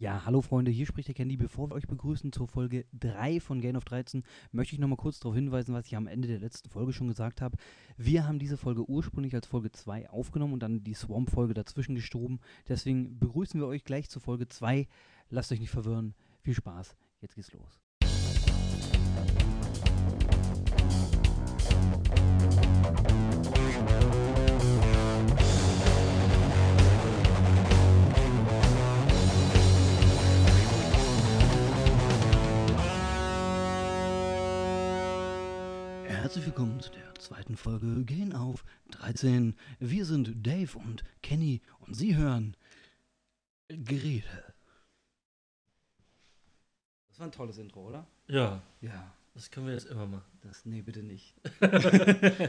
Ja, hallo Freunde, hier spricht der Candy. Bevor wir euch begrüßen zur Folge 3 von Gain of 13, möchte ich nochmal kurz darauf hinweisen, was ich am Ende der letzten Folge schon gesagt habe. Wir haben diese Folge ursprünglich als Folge 2 aufgenommen und dann die Swamp-Folge dazwischen geschoben. Deswegen begrüßen wir euch gleich zur Folge 2. Lasst euch nicht verwirren. Viel Spaß. Jetzt geht's los. Herzlich willkommen zu der zweiten Folge Gehen auf 13. Wir sind Dave und Kenny und Sie hören Gerede. Das war ein tolles Intro, oder? Ja, Ja. das können wir jetzt immer machen. Das, nee, bitte nicht.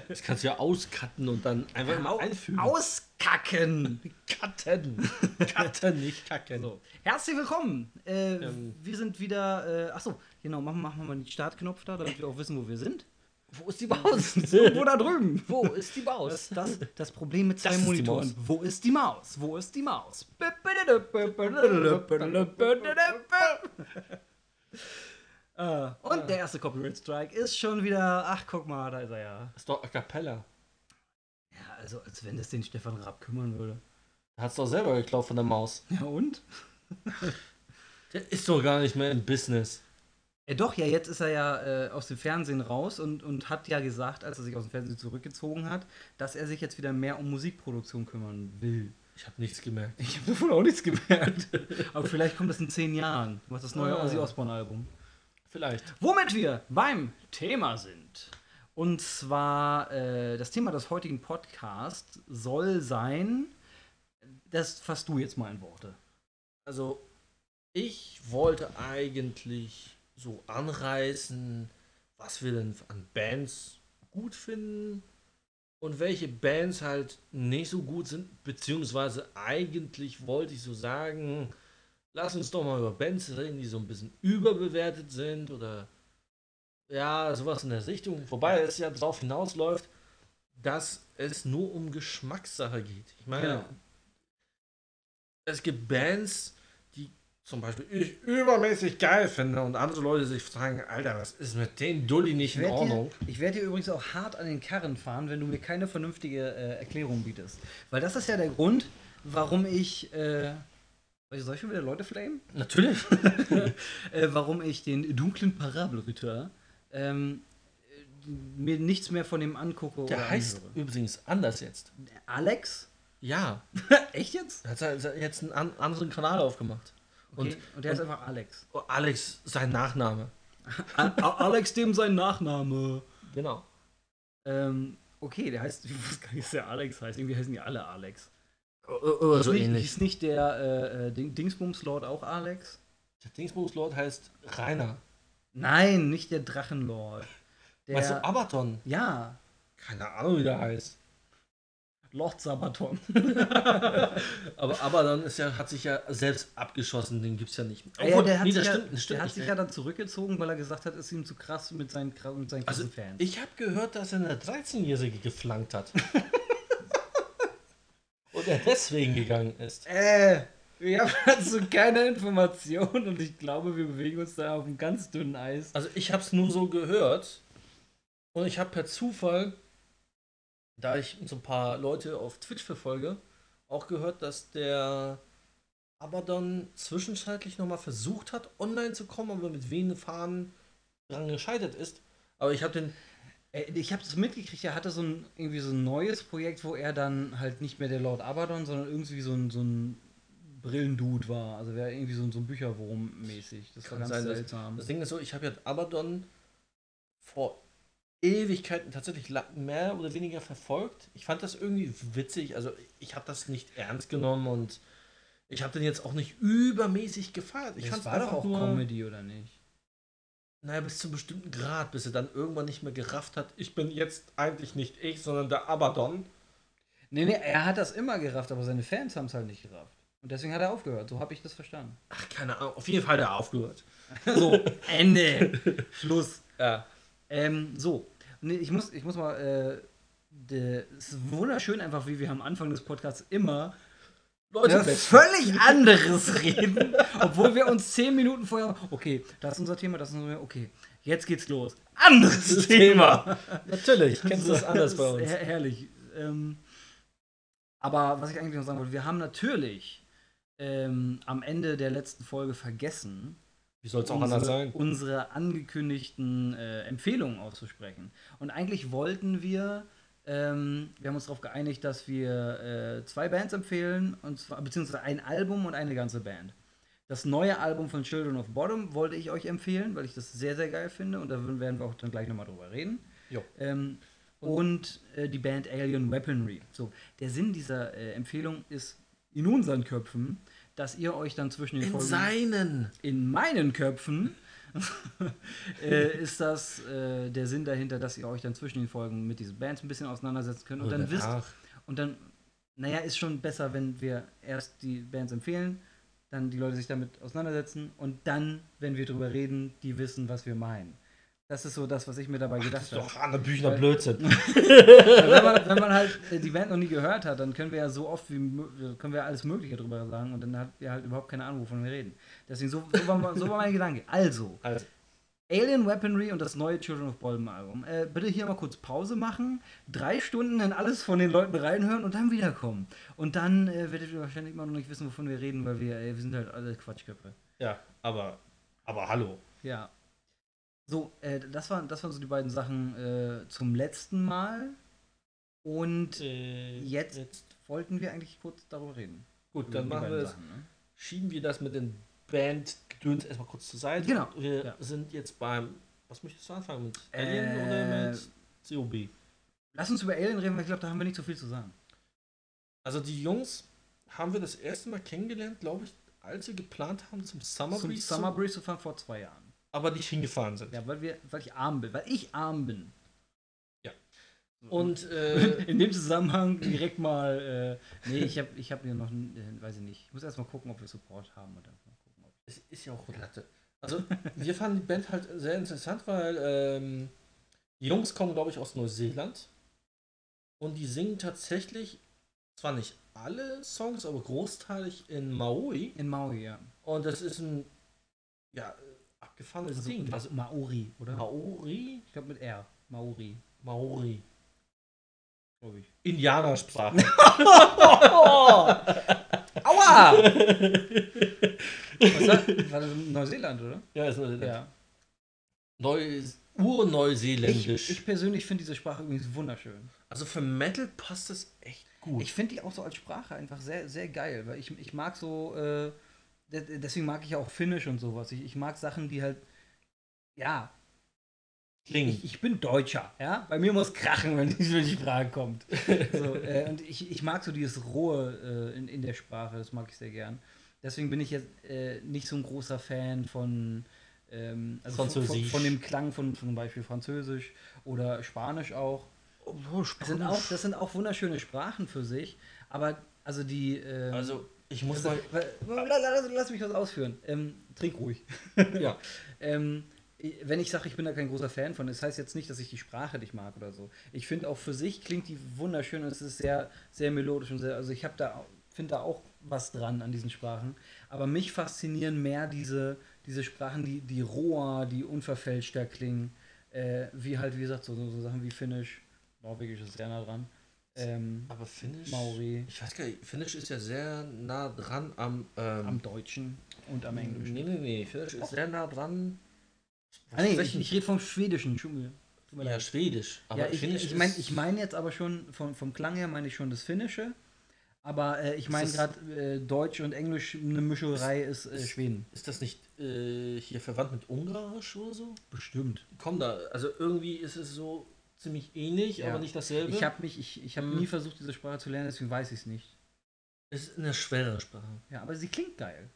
Das kannst du ja auscutten und dann einfach immer einfügen. Auskacken! Cutten. Cutten, nicht kacken. So. Herzlich willkommen! Äh, Ähm. wir sind wieder. Äh, achso, genau, machen, machen wir mal den Startknopf da, damit wir auch wissen, wo wir sind. Wo ist die Maus? Irgendwo da drüben. Wo ist die Maus? Das, das Problem mit zwei Das ist Monitoren. Maus. Wo ist die Maus? Wo ist die Maus? Äh, Und der erste Copyright Strike ist schon wieder. Ach, guck mal, da ist er ja. Das ist doch A Cappella. Ja, also als wenn das den Stefan Raab kümmern würde. Hat's doch selber geklaut von der Maus. Ja, und? Der ist doch gar nicht mehr im Business. Ja, doch, ja, jetzt ist er ja äh, aus dem Fernsehen raus und, und hat ja gesagt, als er sich aus dem Fernsehen zurückgezogen hat, dass er sich jetzt wieder mehr um Musikproduktion kümmern will. Ich habe nichts gemerkt. Ich habe davon auch nichts gemerkt. Aber vielleicht kommt das in zehn Jahren. Du hast das neue Ah. Ozzy Osbourne-Album. Vielleicht. Womit wir beim Thema sind. Und zwar, äh, das Thema des heutigen Podcasts soll sein, das fasst du jetzt mal in Worte. Also, ich wollte eigentlich so anreißen, was wir denn an Bands gut finden und welche Bands halt nicht so gut sind, beziehungsweise eigentlich wollte ich so sagen, lass uns doch mal über Bands reden, die so ein bisschen überbewertet sind oder ja, sowas in der Richtung. Wobei es ja darauf hinausläuft, dass es nur um Geschmackssache geht. Ich meine, Genau. es gibt Bands, zum Beispiel ich übermäßig geil finde und andere Leute sich fragen, Alter, was ist mit den Dulli nicht in Ordnung? Dir, ich werde dir übrigens auch hart an den Karren fahren, wenn du mir keine vernünftige äh, Erklärung bietest. Weil das ist ja der Grund, warum ich. Äh, soll ich schon wieder Leute flamen? Natürlich. äh, warum ich den dunklen Parabelritter ähm, äh, mir nichts mehr von dem angucke Der heißt anhöre. übrigens anders jetzt. Alex? Ja, Echt jetzt? er hat se- jetzt einen an, anderen Kanal aufgemacht. Okay. Und, der ist einfach Alex. Und Alex, sein Nachname. Alex dem sein Nachname. Genau. Ähm, okay, der heißt, ich weiß gar nicht, dass der Alex heißt. Irgendwie heißen die alle Alex. Oder so Ist nicht, ähnlich. Ist nicht der äh, äh, Ding Dingsbums Lord auch Alex? Der Dingsbums-Lord heißt Rainer. Nein, nicht der Drachenlord. Der, Weißt du, Abaton? ja, Keine Ahnung, wie der heißt. Lord Sabaton. Aber Abaddon ist ja, hat sich ja selbst abgeschossen, den gibt's ja nicht mehr. Ah ja, Obwohl, der hat, nee, sich, das ja, stimmt, das stimmt der hat sich ja dann zurückgezogen, weil er gesagt hat, es ist ihm zu krass mit seinen, mit seinen Also, Fans. ich habe gehört, dass er eine 13-Jährige geflankt hat. Und er deswegen gegangen ist. Äh, wir haben dazu keine Informationen und ich glaube, wir bewegen uns da auf einem ganz dünnen Eis. Also ich habe es nur so gehört und ich habe per Zufall, da ich so ein paar Leute auf Twitch verfolge, auch gehört, dass der Abaddon zwischenzeitlich nochmal versucht hat, online zu kommen, aber mit wenigen Fahnen dran gescheitert ist. Aber ich habe den Äh, Ich habe das mitgekriegt, er hatte so ein irgendwie so ein neues Projekt, wo er dann halt nicht mehr der Lord Abaddon, sondern irgendwie so ein, so ein Brillendude war. Also wäre irgendwie so, ein- so ein Bücherwurm mäßig. Das war Kann ganz sein, seltsam. Das Ding ist so, ich habe ja Abaddon vor Ewigkeiten tatsächlich mehr oder weniger verfolgt. Ich fand das irgendwie witzig. Also ich habe das nicht ernst genommen und ich habe den jetzt auch nicht übermäßig gefeiert. Ich das war doch auch nur, Comedy, oder nicht? Naja, bis zu einem bestimmten Grad, bis er dann irgendwann nicht mehr gerafft hat. Ich bin jetzt eigentlich nicht ich, sondern der Abaddon. Nee, nee, er hat das immer gerafft, aber seine Fans haben es halt nicht gerafft. Und deswegen hat er aufgehört. So habe ich das verstanden. Ach, keine Ahnung. Auf jeden Fall der aufgehört. So, Ende. Schluss. Ja. Ähm, so. Nee, ich muss, ich muss mal, äh, de, es ist wunderschön einfach, wie wir am Anfang des Podcasts immer Leute ja, völlig anderes reden, obwohl wir uns zehn Minuten vorher. Okay, das ist unser Thema, das ist unser Okay, jetzt geht's los. Anderes Thema. Natürlich, kennst du das anders bei uns. Her herrlich. Ähm, aber was ich eigentlich noch sagen wollte, wir haben natürlich ähm, am Ende der letzten Folge vergessen, wie soll es auch anders sein? Unsere angekündigten äh, Empfehlungen auszusprechen. Und eigentlich wollten wir, ähm, wir haben uns darauf geeinigt, dass wir äh, zwei Bands empfehlen, und zwar, beziehungsweise ein Album und eine ganze Band. Das neue Album von Children of Bottom wollte ich euch empfehlen, weil ich das sehr, sehr geil finde und da werden wir auch dann gleich nochmal drüber reden. Ähm, und äh, die Band Alien Weaponry. So, der Sinn dieser äh, Empfehlung ist in unseren Köpfen, dass ihr euch dann zwischen den in Folgen. In seinen! In meinen Köpfen äh, ist das äh, der Sinn dahinter, dass ihr euch dann zwischen den Folgen mit diesen Bands ein bisschen auseinandersetzen könnt und dann wisst. Und dann, naja, ist schon besser, wenn wir erst die Bands empfehlen, dann die Leute sich damit auseinandersetzen und dann, wenn wir drüber reden, die wissen, was wir meinen. Das ist so das, was ich mir dabei gedacht habe. Das ist doch Anne Büchner Blödsinn. wenn, man, wenn, man, halt äh, die Band noch nie gehört hat, dann können wir ja so oft wie können wir alles Mögliche drüber sagen und dann hat ihr halt überhaupt keine Ahnung, wovon wir reden. Deswegen, so, so, war, so war mein Gedanke. Also, also, Alien Weaponry und das neue Children of Bottom Album. Äh, bitte hier mal kurz Pause machen, drei Stunden in alles von den Leuten reinhören und dann wiederkommen. Und dann äh, werdet ihr wahrscheinlich immer noch nicht wissen, wovon wir reden, weil wir, äh, wir sind halt alle Quatschköpfe. Ja, aber, aber hallo. Ja, so, äh, das, waren, das waren so die beiden Sachen äh, zum letzten Mal. Und äh, jetzt, jetzt, wollten wir eigentlich kurz darüber reden. Gut, dann machen wir das. Sachen, ne? Schieben wir das mit den Band-Gedöns erstmal kurz zur Seite. Genau. Wir ja. sind jetzt beim. Was möchtest du anfangen? Mit Alien äh, oder mit COB? Lass uns über Alien reden, weil ich glaube, da haben wir nicht so viel zu sagen. Also, die Jungs haben wir das erste Mal kennengelernt, glaube ich, als wir geplant haben, zum Summer zum Breeze. Summer Breeze zu fahren vor zwei Jahren aber nicht hingefahren sind. Ja, weil, wir, weil ich arm bin. Weil ich arm bin. Ja. Und äh, in dem Zusammenhang direkt mal, äh, nee, ich habe ich hab mir noch, äh, weiß ich nicht, ich muss erst mal gucken, ob wir Support haben dann mal gucken, ob Es ist ja auch Latte. Also, wir fanden die Band halt sehr interessant, weil ähm, die Jungs kommen, glaube ich, aus Neuseeland. Und die singen tatsächlich, zwar nicht alle Songs, aber großteilig in Maui. In Maui, ja. Und das ist ein, ja, abgefahrenes also, Ding. Also Maori, oder? Maori? Ich glaube mit R. Maori. Maori. Glaube ich. Indianersprache. Aua! Was war, das Neuseeland, oder? Ja, ist Neuseeland. Ja. Neu, Urneuseeländisch. Ich, ich persönlich finde diese Sprache übrigens wunderschön. Also für Metal passt das echt gut. Ich finde die auch so als Sprache einfach sehr, sehr geil, weil ich, ich mag so. Äh, deswegen mag ich auch Finnisch und sowas. Ich, ich mag Sachen, die halt, ja. Klingen. Ich, ich, bin Deutscher, ja. Bei mir muss krachen, wenn die Sprache kommt. so, äh, und ich, ich mag so dieses Rohe äh, in, in der Sprache, das mag ich sehr gern. Deswegen bin ich jetzt äh, nicht so ein großer Fan von, ähm, also von, von, von, dem Klang von, von zum Beispiel Französisch oder Spanisch auch. Oh, Spanisch. Das, sind auch. das sind auch wunderschöne Sprachen für sich, aber also die. Ähm, also ich muss also, mal. Lass, lass, mich was ausführen. Ähm, trink ruhig. ja. ähm, wenn ich sage, ich bin da kein großer Fan von, das heißt jetzt nicht, dass ich die Sprache nicht mag oder so. Ich finde auch für sich klingt die wunderschön und es ist sehr, sehr melodisch und sehr, also ich habe da, finde da auch was dran an diesen Sprachen. Aber mich faszinieren mehr diese, diese Sprachen, die, die roher, die unverfälschter klingen, äh, wie halt, wie gesagt, so, so Sachen wie Finnisch, Norwegisch ist sehr nah dran. Ähm, aber Finnisch. Maori. Ich weiß gar nicht, Finnisch ist ja sehr nah dran am. Ähm, am Deutschen und am Englischen. Nee, nee, nee. Finnisch ist sehr nah dran. Ah, nee, ich, ich rede vom Schwedischen. Ja, leid. Schwedisch. Aber ja, ich, Finnisch ich meine ich mein jetzt aber schon, vom, vom Klang her meine ich schon das Finnische. Aber äh, ich meine gerade äh, Deutsch und Englisch, eine Mischerei ist, ist äh, Schweden. Ist das nicht äh, hier verwandt mit Ungarisch oder so? Bestimmt. Komm da, also irgendwie ist es so ziemlich ähnlich, ja. aber nicht dasselbe. Ich habe mich, ich, ich habe hm. nie versucht, diese Sprache zu lernen, deswegen weiß ich es nicht. Es ist eine schwere Sprache. Ja, aber sie klingt geil.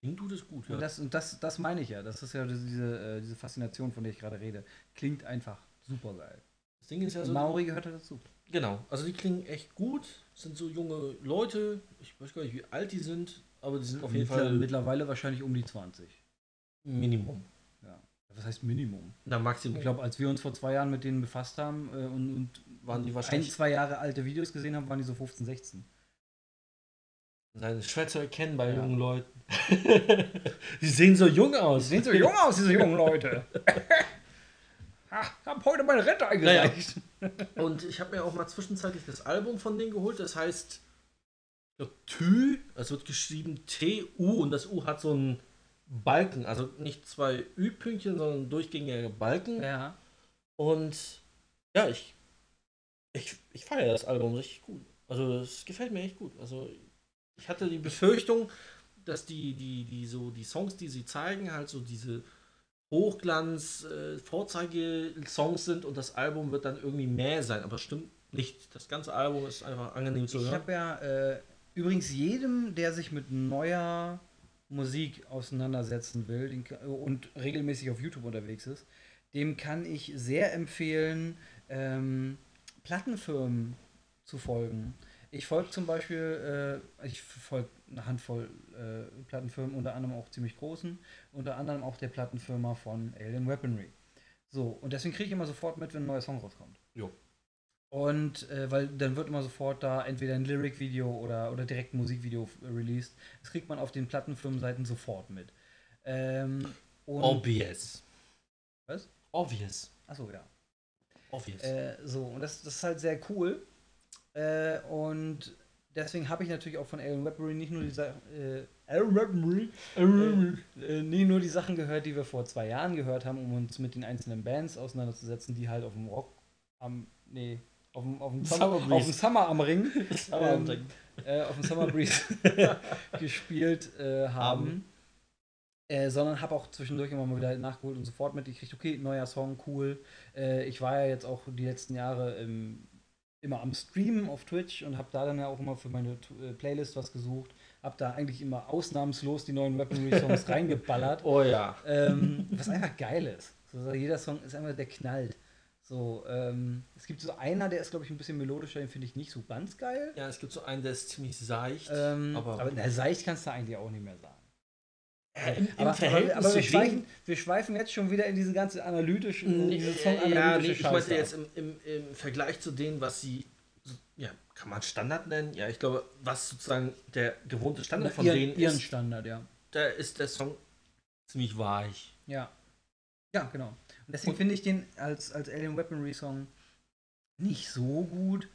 Klingt tut es gut, ja. Und das, und das, das meine ich ja. Das ist ja diese, äh, diese Faszination, von der ich gerade rede. Klingt einfach super geil. Das Ding ist ja so. Maori gehört ja dazu. Genau, also die klingen echt gut. sind so junge Leute. Ich weiß gar nicht, wie alt die sind, aber die sind auf jeden Fall. Mittlerweile wahrscheinlich um die 20. Minimum was heißt Minimum? Na, Maximum. Ich glaube, als wir uns vor zwei Jahren mit denen befasst haben äh, und, und waren die wahrscheinlich ein, zwei Jahre alte Videos gesehen haben, waren die so 15, 16. Seine schwer zu erkennen bei ja. jungen Leuten. die sehen so jung aus. Die sehen so jung aus, diese jungen Leute. ich habe heute meine Rente eingereicht. Naja. Und ich habe mir auch mal zwischenzeitlich das Album von denen geholt. Das heißt Tü. Es wird geschrieben T-U und das U hat so einen Balken. Also nicht zwei Ü-Pünktchen, sondern durchgängige Balken. Ja. Und ja, ich, ich, ich feiere das Album richtig gut. Also es gefällt mir echt gut. Also ich hatte die Befürchtung, dass die, die, die so die Songs, die sie zeigen, halt so diese Hochglanz äh, Vorzeige-Songs sind und das Album wird dann irgendwie mehr sein, aber stimmt nicht. Das ganze Album ist einfach angenehm zu hören. Ich habe ja äh, übrigens jedem, der sich mit neuer Musik auseinandersetzen will den, und regelmäßig auf YouTube unterwegs ist, dem kann ich sehr empfehlen, ähm, Plattenfirmen zu folgen. Ich folge zum Beispiel, äh, ich folge eine Handvoll äh, Plattenfirmen, unter anderem auch ziemlich großen, unter anderem auch der Plattenfirma von Alien Weaponry. So, und deswegen kriege ich immer sofort mit, wenn ein neuer Song rauskommt. Jo. Und äh, weil dann wird immer sofort da entweder ein Lyric-Video oder, oder direkt ein Musikvideo released. Das kriegt man auf den Plattenfirmenseiten sofort mit. Ähm, Obvious. Was? Obvious. Achso, ja. Obvious. Äh, so, und das, das ist halt sehr cool. Äh, und deswegen habe ich natürlich auch von Aaron Webbery nicht nur die Sachen, äh, Aaron Webbery, äh, nie nur die Sachen gehört, die wir vor zwei Jahren gehört haben, um uns mit den einzelnen Bands auseinanderzusetzen, die halt auf dem Rock am, nee, auf dem, auf dem, Summer, Summer, auf dem Summer am Ring, ähm, äh, auf dem Summer Breeze gespielt äh, haben. Äh, sondern habe auch zwischendurch immer mal wieder nachgeholt und sofort mitgekriegt, okay, neuer Song, cool. Äh, ich war ja jetzt auch die letzten Jahre im, immer am Streamen auf Twitch und habe da dann ja auch immer für meine äh, Playlist was gesucht. Habe da eigentlich immer ausnahmslos die neuen Weaponry-Songs reingeballert. Oh ja. Ähm, was einfach geil ist. So, jeder Song ist einfach, der knallt. So, ähm, es gibt so einer, der ist, glaube ich, ein bisschen melodischer, den finde ich nicht so ganz geil. Ja, es gibt so einen, der ist ziemlich seicht. Ähm, aber aber na, seicht kannst du eigentlich auch nicht mehr sagen. Äh, im, aber, aber, aber wir, schweifen, wir schweifen jetzt schon wieder in diese ganze analytische, diese Song Ja, nee, ich meinte jetzt im, im, im Vergleich zu denen, was sie, ja, kann man Standard nennen? Ja, ich glaube, was sozusagen der gewohnte Standard von ihren, denen ihren ist. Standard, ja. Da ist der Song ziemlich weich. Ja. Ja, genau. Und deswegen finde ich den als, als Alien Weaponry Song nicht so gut.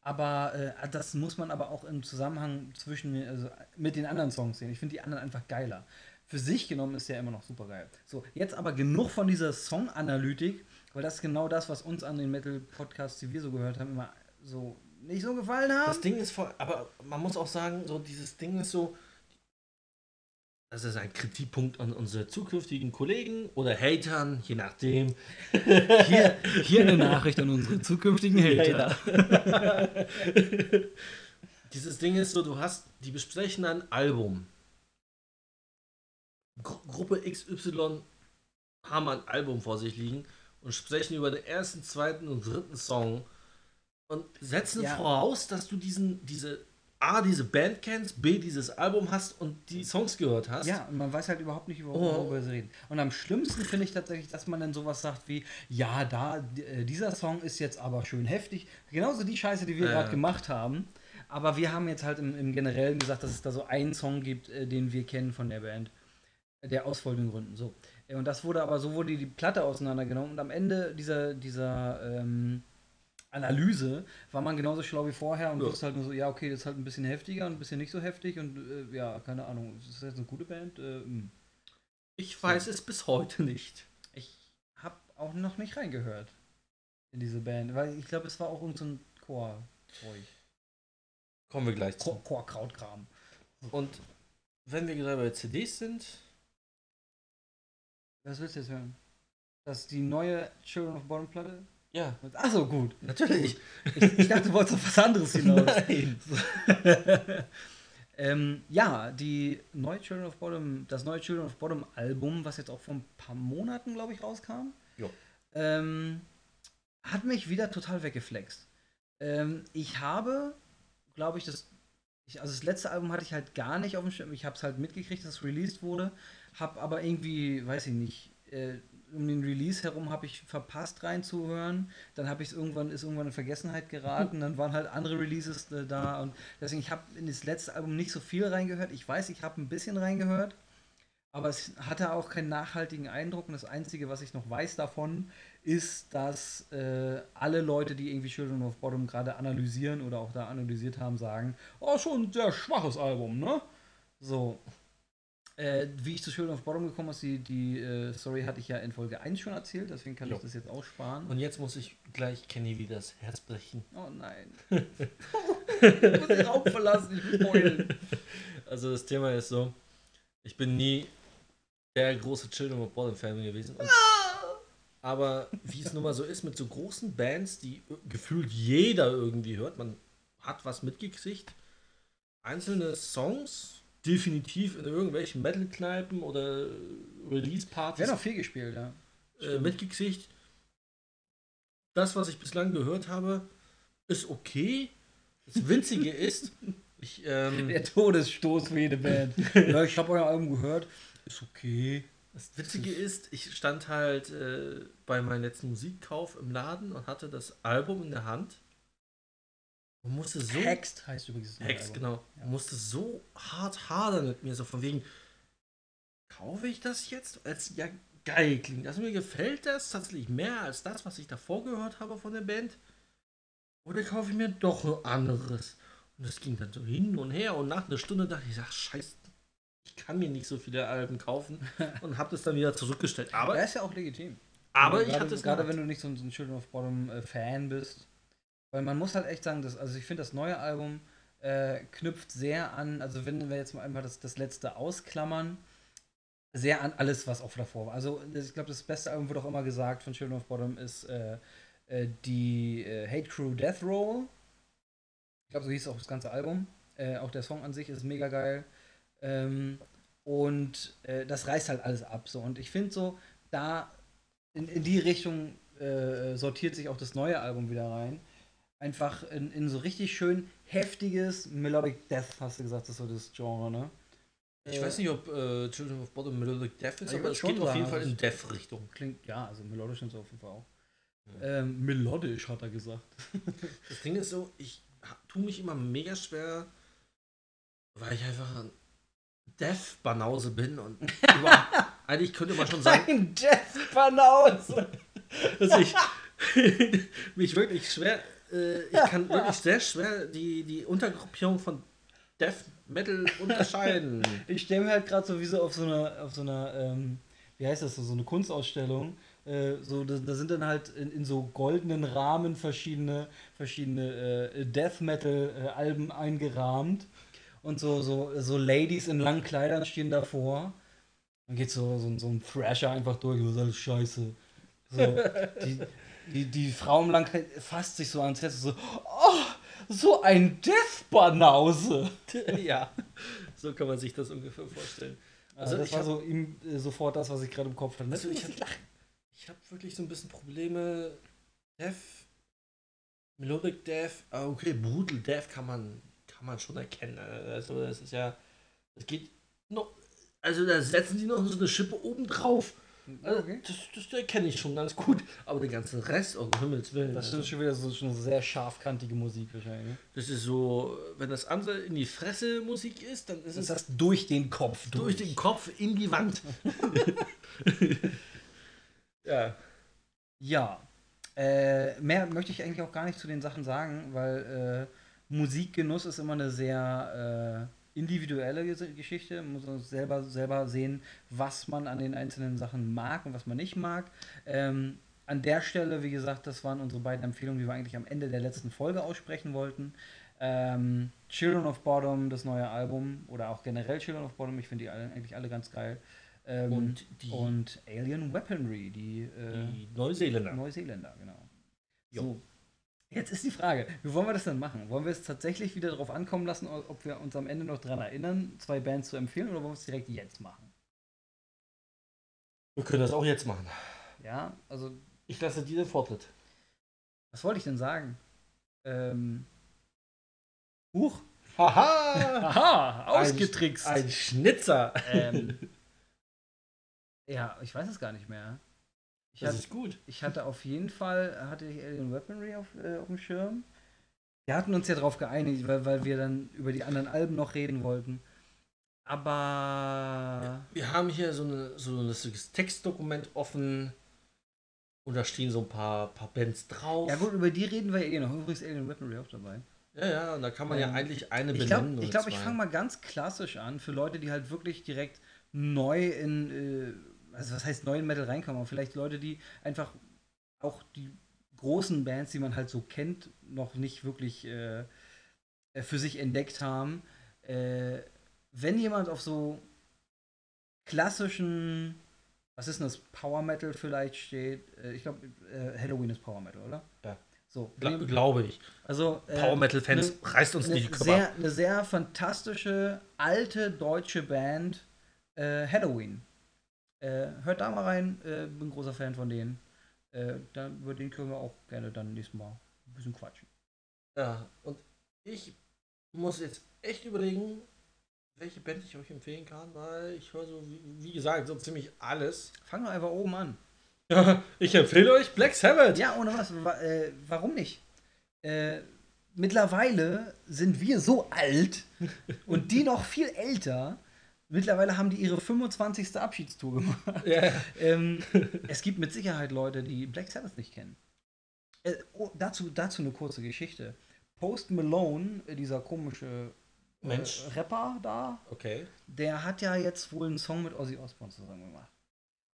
Aber äh, das muss man aber auch im Zusammenhang zwischen also mit den anderen Songs sehen. Ich finde die anderen einfach geiler für sich genommen ist der immer noch super geil. So, jetzt aber genug von dieser Song-Analytik, weil das ist genau das, was uns an den Metal-Podcasts, die wir so gehört haben, immer so nicht so gefallen haben. Das Ding ist voll, aber man muss auch sagen, so dieses Ding ist so, das ist ein Kritikpunkt an unsere zukünftigen Kollegen oder Hatern, je nachdem. Hier, hier eine Nachricht an unsere zukünftigen Hater. Dieses Ding ist so, du hast, die besprechen ein Album Gruppe XY haben ein Album vor sich liegen und sprechen über den ersten, zweiten und dritten Song und setzen ja. voraus, dass du diesen, diese A, diese Band kennst, B, dieses Album hast und die Songs gehört hast. Ja, und man weiß halt überhaupt nicht, worüber oh. sie reden. Und am schlimmsten finde ich tatsächlich, dass man dann sowas sagt wie, ja, da, äh, dieser Song ist jetzt aber schön heftig. Genauso die Scheiße, die wir äh. gerade gemacht haben. Aber wir haben jetzt halt im, im Generellen gesagt, dass es da so einen Song gibt, äh, den wir kennen von der Band der aus folgenden Gründen. So. Und das wurde aber, so wurde die Platte auseinandergenommen und am Ende dieser, dieser ähm, Analyse war man genauso schlau wie vorher und ja. wusste halt nur so, ja, okay, das ist halt ein bisschen heftiger und ein bisschen nicht so heftig und äh, ja, keine Ahnung, ist das jetzt eine gute Band? Äh, hm. ich weiß so. es bis heute nicht. Ich habe auch noch nicht reingehört in diese Band, weil ich glaube, es war auch irgendein so Chor-Zeug. Kommen wir gleich zu. Chor-Krautkram. Und wenn wir gerade bei CDs sind, was willst du jetzt hören? Das ist die neue Children of Bottom Platte? Ja. Achso, gut. Natürlich. Ich, ich, dachte, du wolltest auf was anderes hinaus. Nein. ähm, ja, die neue Children of Bottom, das neue Children of Bottom Album, was jetzt auch vor ein paar Monaten, glaube ich, rauskam, ähm, hat mich wieder total weggeflext. Ähm, ich habe, glaube ich, das ich, also das letzte Album hatte ich halt gar nicht auf dem Schirm. Ich habe es halt mitgekriegt, dass es released wurde habe aber irgendwie, weiß ich nicht, äh, um den Release herum habe ich verpasst reinzuhören. Dann habe ich es irgendwann, ist irgendwann in Vergessenheit geraten. Dann waren halt andere Releases äh, da und deswegen, ich habe in das letzte Album nicht so viel reingehört. Ich weiß, ich habe ein bisschen reingehört, aber es hatte auch keinen nachhaltigen Eindruck. Und das Einzige, was ich noch weiß davon, ist, dass äh, alle Leute, die irgendwie Children of Bottom gerade analysieren oder auch da analysiert haben, sagen, oh, schon ein sehr schwaches Album, ne? So. Äh, wie ich zu Children of Bottom gekommen ist, die, die äh, Story hatte ich ja in Folge 1 schon erzählt, deswegen kann Jo. ich das jetzt aussparen. Und jetzt muss ich gleich Kenny wieder das Herz brechen. oh nein. ich muss den Raum verlassen, ich muss heulen. Also das Thema ist so, ich bin nie der große Children of Bottom Fan gewesen. Und, aber wie es nun mal so ist mit so großen Bands, die gefühlt jeder irgendwie hört, man hat was mitgekriegt. Einzelne Songs, definitiv in irgendwelchen Metal-Kneipen oder Release-Partys Wäre noch viel gespielt, ja. äh, mitgekriegt. Das, was ich bislang gehört habe, ist okay. Das Witzige ist, ich, ähm, Der Todesstoß für jede Band. ja, ich habe euer Album gehört. Ist okay. das Witzige ist, ich stand halt äh, bei meinem letzten Musikkauf im Laden und hatte das Album in der Hand und musste so. Hext heißt übrigens. das neue Hex, Album. genau. Ja. Musste so hart hadern mit mir, so von wegen, kaufe ich das jetzt? Als ja geil klingt. Also mir gefällt das tatsächlich mehr als das, was ich davor gehört habe von der Band. Oder kaufe ich mir doch ein anderes? Und das ging dann so hin und her und nach einer Stunde dachte ich, ach scheiße, ich kann mir nicht so viele Alben kaufen und habe das dann wieder zurückgestellt. Aber, Aber ist ja auch legitim. aber ich gerade, hatte es Gerade wenn du nicht so ein, so ein Children of Bottom äh, Fan bist. Weil man muss halt echt sagen, dass, also ich finde, das neue Album äh, knüpft sehr an, also wenn wir jetzt mal einfach das, das letzte ausklammern, sehr an alles, was auch davor war. Also ich glaube, das beste Album wird auch immer gesagt von Children of Bottom ist äh, äh, die äh, Hate Crew Death Roll. Ich glaube, so hieß auch das ganze Album. Äh, auch der Song an sich ist mega geil. Ähm, und äh, das reißt halt alles ab. So. Und ich finde so, da in, in die Richtung sortiert sich auch das neue Album wieder rein. Einfach in, in so richtig schön heftiges Melodic Death, hast du gesagt, das ist so das Genre, ne? Ich weiß nicht, ob äh, Children of Bottom Melodic Death ist, aber es geht auf jeden Fall also in Death-Richtung. Klingt, ja, also melodisch und so auf jeden Fall auch. Ja. Ähm, melodisch, hat er gesagt. Das Ding ist so, ich tue mich immer mega schwer, weil ich einfach ein Death-Banause bin und eigentlich könnte man schon sagen, Ein Death Banause! dass ich mich wirklich schwer, äh, ich kann wirklich sehr schwer die, die Untergruppierung von Death Metal unterscheiden. Ich stelle mir halt gerade so wie so auf so einer, auf so einer, ähm, wie heißt das, so, eine Kunstausstellung. Äh, so, da, da sind dann halt in, in so goldenen Rahmen verschiedene, verschiedene äh, Death Metal äh, eingerahmt. Und so, so, so Ladies in langen Kleidern stehen davor. Dann geht so, so, so ein Thrasher einfach durch, ist alles scheiße. So, die, die, die Frau im Langkleid fasst sich so ans Herz so, oh, so ein Death-Banause. ja, so kann man sich das ungefähr vorstellen. Also, Also das ich war hab- so ihm, äh, sofort das, was ich gerade im Kopf hatte. Also ich habe ich hab wirklich so ein bisschen Probleme. Death, Melodic Death, ah, okay, Brutal Death kann man, kann man schon erkennen. Also das ist ja, das geht noch, also da setzen die noch so eine Schippe oben drauf. Also, okay. das, das erkenne ich schon ganz gut. Aber den ganzen Rest, um Himmels Willen. Das also, ist schon wieder so schon sehr scharfkantige Musik wahrscheinlich. Ne? das ist so, wenn das andere in die Fresse Musik ist, dann ist Das es heißt durch den Kopf durch den Kopf in die Wand. ja. Ja. Äh, mehr möchte ich eigentlich auch gar nicht zu den Sachen sagen, weil äh, Musikgenuss ist immer eine sehr äh, individuelle Ges- Geschichte. Man muss selber, selber sehen, was man an den einzelnen Sachen mag und was man nicht mag. Ähm, an der Stelle, wie gesagt, das waren unsere beiden Empfehlungen, die wir eigentlich am Ende der letzten Folge aussprechen wollten. Ähm, Children of Bottom, das neue Album, oder auch generell Children of Bottom, ich finde die alle, eigentlich alle ganz geil. Ähm, Und die- und Alien Weaponry, die, äh, Die Neuseeländer. Neuseeländer, genau. Jo. So. Jetzt ist die Frage, wie wollen wir das denn machen? Wollen wir es tatsächlich wieder darauf ankommen lassen, ob wir uns am Ende noch daran erinnern, zwei Bands zu empfehlen, oder wollen wir es direkt jetzt machen? Wir können das auch jetzt machen. Ja, also, Ich lasse dir den Vortritt. was wollte ich denn sagen? Ähm. Huch! Haha! Aha! Ausgetrickst! Ein Schnitzer! ähm, ja, ich weiß es gar nicht mehr. Ich das hatte, ist gut. ich hatte auf jeden Fall, hatte ich Alien Weaponry auf, äh, auf dem Schirm. Wir hatten uns ja darauf geeinigt, weil, weil wir dann über die anderen Alben noch reden wollten. Aber Wir haben hier so, eine, so ein lustiges Textdokument offen. Und da stehen so ein paar, paar Bands drauf. ja gut, über die reden wir ja eh noch. Übrigens Alien Weaponry auch dabei. Ja, ja, und da kann man ja Ähm, eigentlich eine Ich benennen. glaube, ich, oder glaub, ich fange mal ganz klassisch an für Leute, die halt wirklich direkt neu in, äh, also was heißt neu in Metal reinkommen, aber vielleicht Leute, die einfach auch die großen Bands, die man halt so kennt, noch nicht wirklich äh, äh, für sich entdeckt haben. Äh, wenn jemand auf so klassischen, was ist denn das, Power Metal vielleicht steht, äh, ich glaube, äh, Halloween ist Power Metal, oder? Ja. So, Gla glaube ich. also äh, Power Metal Fans, ne- reißt uns nicht die Köpfe sehr, eine sehr fantastische, alte deutsche Band, äh, Halloween. Äh, hört da mal rein, äh, bin großer Fan von denen. Äh, dann, über den können wir auch gerne dann nächstes Mal ein bisschen quatschen. Ja, und ich muss jetzt echt überlegen, welche Band ich euch empfehlen kann, weil ich höre so, wie, wie gesagt, so ziemlich alles. Fangen wir einfach oben an. Ja, ich empfehle euch Black Sabbath. Ja, ohne was, wa äh, warum nicht? Äh, mittlerweile sind wir so alt und die noch viel älter. Mittlerweile haben die ihre 25. Abschiedstour gemacht. Ja. ähm, es gibt mit Sicherheit Leute, die Black Sabbath nicht kennen. Äh, oh, dazu, dazu eine kurze Geschichte. Post Malone, dieser komische äh, Mensch. Rapper da, Okay. der hat ja jetzt wohl einen Song mit Ozzy Osbourne zusammen gemacht.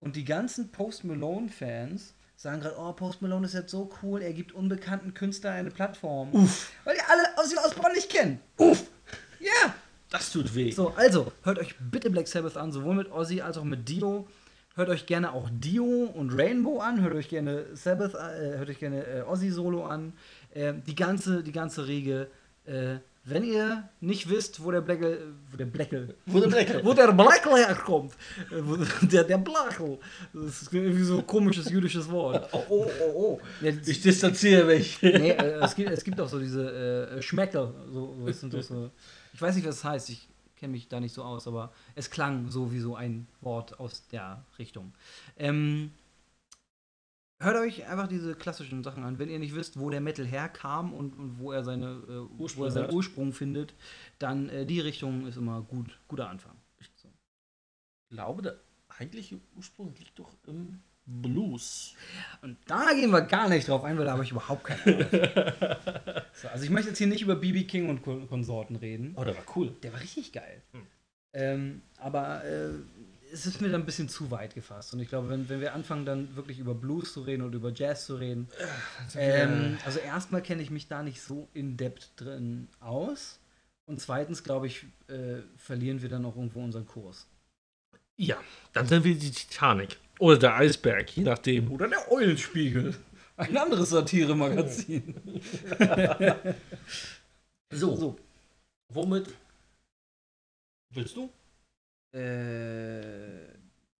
Und die ganzen Post Malone-Fans sagen gerade, oh, Post Malone ist jetzt so cool, er gibt unbekannten Künstlern eine Plattform. Uff, Weil die alle Ozzy Osbourne nicht kennen. Uff! Das tut weh. So, also, hört euch bitte Black Sabbath an, sowohl mit Ozzy als auch mit Dio. Hört euch gerne auch Dio und Rainbow an, hört euch gerne Sabbath, äh, hört euch gerne äh, Ozzy Solo an. Äh, die ganze, die ganze Riege. Äh, wenn ihr nicht wisst, wo der Bleckel, wo der Bleckel, Wo der Bleckel. wo der Bleckel herkommt, äh, wo, der, der Blachel, das ist irgendwie so ein komisches jüdisches Wort. Oh, oh, oh, oh. Ja, Ich distanziere mich. Nee, äh, es, gibt, es gibt auch so diese Schmeckel. So, so, doch so, ich weiß nicht, was es heißt. Ich kenne mich da nicht so aus, aber es klang so wie so ein Wort aus der Richtung. Ähm, hört euch einfach diese klassischen Sachen an. Wenn ihr nicht wisst, wo der Metal herkam und, und wo er seine äh, wo Ursprung er seinen. Ursprung findet, dann äh, die Richtung ist immer gut, guter Anfang. So. Ich glaube, der eigentliche Ursprung liegt doch im Blues. Und da gehen wir gar nicht drauf ein, weil da habe ich überhaupt keine Ahnung. so, also ich möchte jetzt hier nicht über BB King und Kon Konsorten reden. Oh, der war cool. Der war richtig geil. Hm. Ähm, aber äh, es ist mir dann ein bisschen zu weit gefasst. Und ich glaube, wenn, wenn wir anfangen, dann wirklich über Blues zu reden oder über Jazz zu reden, ähm, also erstmal kenne ich mich da nicht so in depth drin aus. Und zweitens, glaube ich, äh, verlieren wir dann auch irgendwo unseren Kurs. ja, dann sind wir die Titanic. Oder der Eisberg, je nachdem. Oder der Eulenspiegel. Ein anderes Satire-Magazin. So, so. womit willst du? Äh,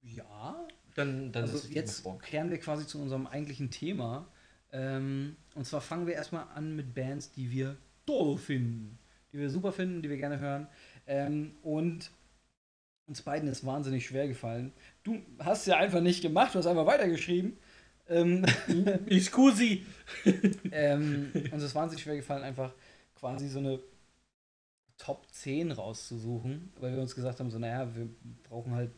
ja. Dann, dann Also jetzt kehren wir quasi zu unserem eigentlichen Thema. Ähm, und zwar fangen wir erstmal an mit Bands, die wir toll finden. Die wir super finden, die wir gerne hören. Ähm, und uns beiden ist wahnsinnig schwer gefallen. Du hast es ja einfach nicht gemacht, du hast einfach weitergeschrieben. Ähm, Excusi. ähm, uns ist wahnsinnig schwer gefallen, einfach quasi so eine Top 10 rauszusuchen, weil wir uns gesagt haben, so, naja, wir brauchen halt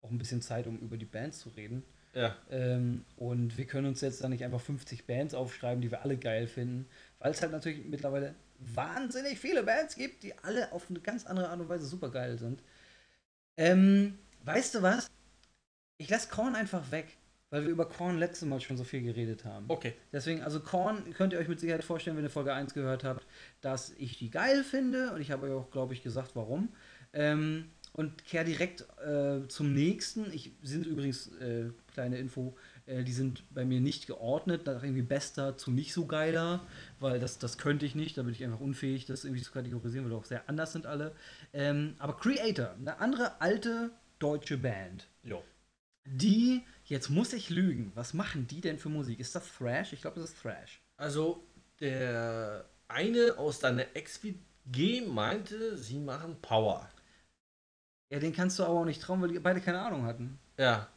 auch ein bisschen Zeit, um über die Bands zu reden. Ja, Ähm, und wir können uns jetzt dann nicht einfach 50 Bands aufschreiben, die wir alle geil finden, weil es halt natürlich mittlerweile wahnsinnig viele Bands gibt, die alle auf eine ganz andere Art und Weise super geil sind. Ähm, weißt du was? Ich lasse Korn einfach weg, weil wir über Korn letztes Mal schon so viel geredet haben. okay. Deswegen, also Korn könnt ihr euch mit Sicherheit vorstellen, wenn ihr Folge 1 gehört habt, dass ich die geil finde und ich habe euch auch, glaube ich, gesagt, warum. Ähm, und kehr direkt äh, zum nächsten. Ich sind übrigens, äh, kleine Info, äh, die sind bei mir nicht geordnet, nach irgendwie bester zu nicht so geiler, weil das, das könnte ich nicht, da bin ich einfach unfähig, das irgendwie zu kategorisieren, weil die auch sehr anders sind alle. Ähm, aber Creator, eine andere alte deutsche Band, Jo. die, jetzt muss ich lügen, was machen die denn für Musik? Ist das Thrash? Ich glaube, das ist Thrash. Also, der eine aus deiner Ex-WG meinte, sie machen Power. Ja, den kannst du aber auch nicht trauen, weil die beide keine Ahnung hatten. Ja.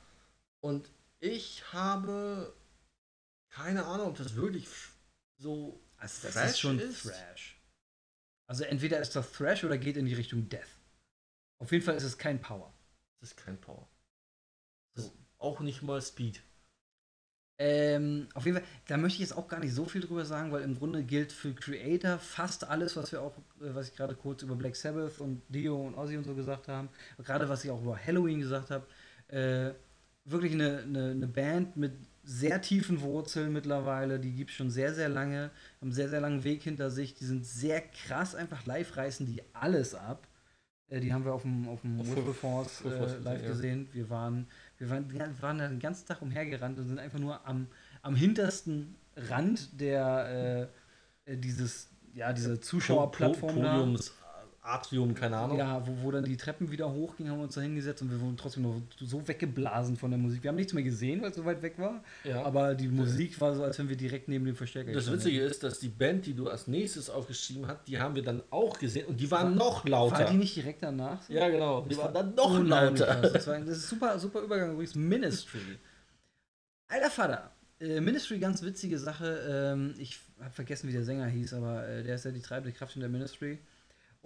Und ich habe keine Ahnung, ob das wirklich so also das Thrash ist schon ist. Thrash. Also entweder ist das Thrash oder geht in die Richtung Death. Auf jeden Fall ist es kein Power. Es ist kein Power. So. Auch nicht mal Speed. Ähm, auf jeden Fall, da möchte ich jetzt auch gar nicht so viel drüber sagen, weil im Grunde gilt für Creator fast alles, was wir auch, äh, was ich gerade kurz über Black Sabbath und Dio und Ozzy und so gesagt haben, gerade was ich auch über Halloween gesagt habe, äh, wirklich eine, eine, eine, Band mit sehr tiefen Wurzeln mittlerweile, die gibt es schon sehr, sehr lange, haben einen sehr, sehr langen Weg hinter sich, die sind sehr krass einfach live, reißen die alles ab. Äh, die haben wir auf dem, auf dem Force äh, live ja. gesehen. Wir waren wir waren, wir waren den ganzen Tag umhergerannt und sind einfach nur am, am hintersten Rand der äh, äh dieses, ja, diese Zuschauerplattform. Podiums, Atrium, keine Ahnung. Ja, wo, wo dann die Treppen wieder hochgingen, haben wir uns da hingesetzt und wir wurden trotzdem noch so weggeblasen von der Musik. Wir haben nichts mehr gesehen, weil es so weit weg war. Ja. Aber die Musik war so, als wenn wir direkt neben dem Verstärker Das Witzige ist, dass die Band, die du als nächstes aufgeschrieben hast, die haben wir dann auch gesehen und die waren war, noch lauter. War die nicht direkt danach? So? Ja, genau. Die waren dann noch lauter. Das, war, das ist super, super Übergang übrigens. Ministry. Alter Vater. Äh, Ministry, ganz witzige Sache. Ähm, ich habe vergessen, wie der Sänger hieß, aber äh, der ist ja die treibende Kraft in der Ministry.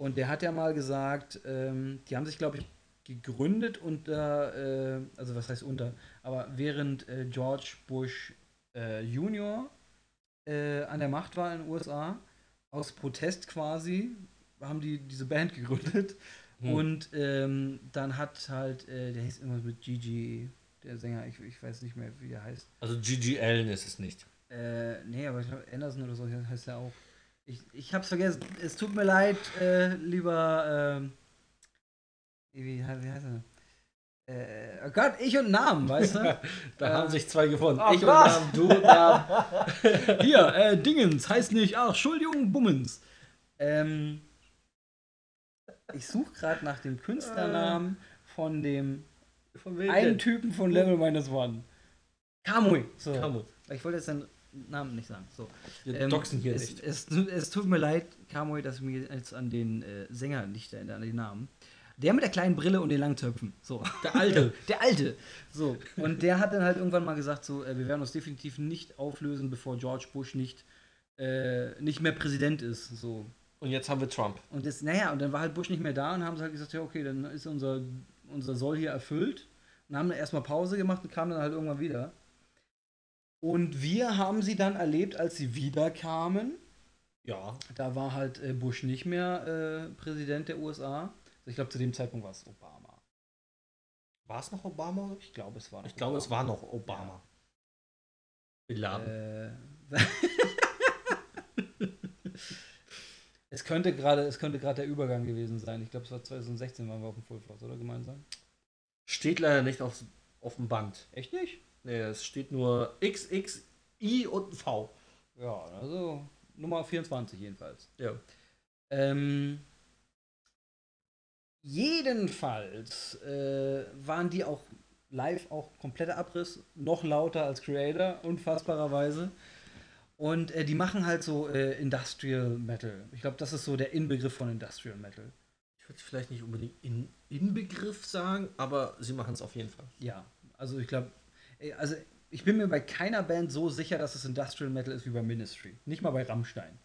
Und der hat ja mal gesagt, ähm, die haben sich, glaube ich, gegründet unter, äh, also was heißt unter, aber während äh, George Bush äh, Junior äh, an der Macht war in den USA, aus Protest quasi, haben die diese Band gegründet. Hm. Und ähm, dann hat halt, äh, der hieß immer mit Gigi, der Sänger, ich, ich weiß nicht mehr, wie er heißt. Also Gigi Allen ist es nicht. Äh, nee, aber ich glaube, Anderson oder so heißt er auch. Ich, ich hab's vergessen. Es tut mir leid, äh, lieber. Ähm, wie, wie heißt er? Äh, oh Gott, ich und Namen, weißt du? da äh, haben sich zwei gefunden. Oh ich Gott. und Namen, du und Namen. Hier, äh, Dingens heißt nicht, ach, Entschuldigung, Bummens. Ähm, ich suche gerade nach dem Künstlernamen von dem von einen Typen von Level Minus One. Kamui. So. Kamui. Ich wollte jetzt seinen Namen nicht sagen. So. Wir ähm, doxen hier es, nicht. Es, es, tut mir leid, Kamui, dass ich mir jetzt an den äh, Sänger nicht erinnere, an den Namen. Der mit der kleinen Brille und den langen Töpfen. So. Der alte. der alte. So. Und der hat dann halt irgendwann mal gesagt, so, äh, wir werden uns definitiv nicht auflösen, bevor George Bush nicht, äh, nicht mehr Präsident ist. So. Und jetzt haben wir Trump. Und das, naja, und dann war halt Bush nicht mehr da und haben sie halt gesagt, ja, okay, dann ist unser, unser Soll hier erfüllt. Und haben dann erstmal Pause gemacht und kamen dann halt irgendwann wieder. Und wir haben sie dann erlebt, als sie wiederkamen. Ja. Da war halt äh, Bush nicht mehr äh, Präsident der USA. Also ich glaube, zu dem Zeitpunkt war es Obama. War es noch Obama? Ich glaube, es war noch Ich glaube, es war noch Obama. Ja. Äh, es könnte gerade, es könnte gerade der Übergang gewesen sein. Ich glaube, es war 2016 waren wir auf dem Full Force, oder gemeinsam? Steht leider nicht auf, auf dem Band. Echt nicht? Nee, es steht nur XXI und ein V. Ja, also Nummer 24 jedenfalls. Ja. Ähm, jedenfalls äh, waren die auch live auch kompletter Abriss, noch lauter als Creator, unfassbarerweise. Und äh, die machen halt so äh, Industrial Metal. Ich glaube, das ist so der Inbegriff von Industrial Metal. Ich würde vielleicht nicht unbedingt in Inbegriff sagen, aber sie machen es auf jeden Fall. Ja, also ich glaube, also ich bin mir bei keiner Band so sicher, dass es Industrial Metal ist wie bei Ministry. Nicht mal bei Rammstein.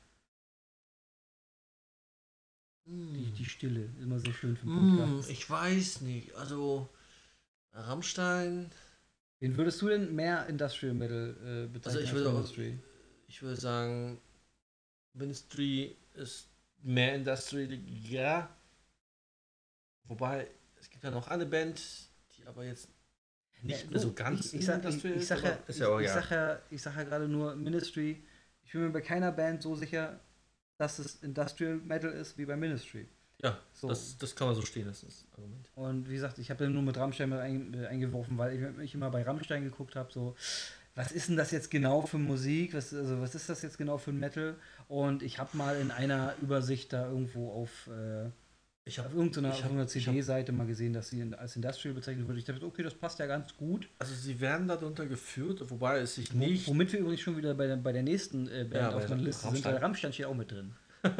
Mm. Die, die, Stille, immer sehr schön für mm, Ich weiß nicht. Also Rammstein. Wen würdest du denn mehr Industrial Metal äh, bezeichnen? Also ich würde, Ministry? ich würde sagen, Ministry ist mehr Industrial, ja. Wobei, es gibt ja noch eine Band, die aber jetzt nicht mehr so ganz ich, ich, sag, ich, ich sag ja, ich, ja, ich, sag ja, ich sag ja gerade nur Ministry. Ich bin mir bei keiner Band so sicher, dass es Industrial Metal ist wie bei Ministry. Ja, so. das, das kann man so stehen, ist das Argument. Und wie gesagt, ich habe nur mit Rammstein mit ein, eingeworfen, weil ich mich immer bei Rammstein geguckt habe, so, was ist denn das jetzt genau für Musik? Was, also, was ist das jetzt genau für ein Metal? Und ich habe mal in einer Übersicht da irgendwo auf äh, ich habe irgendeiner so irgendeiner CD-Seite mal gesehen, dass sie als Industrial bezeichnet wird. Ich dachte, okay, das passt ja ganz gut. Also sie werden darunter geführt, wobei es sich nicht. Womit wir übrigens schon wieder bei der, bei der nächsten äh, Band ja, auf der Liste Rammstein. sind, weil Rammstein steht auch mit drin.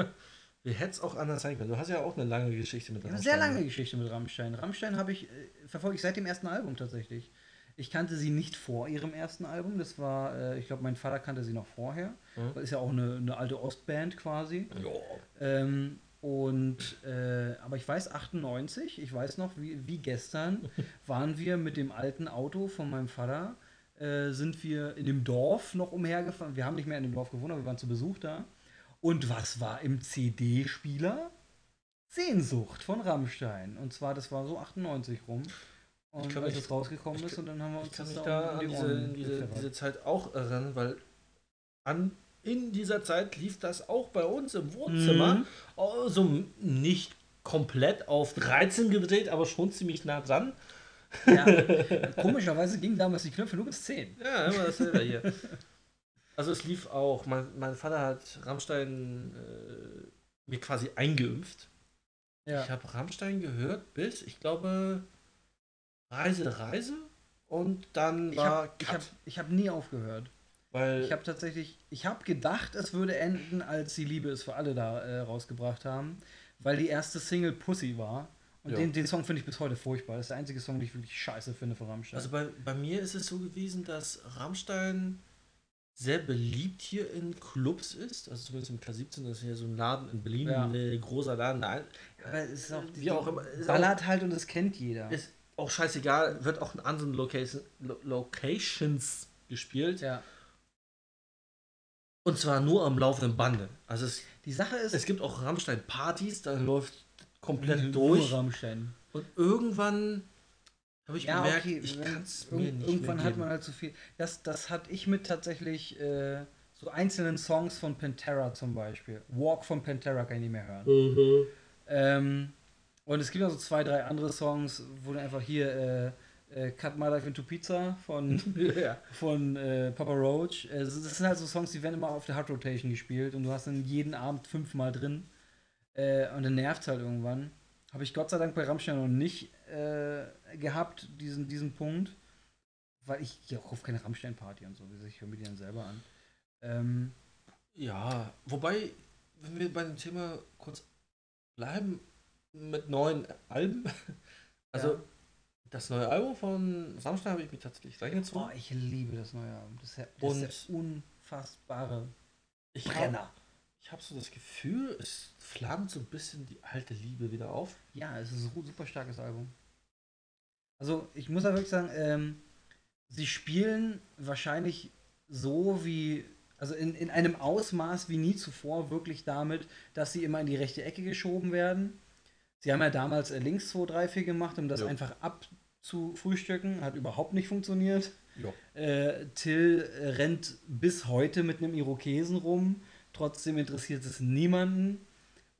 Wir hätten es auch anders sein können. Du hast ja auch eine lange Geschichte mit Rammstein. Eine sehr lange Geschichte mit Rammstein. Rammstein habe ich, äh, verfolge ich seit dem ersten Album tatsächlich. Ich kannte sie nicht vor ihrem ersten Album. Das war, äh, ich glaube, mein Vater kannte sie noch vorher. Mhm. Das ist ja auch eine, eine alte Ostband quasi. Ja. Ähm, und, äh, aber ich weiß, 98, ich weiß noch, wie, wie gestern, waren wir mit dem alten Auto von meinem Vater, äh, sind wir in dem Dorf noch umhergefahren. Wir haben nicht mehr in dem Dorf gewohnt, aber wir waren zu Besuch da. Und was war im CD-Spieler? Sehnsucht von Rammstein. Und zwar, das war so 98 rum. Und kann als es rausgekommen ist, ich- und dann haben wir uns Ich kann das mich da da an die diese, diese, diese Zeit auch erinnern, weil an, in dieser Zeit lief das auch bei uns im Wohnzimmer. Mhm. Also nicht komplett auf 13 gedreht, aber schon ziemlich nah dran. Ja, komischerweise gingen damals die Knöpfe nur bis 10. Ja, immer dasselbe hier. Also es lief auch, mein, mein Vater hat Rammstein äh, mir quasi eingeimpft. Ja. Ich habe Rammstein gehört bis, ich glaube, Reise, Reise. Und dann Ich war habe ich Cut. hab, ich hab nie aufgehört. Weil Ich habe tatsächlich, ich habe gedacht, es würde enden, als die Liebe ist für alle da äh, rausgebracht haben, weil die erste Single Pussy war. Und Ja. den, den Song finde ich bis heute furchtbar. Das ist der einzige Song, den ich wirklich scheiße finde von Rammstein. Also bei, bei mir ist es so gewesen, dass Rammstein sehr beliebt hier in Clubs ist. Also zumindest im K17, das ist ja so ein Laden in Berlin, Ja. ein großer Laden. Da Aber es ist auch, Wie auch immer, ballert halt und das kennt jeder. Ist auch scheißegal, wird auch in anderen Location, Lo Locations gespielt. ja. Und zwar nur am laufenden Bande. Also es, Die Sache ist, es gibt auch Rammstein-Partys, da läuft komplett nur durch. Rammstein. Und irgendwann habe ich Ja, gemerkt, okay, ich kann es mir nicht irgendwann mehr hat man halt zu viel. Das, das hatte ich mit tatsächlich äh, so einzelnen Songs von Pantera zum Beispiel. Walk von Pantera kann ich nicht mehr hören. Mhm. Ähm, und es gibt auch so zwei, drei andere Songs, wo dann einfach hier äh, äh, Cut My Life into Pizza von, ja. von äh, Papa Roach. Äh, das sind halt so Songs, die werden immer auf der Hard Rotation gespielt und du hast dann jeden Abend fünfmal drin. Äh, und dann nervt halt irgendwann. Habe ich Gott sei Dank bei Rammstein noch nicht äh, gehabt, diesen, diesen Punkt. Weil ich gehe auch auf keine Rammstein-Party und so. Ich höre mir die dann selber an. Ähm, Ja, wobei, wenn wir bei dem Thema kurz bleiben mit neuen Alben, also Ja. Das neue Album von Rammstein habe ich mir tatsächlich oh, reingezogen. ich liebe das neue Album. Das ist ja, das ist ja unfassbare ich habe Brenner. ich hab so das Gefühl, es flammt so ein bisschen die alte Liebe wieder auf. Ja, es ist ein super starkes Album. Also, ich muss ja wirklich sagen, ähm, sie spielen wahrscheinlich so wie, also in, in einem Ausmaß wie nie zuvor, wirklich damit, dass sie immer in die rechte Ecke geschoben werden. Sie haben ja damals äh, links 2, 3, 4 gemacht, um das Ja. einfach abzufrühstücken. Hat überhaupt nicht funktioniert. Äh, Till rennt bis heute mit einem Irokesen rum. Trotzdem interessiert es niemanden.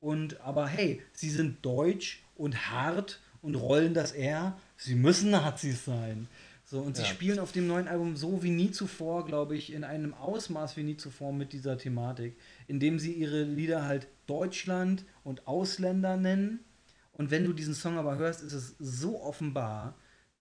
Und aber hey, sie sind deutsch und hart und rollen das R. Sie müssen Nazis sein. So, und sie Ja. spielen auf dem neuen Album so wie nie zuvor, glaube ich, in einem Ausmaß wie nie zuvor mit dieser Thematik, indem sie ihre Lieder halt Deutschland und Ausländer nennen. Und wenn du diesen Song aber hörst, ist es so offenbar,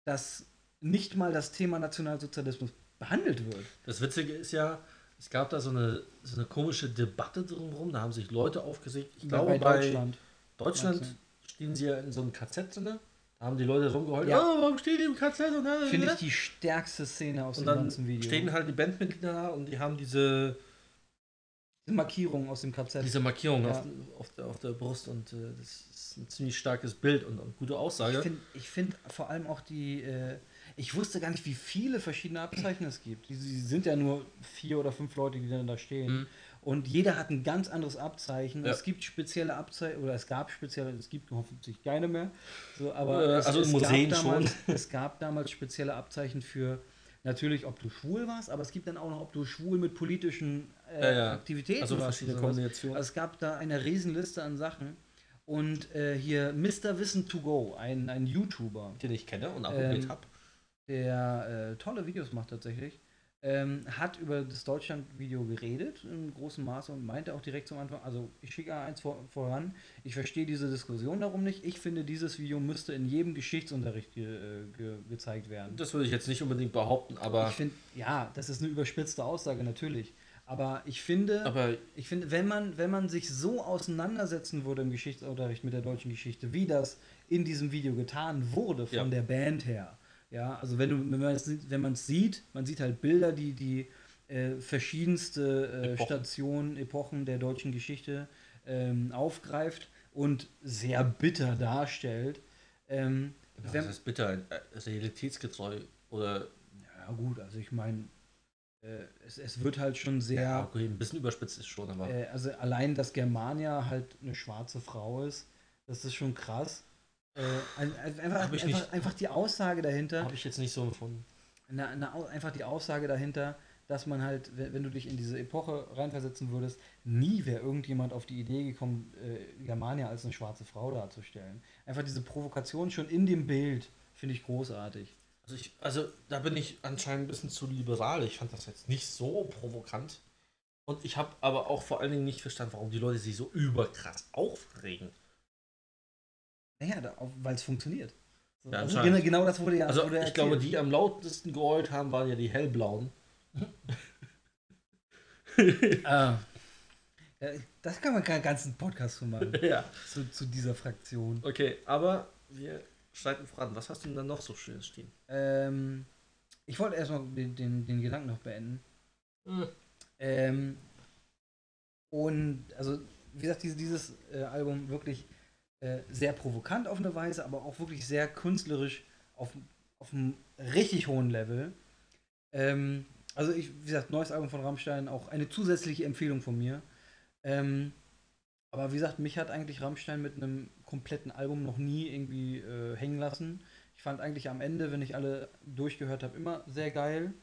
dass nicht mal das Thema Nationalsozialismus behandelt wird. Das Witzige ist ja, es gab da so eine, so eine komische Debatte drumherum, da haben sich Leute aufgeregt. Ich glaube, bei Deutschland, Deutschland. meinst stehen sie ja in so einem KZ drin. Da haben die Leute rumgeheult, Ja. oh, warum stehen die im KZ? Finde ich die stärkste Szene aus und dem ganzen Video. stehen halt die Bandmitglieder da und die haben diese, Die Markierung aus dem KZ. diese Markierung Ja. auf, auf, der, auf der Brust und äh, das ist ein ziemlich starkes Bild und eine gute Aussage. Ich finde find vor allem auch die. Äh, ich wusste gar nicht, wie viele verschiedene Abzeichen es gibt. Die, die sind ja nur vier oder fünf Leute, die dann da stehen. Mhm. Und jeder hat ein ganz anderes Abzeichen. Ja. Es gibt spezielle Abzeichen, oder es gab spezielle, es gibt hoffentlich keine mehr. So, aber Äh, es, also es Museen damals, schon. Es gab damals spezielle Abzeichen für natürlich, ob du schwul warst, aber es gibt dann auch noch, ob du schwul mit politischen äh, Ja, ja. Aktivitäten Also warst. verschiedene. Kombinationen. Also es gab da eine Riesenliste an Sachen. Und äh, hier Mr. Wissen to Go, ein, ein YouTuber, den ich kenne und abonniert Ähm, habe. der äh, tolle Videos macht tatsächlich, ähm, hat über das Deutschland-Video geredet im großen Maße und meinte auch direkt zum Anfang, also ich schicke eins vor, voran, ich verstehe diese Diskussion darum nicht, ich finde, dieses Video müsste in jedem Geschichtsunterricht ge, äh, ge, gezeigt werden. Das würde ich jetzt nicht unbedingt behaupten, aber, Ich finde, ja, das ist eine überspitzte Aussage natürlich, aber ich finde, aber ich finde, wenn man, wenn man sich so auseinandersetzen würde im Geschichtsunterricht mit der deutschen Geschichte, wie das in diesem Video getan wurde von Ja. der Band her, Ja, also wenn du, wenn man es wenn man es sieht, man sieht halt Bilder, die die äh, verschiedenste äh, Epochen. Stationen, Epochen der deutschen Geschichte ähm, aufgreift und sehr bitter darstellt. Ähm, Ja, wenn, das ist bitter, äh, realitätsgetreu oder ja gut, also ich meine, äh, es, es wird halt schon sehr, ja, okay, ein bisschen überspitzt ist schon, aber äh, also allein, dass Germania halt eine schwarze Frau ist, das ist schon krass. Äh, ein- einfach, einfach, nicht- einfach die Aussage dahinter, habe ich jetzt nicht so empfunden. eine, eine, einfach die Aussage dahinter, dass man halt, wenn, wenn du dich in diese Epoche reinversetzen würdest, nie wäre irgendjemand auf die Idee gekommen, äh, Germania als eine schwarze Frau darzustellen. Einfach diese Provokation schon in dem Bild finde ich großartig. Also, ich, also da bin ich anscheinend ein bisschen zu liberal. Ich fand das jetzt nicht so provokant. Und ich habe aber auch vor allen Dingen nicht verstanden, warum die Leute sich so überkrass aufregen. Naja, weil es funktioniert. So, Ja, also genau, genau das wurde ja Also wurde ich glaube, die am lautesten geheult haben, waren ja die hellblauen. Ah. Das kann man keinen ganzen Podcast zu machen, ja. zu, zu dieser Fraktion. Okay, aber wir schreiten voran. Was hast du denn dann noch so schön stehen? Ähm, ich wollte erstmal den, den, den Gedanken noch beenden. Hm. Ähm, und also, wie gesagt, dieses, dieses äh, Album wirklich äh, sehr provokant auf eine Weise, aber auch wirklich sehr künstlerisch auf, auf einem richtig hohen Level. Ähm, also, ich, wie gesagt, neues Album von Rammstein, auch eine zusätzliche Empfehlung von mir. Ähm, aber wie gesagt, mich hat eigentlich Rammstein mit einem kompletten Album noch nie irgendwie äh, hängen lassen. Ich fand eigentlich am Ende, wenn ich alle durchgehört habe, immer sehr geil.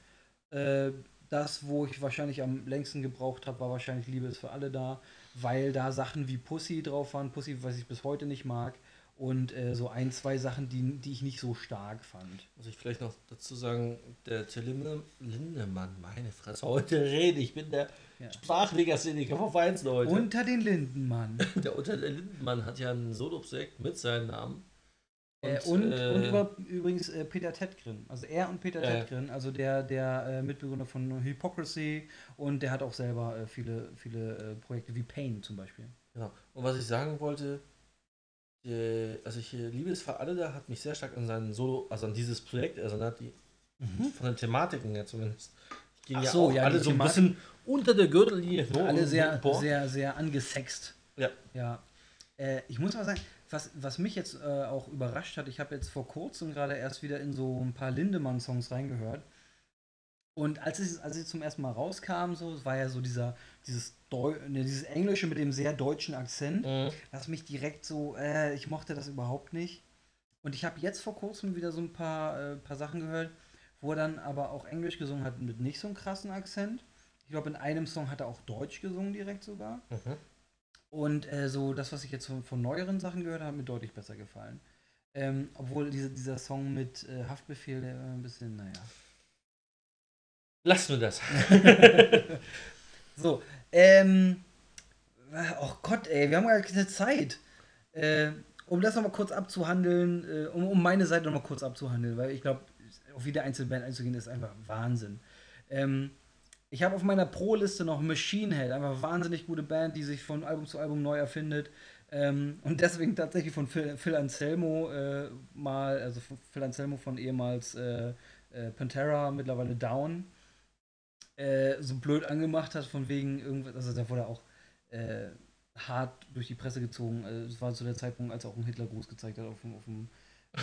Äh, das, wo ich wahrscheinlich am längsten gebraucht habe, war wahrscheinlich Liebe ist für alle da, weil da Sachen wie Pussy drauf waren. Pussy, was ich bis heute nicht mag. Und äh, so ein, zwei Sachen, die, die ich nicht so stark fand. Muss ich vielleicht noch dazu sagen, der Till Linde- Lindemann, meine Fresse, heute rede ich, bin der Ja. Sprachlegastheniker vom heute. Unter den Linden, Mann. der Unter der Lindemann hat ja ein Solo-Projekt mit seinem Namen. Und, äh, und, äh, und über, übrigens äh, Peter Tedgren. Also er und Peter Ja, ja. Tedgren, also der, der äh, Mitbegründer von Hypocrisy und der hat auch selber äh, viele, viele äh, Projekte wie Pain zum Beispiel. Genau. Und was ich sagen wollte, die, also hier Liebe ist für alle da hat mich sehr stark an seinen Solo, also an dieses Projekt, also hat die von den Thematiken her zumindest. Gingen Ach so, auch ja, alle so ein bisschen unter der Gürtellinie. so Alle und sehr, sehr, sehr angesext. Ja. Ja. Äh, ich muss mal sagen, was, was mich jetzt äh, auch überrascht hat, ich habe jetzt vor kurzem gerade erst wieder in so ein paar Lindemann-Songs reingehört. Und als es, als sie zum ersten Mal rauskam, so, es war ja so dieser, dieses, Deu ne, dieses Englische mit dem sehr deutschen Akzent, Mhm. was mich direkt so, äh, ich mochte das überhaupt nicht. Und ich habe jetzt vor kurzem wieder so ein paar, äh, paar Sachen gehört, wo er dann aber auch Englisch gesungen hat mit nicht so einem krassen Akzent. Ich glaube, in einem Song hat er auch Deutsch gesungen direkt sogar. Mhm. Und äh, so das, was ich jetzt von, von neueren Sachen gehört habe, hat mir deutlich besser gefallen. Ähm, obwohl diese, dieser Song mit äh, Haftbefehl, der war ein bisschen, naja. Lass nur das. So, ähm, oh Gott, ey, wir haben gar keine Zeit. Äh, um das nochmal kurz abzuhandeln, äh, um, um meine Seite nochmal kurz abzuhandeln, weil ich glaube, auf jede einzelne Band einzugehen, ist einfach Wahnsinn. Ähm, ich habe auf meiner Pro-Liste noch Machine Head, einfach wahnsinnig gute Band, die sich von Album zu Album neu erfindet. Ähm, und deswegen tatsächlich von Phil, Phil Anselmo äh, mal, also Phil Anselmo von ehemals äh, äh, Pantera, mittlerweile Down, äh, so blöd angemacht hat, von wegen irgendwas, also da wurde er auch äh, hart durch die Presse gezogen. Also, Das war zu der Zeitpunkt, als er auch einen Hitlergruß gezeigt hat auf dem, auf dem,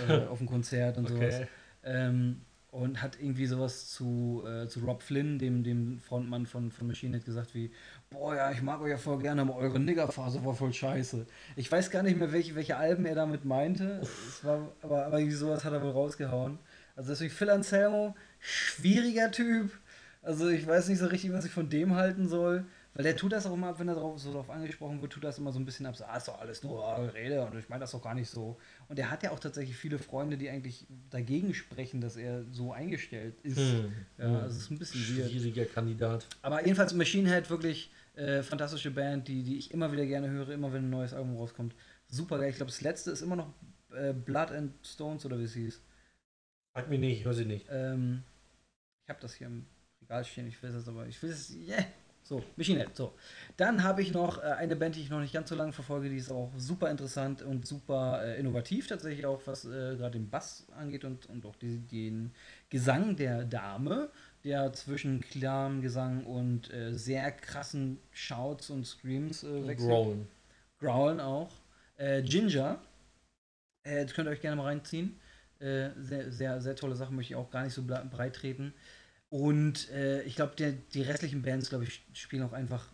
äh, auf dem Konzert und sowas. Ähm, und hat irgendwie sowas zu, äh, zu Rob Flynn, dem, dem Frontmann von, von Machine Head, gesagt wie, boah ja, ich mag euch ja voll gerne, aber eure Niggerphase war voll scheiße. Ich weiß gar nicht mehr, welche, welche Alben er damit meinte, es war, aber, aber irgendwie sowas hat er wohl rausgehauen. Also deswegen Phil Anselmo, schwieriger Typ. Also ich weiß nicht so richtig, was ich von dem halten soll. Weil der tut das auch immer, wenn er drauf, so darauf angesprochen wird, tut das immer so ein bisschen ab, so, ah, ist doch alles nur Rede und ich meine das doch gar nicht so. Und er hat ja auch tatsächlich viele Freunde, die eigentlich dagegen sprechen, dass er so eingestellt ist. Hm. Ja, also es ist ein bisschen weird. Schwieriger Kandidat. Aber jedenfalls Machine Head, wirklich äh, fantastische Band, die, die ich immer wieder gerne höre, immer wenn ein neues Album rauskommt. Super geil. Ich glaube, das letzte ist immer noch äh, Blood and Stones oder wie es hieß. Frag mich nicht, ich höre sie nicht. Ähm, ich habe das hier im Regal stehen, ich weiß es aber, ich will es, yeah, So, Machine Head. So. Dann habe ich noch äh, eine Band, die ich noch nicht ganz so lange verfolge, die ist auch super interessant und super äh, innovativ, tatsächlich auch, was äh, gerade den Bass angeht und, und auch die, den Gesang der Dame, der zwischen klarem Gesang und äh, sehr krassen Shouts und Screams äh, wechselt. Growlen. Growlen auch. Äh, Ginger. Das könnt ihr euch gerne mal reinziehen. Sehr, sehr, sehr tolle Sache, möchte ich auch gar nicht so breit treten. Und äh, ich glaube, die restlichen Bands, glaube ich, spielen auch einfach.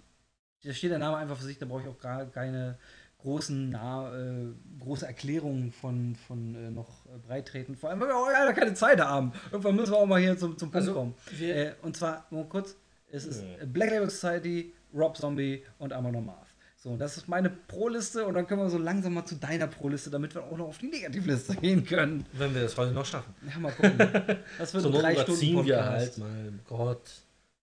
Da steht der Name einfach für sich, da brauche ich auch gar keine großen, nah, äh, große Erklärungen von, von äh, noch äh, breit treten. Vor allem, weil wir auch leider keine Zeit haben. Irgendwann müssen wir auch mal hier zum, zum Punkt Also, kommen. Äh, und zwar, nur kurz, es ist. Black Label Society, Rob Zombie und Amon Amarth. So, das ist meine Pro-Liste und dann können wir so langsam mal zu deiner Pro-Liste, damit wir auch noch auf die Negativliste gehen können. Wenn wir das heute noch schaffen. Ja, mal gucken. Das wird So drei Stunden überziehen wir Podcast. halt mal. Gott.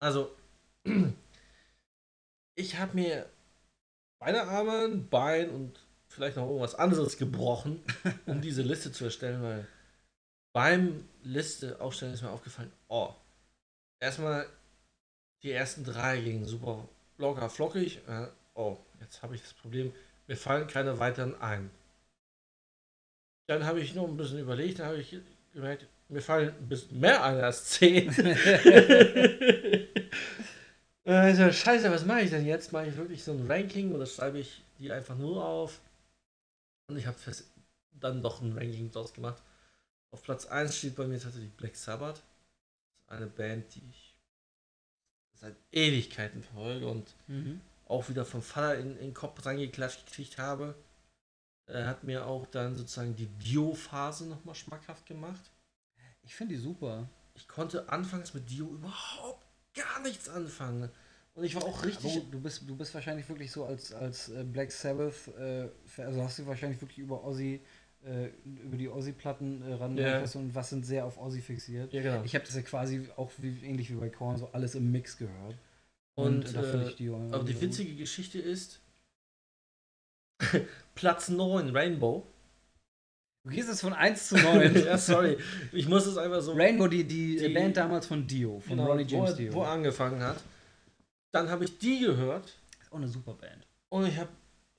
Also, ich habe mir beide Arme, ein Bein und vielleicht noch irgendwas anderes gebrochen, um diese Liste zu erstellen, weil beim Liste aufstellen ist mir aufgefallen, oh, erstmal die ersten drei gingen super locker flockig. Äh, oh, jetzt habe ich das Problem, mir fallen keine weiteren ein. Dann habe ich noch ein bisschen überlegt, dann habe ich gemerkt, mir fallen ein bisschen mehr ein als zehn. also, scheiße, was mache ich denn jetzt? Mache ich wirklich so ein Ranking oder schreibe ich die einfach nur auf? Und ich habe dann doch ein Ranking draus gemacht. Auf Platz 1 steht bei mir tatsächlich Black Sabbath. Das ist eine Band, die ich seit Ewigkeiten verfolge und Mhm. Auch wieder vom Vater in, in den Kopf reingeklatscht gekriegt habe. Er hat mir auch dann sozusagen die Dio-Phase nochmal schmackhaft gemacht. Ich finde die super. Ich konnte anfangs mit Dio überhaupt gar nichts anfangen. Und ich war auch richtig. Aber du bist, du bist wahrscheinlich wirklich so als, als äh, Black Sabbath, äh, also hast du wahrscheinlich wirklich über Ozzy, äh, über die Ozzy-Platten äh, ran was und was sind sehr auf Ozzy fixiert. ja, genau. Ich habe das ja quasi auch wie, ähnlich wie bei Korn so alles im Mix gehört. Und, finde äh, die auch Aber die witzige Geschichte ist, Platz 9, Rainbow. Du gehst jetzt von 1 zu 9. ja, sorry. Ich muss es einfach so. Rainbow, die, die, Die- Band damals von Dio, von genau, Ronnie wo, James er- Dio. wo er angefangen hat. Dann habe ich die gehört ist auch eine super Band. und ich habe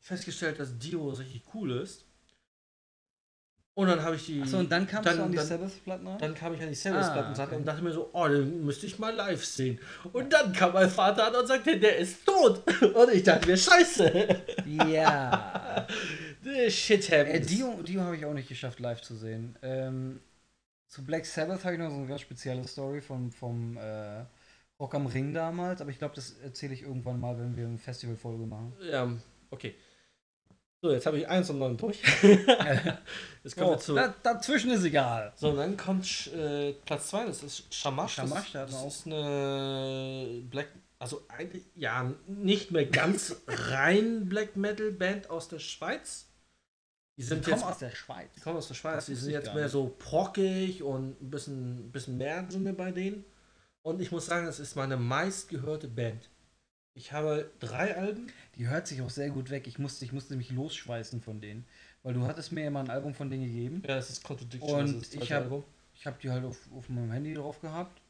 festgestellt, dass Dio richtig cool ist. Und dann habe ich die. Achso, und dann kamst dann- du an die Sabbath-Platten ran? Dann kam ich an die Ah, Service-Platten okay. und dachte mir so, oh, den müsste ich mal live sehen. Und dann kam mein Vater an und sagte, der ist tot. Und ich dachte mir, scheiße. Ja. The Shit äh, happens. Dio, Dio habe ich auch nicht geschafft, live zu sehen. Ähm, zu Black Sabbath habe ich noch so eine ganz spezielle Story vom, vom äh, Rock am Ring damals, aber ich glaube, das erzähle ich irgendwann mal, wenn wir eine Festivalfolge machen. Ja, okay. So, jetzt habe ich eins und neun durch. jetzt kommen Oh, wir zu. da, dazwischen ist egal. So, und dann kommt äh, Platz 2, das ist Shamash. Shamash, das, das ist eine Black, also eigentlich, ja, nicht mehr ganz rein Black Metal Band aus der Schweiz. Die Die sind kommen jetzt aus der Schweiz. die kommen aus der Schweiz, Das die sind jetzt mehr nicht. so prockig und ein bisschen, bisschen mehr drin bei denen. Und ich muss sagen, das ist meine meistgehörte Band. Ich habe drei Alben. Die hört sich auch sehr gut weg. Ich musste, ich musste mich losschweißen von denen. Weil du hattest mir ja mal ein Album von denen gegeben. Ja, das ist Contradiction. Und das ist das ich zweite hab- Album. Ich habe die halt auf, auf meinem Handy drauf gehabt.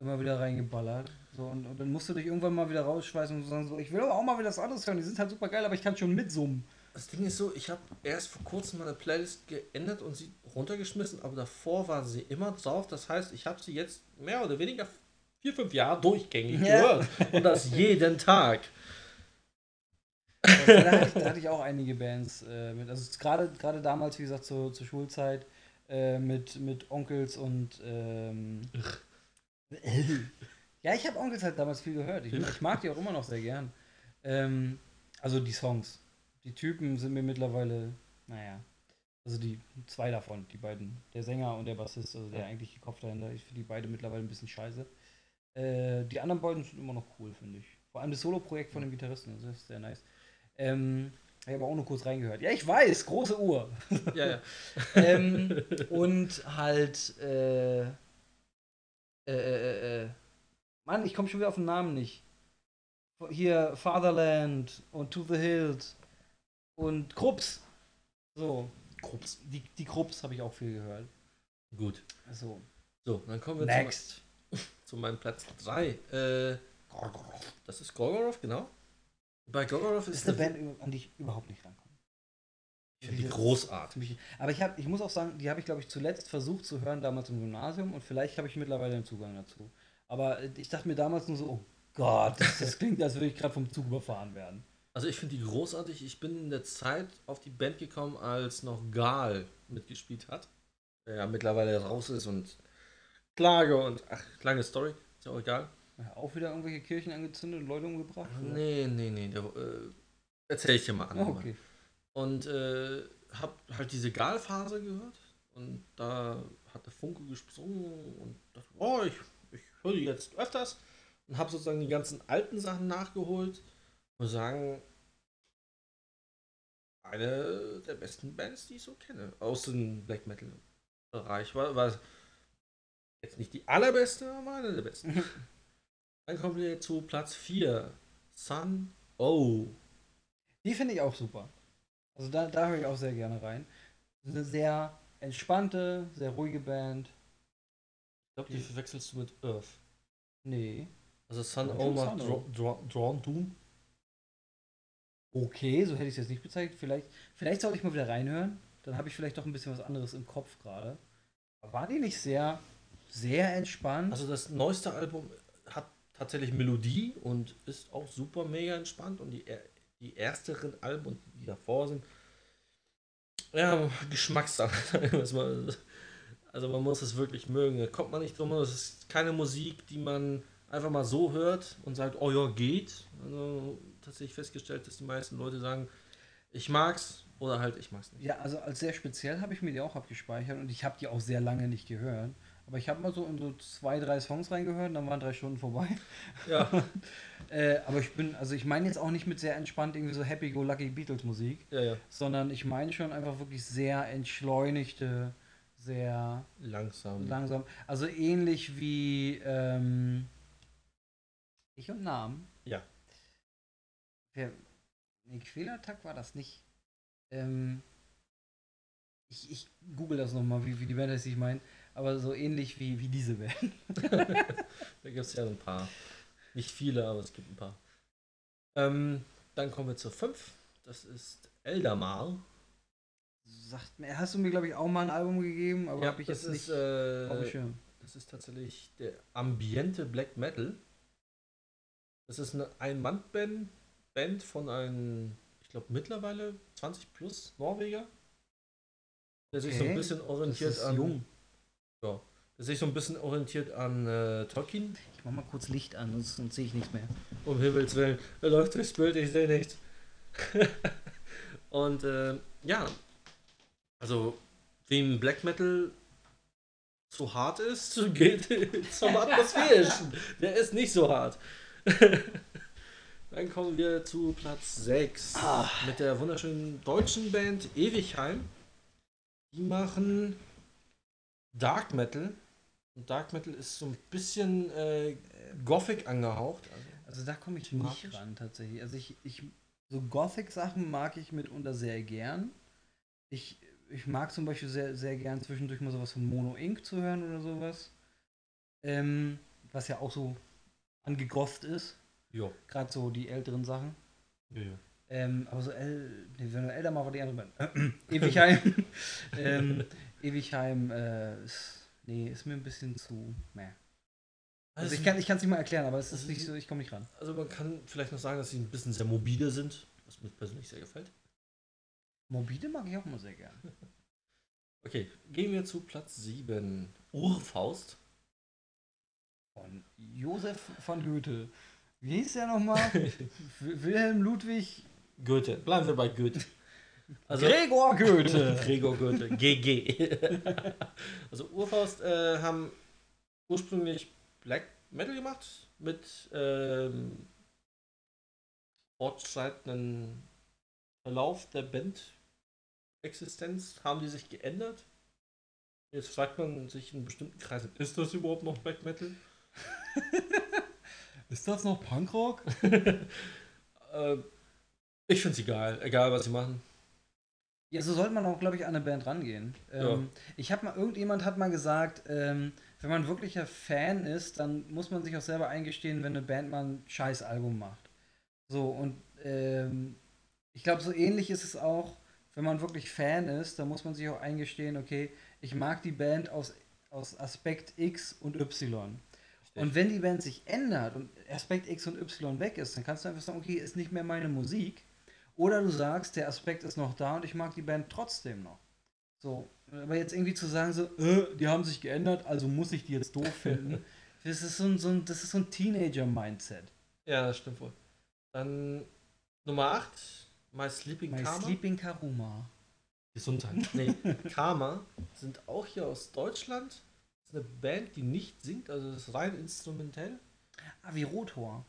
Immer wieder reingeballert. So, und, und dann musst du dich irgendwann mal wieder rausschweißen und sagen so, ich will aber auch mal wieder das anderes hören. Die sind halt super geil, aber ich kann schon mitsummen. Das Ding ist so, ich habe erst vor kurzem meine Playlist geändert und sie runtergeschmissen, aber davor war sie immer drauf. Das heißt, ich habe sie jetzt mehr oder weniger vier, fünf Jahre durchgängig Ja. gehört. Und das jeden Tag. Also, da, hatte ich, da hatte ich auch einige Bands äh, mit. Also gerade gerade damals, wie gesagt, zur, zur Schulzeit äh, mit, mit Onkels und ähm, Ja, ich habe Onkels halt damals viel gehört. Ich, ich mag die auch immer noch sehr gern. Ähm, also die Songs. Die Typen sind mir mittlerweile, naja. Also die zwei davon, die beiden. Der Sänger und der Bassist, also der eigentliche Kopf dahinter. Ich finde die beide mittlerweile ein bisschen scheiße. Äh, die anderen beiden sind immer noch cool, finde ich. Vor allem das Solo-Projekt von dem Gitarristen, also das ist sehr nice. Ähm, ich habe auch nur kurz reingehört. Ja, ich weiß, große Uhr. Ja, ja. ähm, und halt, äh, äh, äh, äh, äh, Mann, ich komme schon wieder auf den Namen nicht. Hier Fatherland und To the Hills und Krups. So, Krups. die, die Krups habe ich auch viel gehört. Gut. Also, So, dann kommen wir next. zu, zu meinem Platz 3. Äh. Das ist Gorgoroth, genau. Bei Gorgoroth Das ist ist eine Band, an die ich überhaupt nicht rankomme. Ich finde die großartig. Aber ich, hab, ich muss auch sagen, die habe ich, glaube ich, zuletzt versucht zu hören, damals im Gymnasium und vielleicht habe ich mittlerweile einen Zugang dazu. Aber äh, ich dachte mir damals nur so, oh Gott, das, das klingt, als würde ich gerade vom Zug überfahren werden. Also ich finde die großartig. Ich bin in der Zeit auf die Band gekommen, als noch Gal mitgespielt hat. Der ja mittlerweile raus ist und Klage und ach, lange Story. Ist ja auch egal. Ja, Auch wieder irgendwelche Kirchen angezündet und Leute umgebracht? oder? Nee, nee, nee. Der, äh, erzähl ich dir mal an. Ah, okay. Und äh, hab halt diese Gal-Phase gehört. Und da hat der Funke gesprungen und dachte, oh, ich, ich höre die jetzt öfters. Und habe sozusagen die ganzen alten Sachen nachgeholt. Und sagen, eine der besten Bands, die ich so kenne. Aus dem Black Metal-Bereich. War, war jetzt nicht die allerbeste, aber eine der besten. Dann kommen wir zu Platz 4. Sun Oh. Die finde ich auch super. Also da, da höre ich auch sehr gerne rein. Das ist eine sehr entspannte, sehr ruhige Band. Ich glaube, die verwechselst du mit Earth. Nee. Also Sun Oh schon macht Drawn Doom. Okay, so hätte ich es jetzt nicht bezeichnet. Vielleicht, vielleicht sollte ich mal wieder reinhören. Dann habe ich vielleicht doch ein bisschen was anderes im Kopf gerade. Aber war die nicht sehr, sehr entspannt? Also das neueste Album hat tatsächlich Melodie und ist auch super mega entspannt. Und die, die ersteren Alben die davor sind ja, Geschmackssache. Also man muss es wirklich mögen. Da kommt man nicht drum. Es ist keine Musik, die man einfach mal so hört und sagt, oh ja, geht. Also tatsächlich festgestellt, dass die meisten Leute sagen, ich mag's oder halt ich mag's nicht. ja, also als sehr speziell habe ich mir die auch abgespeichert und ich habe die auch sehr lange nicht gehört. Aber ich habe mal so in so zwei, drei Songs reingehört und dann waren drei Stunden vorbei. Ja, Äh, aber ich bin, also ich meine jetzt auch nicht mit sehr entspannt irgendwie so Happy-Go-Lucky Beatles-Musik, ja, ja. sondern ich meine schon einfach wirklich sehr entschleunigte, sehr Langsam. langsam. Also ähnlich wie ähm, Ich und Namen. Ja. Wer, nee, Quälertag war das nicht. Ähm, ich, ich google das nochmal, wie, wie die Band heißt, die ich meine. Aber so ähnlich wie, wie diese Band. Da gibt es ja ein paar. Nicht viele, aber es gibt ein paar. Ähm, dann kommen wir zur 5. Das ist Eldamar. Sagt mir, hast du mir, glaube ich, auch mal ein Album gegeben, aber habe ich das jetzt ist, nicht auf dem äh, Schirm. das ist tatsächlich der Ambiente Black Metal. Das ist eine Ein-Mann-Band Band von einem, ich glaube mittlerweile 20 plus Norweger. Der sich so ein Okay. bisschen orientiert an. jung. Ja, der sich so ein bisschen orientiert an äh, Tolkien. Ich mach mal kurz Licht an, sonst, sonst sehe ich nichts mehr. Um Himmels Willen, da läuft durchs Bild, ich sehe nichts. Und äh, ja, also wem Black Metal zu hart ist, geht zum Atmosphärischen. Der ist nicht so hart. Dann kommen wir zu Platz 6 Ah. mit der wunderschönen deutschen Band Ewigheim. Die machen Dark Metal. Und Dark Metal ist so ein bisschen äh, Gothic angehaucht. Also, Also da komme ich nicht ran tatsächlich. Also ich, ich so Gothic-Sachen mag ich mitunter sehr gern. Ich, ich mag zum Beispiel sehr, sehr gern zwischendurch mal sowas von Mono Inc. zu hören oder sowas. Ähm, was ja auch so angegotht ist. ja. Gerade so die älteren Sachen. Ja, ja. Ähm, aber so El, nee, wenn wir älter mal war die andere Band. Ewigheim. ähm, Ewigheim äh, ist, nee, ist mir ein bisschen zu. Meh. Also ich kann es nicht mal erklären, aber es ist Also nicht so, ich komme nicht ran. also man kann vielleicht noch sagen, dass sie ein bisschen sehr mobile sind, was mir persönlich sehr gefällt. Mobile mag ich auch immer sehr gern. Okay, gehen wir zu Platz 7. Urfaust. Von Josef von Goethe. Wie hieß der nochmal? Wilhelm Ludwig Goethe. Bleiben wir bei Goethe. Also Gregor Goethe. Gregor Goethe. GG. also Urfaust äh, haben ursprünglich Black Metal gemacht mit ähm, fortschreitenden Verlauf der Band-Existenz haben die sich geändert. Jetzt fragt man sich in bestimmten Kreisen, ist das überhaupt noch Black Metal? Ist das noch Punkrock? äh, ich finde es egal, egal was sie machen. Ja, so sollte man auch, glaube ich, an eine Band rangehen. Ähm, Ich habe mal, irgendjemand hat mal gesagt, ähm, wenn man wirklicher Fan ist, dann muss man sich auch selber eingestehen, wenn eine Band mal ein scheiß Album macht. So, und ähm, ich glaube, so ähnlich ist es auch, wenn man wirklich Fan ist, dann muss man sich auch eingestehen, okay, ich mag die Band aus, aus Aspekt X und Y. Und wenn die Band sich ändert und Aspekt X und Y weg ist, dann kannst du einfach sagen, okay, ist nicht mehr meine Musik. Oder du sagst, der Aspekt ist noch da und ich mag die Band trotzdem noch. So, aber jetzt irgendwie zu sagen, so, äh, die haben sich geändert, also muss ich die jetzt doof finden, das ist so ein, so ein, das ist so ein Teenager-Mindset. Ja, das stimmt wohl. Dann Nummer 8, My Sleeping My Karma. Sleeping Karuma. Gesundheit. Nee, Karma sind auch hier aus Deutschland. Das ist eine Band, die nicht singt, also das ist rein instrumentell. Ah, wie Rotor.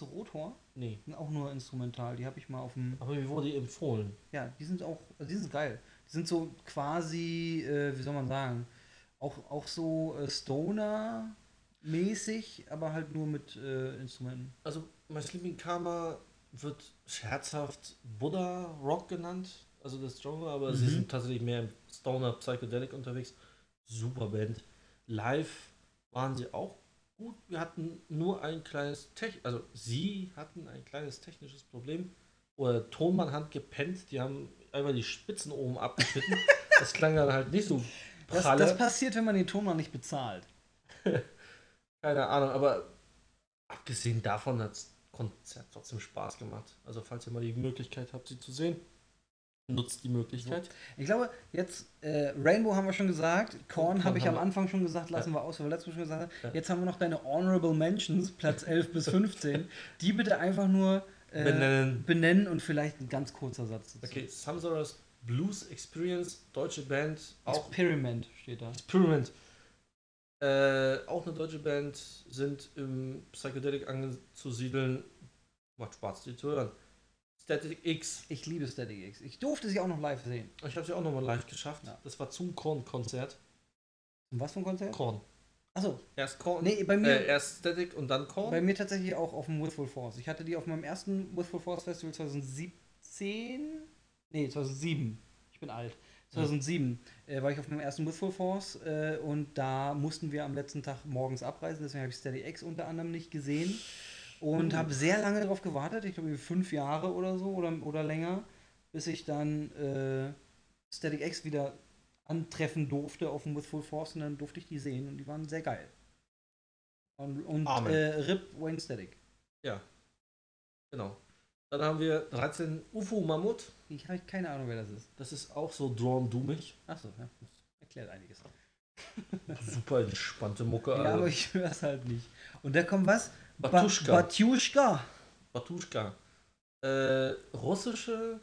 Du Rotor? Nee, Sind auch nur instrumental. Die habe ich mal auf dem. aber mir wurde empfohlen. Ja, die sind auch. Also die sind geil. Die sind so quasi, äh, wie soll man sagen, auch, auch so äh, Stoner-mäßig, aber halt nur mit äh, Instrumenten. Also My Sleeping Karma wird scherzhaft Buddha Rock genannt, also das Genre, aber sie Mhm. sind tatsächlich mehr im Stoner Psychedelic unterwegs. Super Band. Live waren sie auch gut. Wir hatten nur ein kleines Tech, also sie hatten ein kleines technisches Problem. Oder Tonmann hat gepennt, die haben einfach die Spitzen oben abgeschnitten. das klang dann halt nicht so Das, pralle. das passiert, wenn man den Ton noch nicht bezahlt. Keine Ahnung, aber abgesehen davon hat das Konzert trotzdem Spaß gemacht. Also falls ihr mal die Möglichkeit habt, sie zu sehen, nutzt die Möglichkeit. Ich glaube, jetzt äh, Rainbow haben wir schon gesagt, Korn Korn habe ich am. Anfang schon gesagt, lassen wir aus, weil wir letztes Mal schon gesagt haben. Ja. Jetzt haben wir noch deine Honorable Mentions, Platz 11 bis 15. Die bitte einfach nur äh, Benennen. benennen und vielleicht ein ganz kurzer Satz dazu. Okay, Samsaras Blues Experience, deutsche Band, auch Experiment steht da. Experiment. Äh, auch eine deutsche Band, sind im Psychedelic anzusiedeln. Macht Spaß, die zu hören. Static X. Ich liebe Static X. Ich durfte sie auch noch live sehen. Ich habe sie auch nochmal live geschafft. Ja. Das war zum Korn-Konzert. Und was für ein Konzert? Korn. Achso, Erst Korn. nee, bei mir, Äh, erst Static und dann Korn. bei mir tatsächlich auch auf dem Withful Force. Ich hatte die auf meinem ersten Withful Force Festival 2017. Nee, 2007. Ich bin alt. 2007 äh, war ich auf meinem ersten Withful Force äh, und da mussten wir am letzten Tag morgens abreisen. Deswegen habe ich Steady X unter anderem nicht gesehen und Uh. habe sehr lange darauf gewartet. Ich glaube, fünf Jahre oder so oder, oder länger, bis ich dann äh, Static X wieder antreffen durfte auf dem Withful Force und dann durfte ich die sehen und die waren sehr geil. Und, und äh, RIP Wayne Static. Genau. Dann haben wir 13 UFO Mammut. Ich habe keine Ahnung, wer das ist. Das ist auch so drawn doomig. Achso, ja. Das erklärt einiges. Super entspannte Mucke. Ja, also. aber ich höre es halt nicht. Und da kommt was? Ba- Batuschka. Batuschka. Batuschka. Äh, russische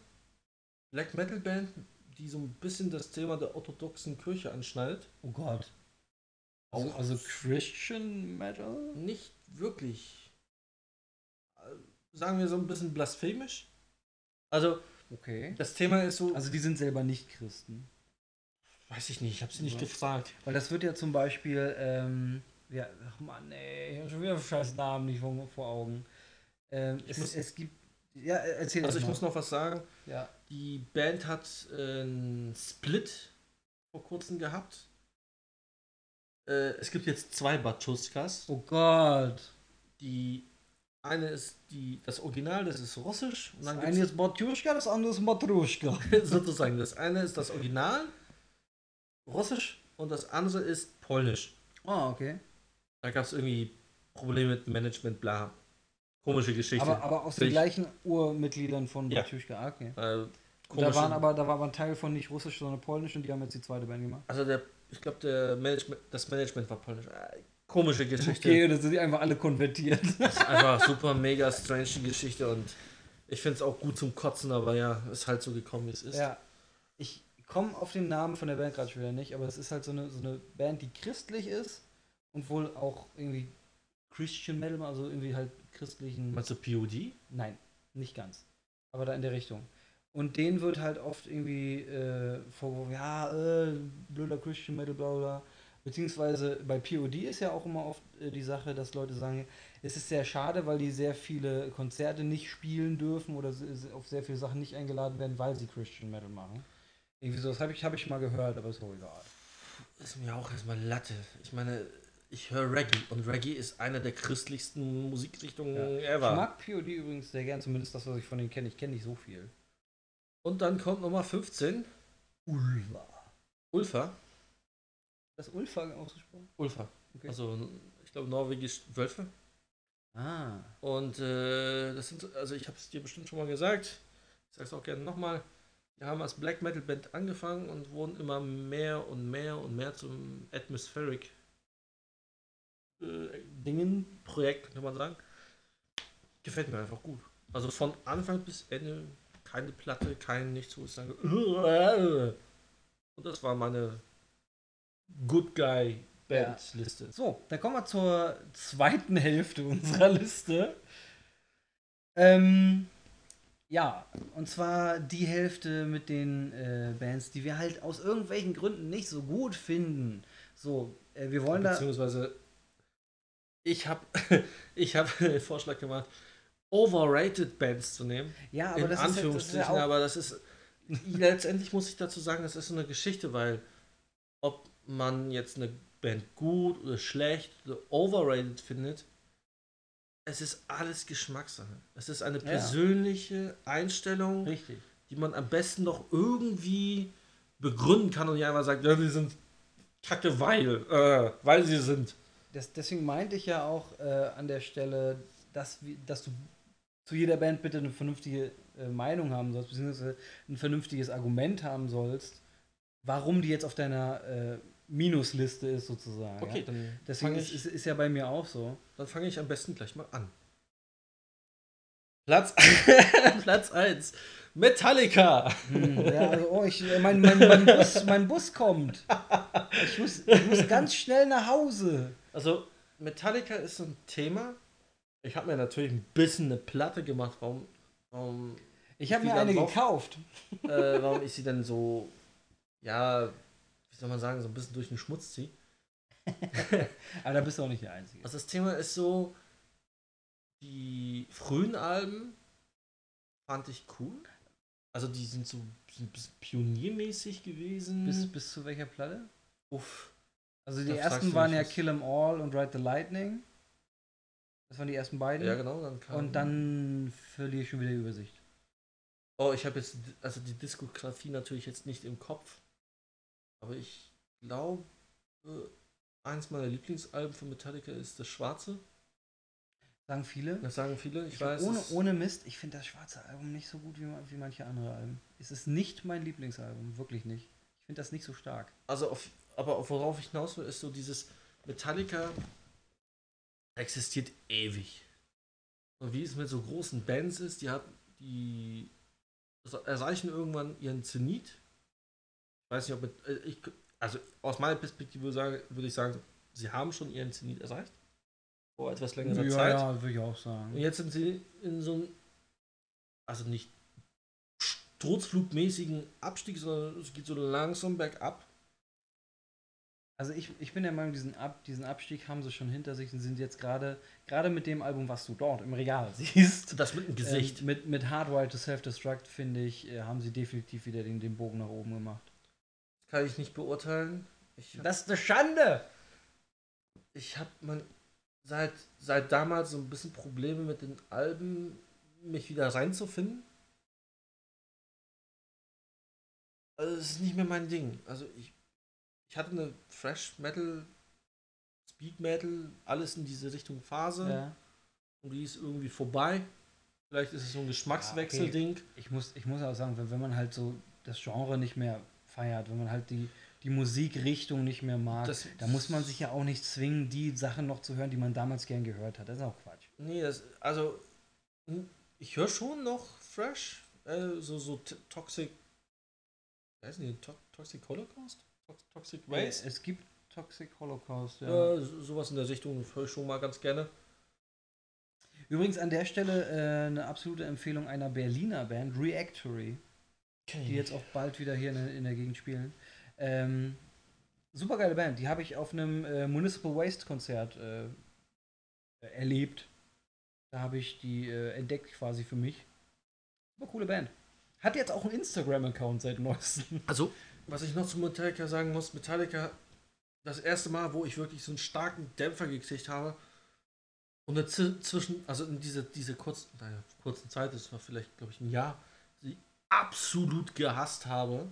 Black Metal Band, die so ein bisschen das Thema der orthodoxen Kirche anschneidet. Oh Gott. Also, also Christian Metal? nicht wirklich. äh, Sagen wir so ein bisschen blasphemisch. Also, Okay. das Thema ist so. Also die sind selber nicht Christen. weiß ich nicht, ich habe sie nicht Ja. gefragt. Weil das wird ja zum Beispiel, ähm, ja, ach Mann, ey, ich habe schon wieder scheiß Namen nicht vor, vor Augen. Ähm, es, muss- es gibt, ja, erzähl Also, das ich mal. muss noch was sagen. ja. Die Band hat äh, einen Split vor kurzem gehabt. Äh, es gibt jetzt zwei Batuschkas. Oh Gott. Die eine ist die, das Original, das ist russisch. Und Das dann eine gibt's ist Batuschka, das andere ist Matruschka. sozusagen, das eine ist das Original, russisch, und das andere ist polnisch. Ah, okay. Da gab es irgendwie Probleme mit Management, bla. Komische Geschichte. Aber, aber aus den Ich- gleichen Urmitgliedern von Ja. Ah, okay. äh, Da waren aber, da war aber ein Teil von nicht russisch, sondern polnisch und die haben jetzt die zweite Band gemacht. also der, ich glaube, der Management, das Management war polnisch. Äh, komische Geschichte. Okay, da sind die einfach alle konvertiert. Das ist einfach super mega strange die Geschichte und ich finde es auch gut zum Kotzen, aber ja, ist halt so gekommen, wie es ist. Ja. Ich komme auf den Namen von der Band gerade schon wieder nicht, aber es ist halt so eine, so eine Band, die christlich ist und wohl auch irgendwie Christian Metal, also irgendwie halt christlichen. Meinst du POD? Nein, nicht ganz. Aber da in der Richtung. Und denen wird halt oft irgendwie äh, vorgeworfen, ja, äh, blöder Christian Metal, bla bla. Beziehungsweise bei POD ist ja auch immer oft äh, die Sache, dass Leute sagen, es ist sehr schade, weil die sehr viele Konzerte nicht spielen dürfen oder auf sehr viele Sachen nicht eingeladen werden, weil sie Christian Metal machen. Irgendwie so, das habe ich, hab ich mal gehört, aber ist auch egal. ist mir auch erstmal Latte. Ich meine, ich höre Reggae und Reggae ist eine der christlichsten Musikrichtungen Ja. ever. Ich mag POD übrigens sehr gern, zumindest das, was ich von denen kenne. Ich kenne nicht so viel. Und dann kommt Nummer 15, Ulva. Ulfa. Das Ulfa ausgesprochen? Ulfa. Okay. Also, ich glaube, norwegisch Wölfe. Ah. Und äh, das sind, so- also ich habe es dir bestimmt schon mal gesagt, ich sage es auch gerne nochmal, wir haben als Black Metal Band angefangen und wurden immer mehr und mehr und mehr zum Atmospheric äh, Dingen, Projekt, könnte man sagen. Gefällt mir einfach gut. Also von Anfang bis Ende keine Platte, kein nichts, wo ich sage, und das war meine Good Guy Band Liste. So, dann kommen wir zur zweiten Hälfte unserer Liste. Ähm, ja, und zwar die Hälfte mit den äh, Bands, die wir halt aus irgendwelchen Gründen nicht so gut finden. So, äh, wir wollen da. Beziehungsweise, ich habe ich hab den Vorschlag gemacht, overrated Bands zu nehmen. Ja, aber in das ist, ja- das ist Anführungsstrichen, ja aber das ist. Letztendlich muss ich dazu sagen, das ist so eine Geschichte, weil ob man jetzt eine Band gut oder schlecht oder overrated findet, es ist alles Geschmackssache. Es ist eine Ja. persönliche Einstellung, Richtig. die man am besten noch irgendwie begründen kann und nicht einfach sagt, ja, die sind kacke, weil, äh, weil sie sind. Das, deswegen meinte ich ja auch äh, an der Stelle, dass, dass du zu jeder Band bitte eine vernünftige äh, Meinung haben sollst, beziehungsweise ein vernünftiges Argument haben sollst, warum die jetzt auf deiner äh, Minusliste ist, sozusagen. Okay, ja? dann Deswegen fange ist, ich, ist, ist ja bei mir auch so. dann fang ich am besten gleich mal an. Platz, Platz 1. Metallica. Hm, ja, also, oh, ich, äh, mein, mein, mein, Bus, mein Bus kommt. Ich muss, ich muss ganz schnell nach Hause. Also, Metallica ist so ein Thema. Ich habe mir natürlich ein bisschen eine Platte gemacht, warum, warum, Ich habe mir eine drauf? gekauft. äh, warum ich sie dann so, ja, wie soll man sagen, so ein bisschen durch den Schmutz ziehe. Aber da bist du auch nicht der Einzige. Also das Thema ist so, die frühen Alben fand ich cool. Also die sind so sind ein bisschen pioniermäßig gewesen. Bis, bis zu welcher Platte? Uff. Also die Da fragst ersten waren ja was. Kill 'em All und Ride the Lightning. Das waren die ersten beiden. Ja, genau. Dann kam, Und dann verliere ich schon wieder die Übersicht. Oh, ich habe jetzt also die Diskografie natürlich jetzt nicht im Kopf. Aber ich glaube, eins meiner Lieblingsalben von Metallica ist das Schwarze. Sagen viele. Das sagen viele. Ich, Ich weiß. ohne, ohne Mist, ich finde das schwarze Album nicht so gut wie, wie manche andere Alben. Es ist nicht mein Lieblingsalbum, wirklich nicht. Ich finde das nicht so stark. Also, auf, aber auf worauf ich hinaus will, ist so dieses Metallica existiert ewig. Und wie es mit so großen Bands ist, die, hat, die erreichen irgendwann ihren Zenit. Ich weiß nicht, ob mit, äh, ich, also aus meiner Perspektive sage, würde ich sagen, sie haben schon ihren Zenit erreicht. Vor etwas längerer Zeit. ja, würde ich auch sagen. Und jetzt sind sie in so einem, also nicht sturzflugmäßigen Abstieg, sondern es geht so langsam bergab. Also ich, ich bin der Meinung, diesen, Ab, diesen Abstieg haben sie schon hinter sich und sind jetzt gerade, gerade mit dem Album, was du dort im Regal siehst, Das mit dem Gesicht. Ähm, mit, mit Hardwired to Self-Destruct, finde ich, äh, haben sie definitiv wieder den, den Bogen nach oben gemacht. Kann ich nicht beurteilen. Ich habe Das ist eine Schande! ich hab man seit, seit damals so ein bisschen Probleme mit den Alben, mich wieder reinzufinden. Also es ist nicht mehr mein Ding. Also ich, ich hatte eine Fresh Metal, Speed Metal, alles in diese Richtung Phase Ja. und die ist irgendwie vorbei. Vielleicht ist es so ein Geschmackswechselding. Ich muss, ich muss auch sagen, wenn, wenn man halt so das Genre nicht mehr feiert, wenn man halt die, die Musikrichtung nicht mehr mag, Das- da muss man sich ja auch nicht zwingen, die Sachen noch zu hören, die man damals gern gehört hat. Das ist auch Quatsch. Nee, das, also, hm, ich höre schon noch Fresh, äh, so, so Toxic, heißen die, to Toxic Holocaust? Tox Toxic Äh, Waste? Es gibt Toxic Holocaust, ja. Ja, so- sowas in der Richtung höre ich schon mal ganz gerne. Übrigens an der Stelle äh, eine absolute Empfehlung einer Berliner Band, Reactory, die jetzt auch bald wieder hier in, der- in der Gegend spielen. Ähm, Super geile Band, die habe ich auf einem äh, Municipal Waste Konzert äh, erlebt. Da habe ich die äh, entdeckt quasi für mich. Super coole Band. Hat jetzt auch einen Instagram-Account seit neuestem. Also, was ich noch zu Metallica sagen muss, Metallica das erste Mal, wo ich wirklich so einen starken Dämpfer gekriegt habe. Und dazwischen, also in diese, diese kurzen, naja, kurzen Zeit, das war vielleicht, glaube ich, ein Jahr, die absolut gehasst habe,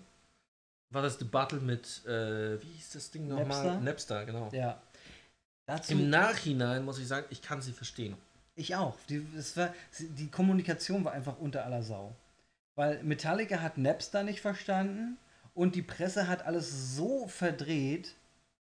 war das Debatte mit, äh, wie hieß das Ding nochmal? Napster? Napster, genau. Ja. Dazu, Im Nachhinein muss ich sagen, ich kann sie verstehen. ich auch. Die, war, die Kommunikation war einfach unter aller Sau. Weil Metallica hat Napster nicht verstanden und die Presse hat alles so verdreht,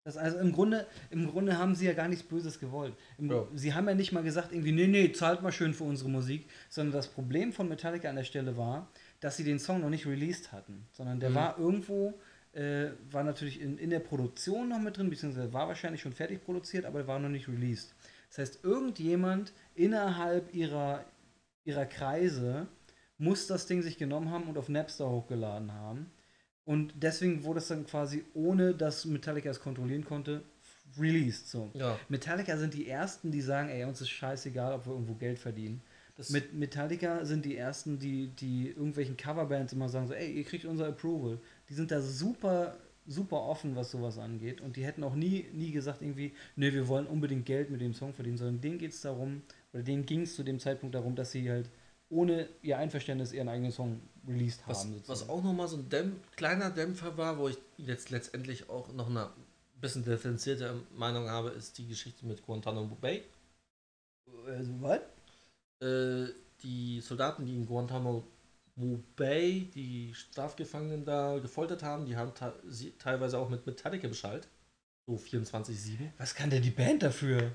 dass also im Grunde, im Grunde haben sie ja gar nichts Böses gewollt. Im, Ja. Sie haben ja nicht mal gesagt, irgendwie, nee, nee, zahlt mal schön für unsere Musik, sondern das Problem von Metallica an der Stelle war, dass sie den Song noch nicht released hatten, sondern der Mhm. war irgendwo, äh, war natürlich in, in der Produktion noch mit drin, beziehungsweise war wahrscheinlich schon fertig produziert, aber war noch nicht released. Das heißt, irgendjemand innerhalb ihrer, ihrer Kreise muss das Ding sich genommen haben und auf Napster hochgeladen haben. Und deswegen wurde es dann quasi, ohne dass Metallica es kontrollieren konnte, released. So. Ja. Metallica sind die ersten, die sagen, ey, uns ist scheißegal, ob wir irgendwo Geld verdienen. Das, Mit Metallica sind die ersten, die, die irgendwelchen Coverbands immer sagen so, ey, ihr kriegt unser Approval. Die sind da super, super offen, was sowas angeht. Und die hätten auch nie, nie gesagt irgendwie, nee, wir wollen unbedingt Geld mit dem Song verdienen, sondern denen geht es darum, oder denen ging es zu dem Zeitpunkt darum, dass sie halt ohne ihr Einverständnis ihren eigenen Song released was, haben. was auch nochmal so ein Dämp kleiner Dämpfer war, wo ich jetzt letztendlich auch noch eine bisschen differenzierte Meinung habe, ist die Geschichte mit Guantanamo Bay. Also, was? Äh, die Soldaten, die in Guantanamo Bay die Strafgefangenen da gefoltert haben, die haben ta sie teilweise auch mit Metallica Bescheid. So 24-7. Was kann denn die Band dafür?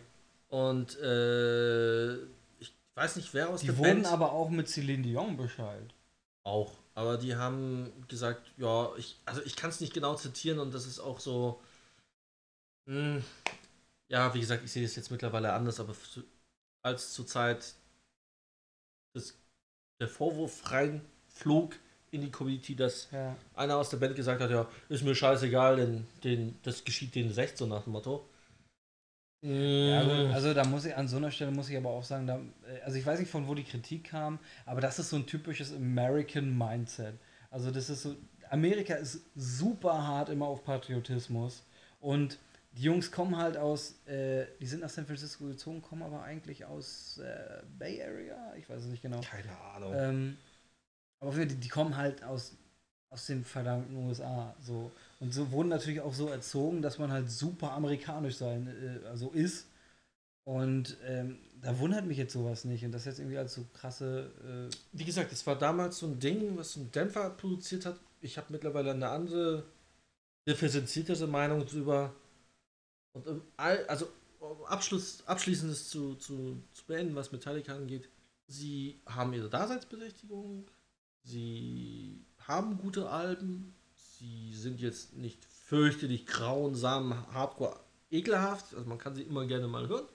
Und äh, ich weiß nicht, wer aus Die der wurden Band aber auch mit Celine Dion Bescheid. Auch. Aber die haben gesagt, ja, ich, also ich kann es nicht genau zitieren und das ist auch so. Mh, ja, wie gesagt, ich sehe es jetzt mittlerweile anders, aber zu- als zur Zeit des, der Vorwurf reinflog in die Community, dass Ja. einer aus der Band gesagt hat, ja, ist mir scheißegal, denn den, das geschieht denen recht, so nach dem Motto. Ja, gut, Mm, also da muss ich an so einer Stelle muss ich aber auch sagen, da, äh, also ich weiß nicht von wo die Kritik kam, aber das ist so ein typisches American Mindset. Also das ist so, Amerika ist super hart immer auf Patriotismus und die Jungs kommen halt aus, äh, die sind nach San Francisco gezogen, kommen aber eigentlich aus äh, Bay Area, ich weiß es nicht genau. keine Ahnung. Ähm, aber die, die kommen halt aus, aus den verdammten USA. So. Und so wurden natürlich auch so erzogen, dass man halt super amerikanisch sein, äh, also ist. Und ähm, da wundert mich jetzt sowas nicht. Und das jetzt irgendwie als so krasse. Äh, Wie gesagt, es war damals so ein Ding, was ein Dämpfer produziert hat. Ich habe mittlerweile eine andere, differenziertere Meinung drüber. Und um all, also um Abschluss, abschließendes zu, zu, zu beenden, was Metallica angeht. Sie haben ihre Daseinsberechtigung. Sie haben gute Alben. Sie sind jetzt nicht fürchterlich grausam, hardcore, ekelhaft. Also man kann sie immer gerne mal hören.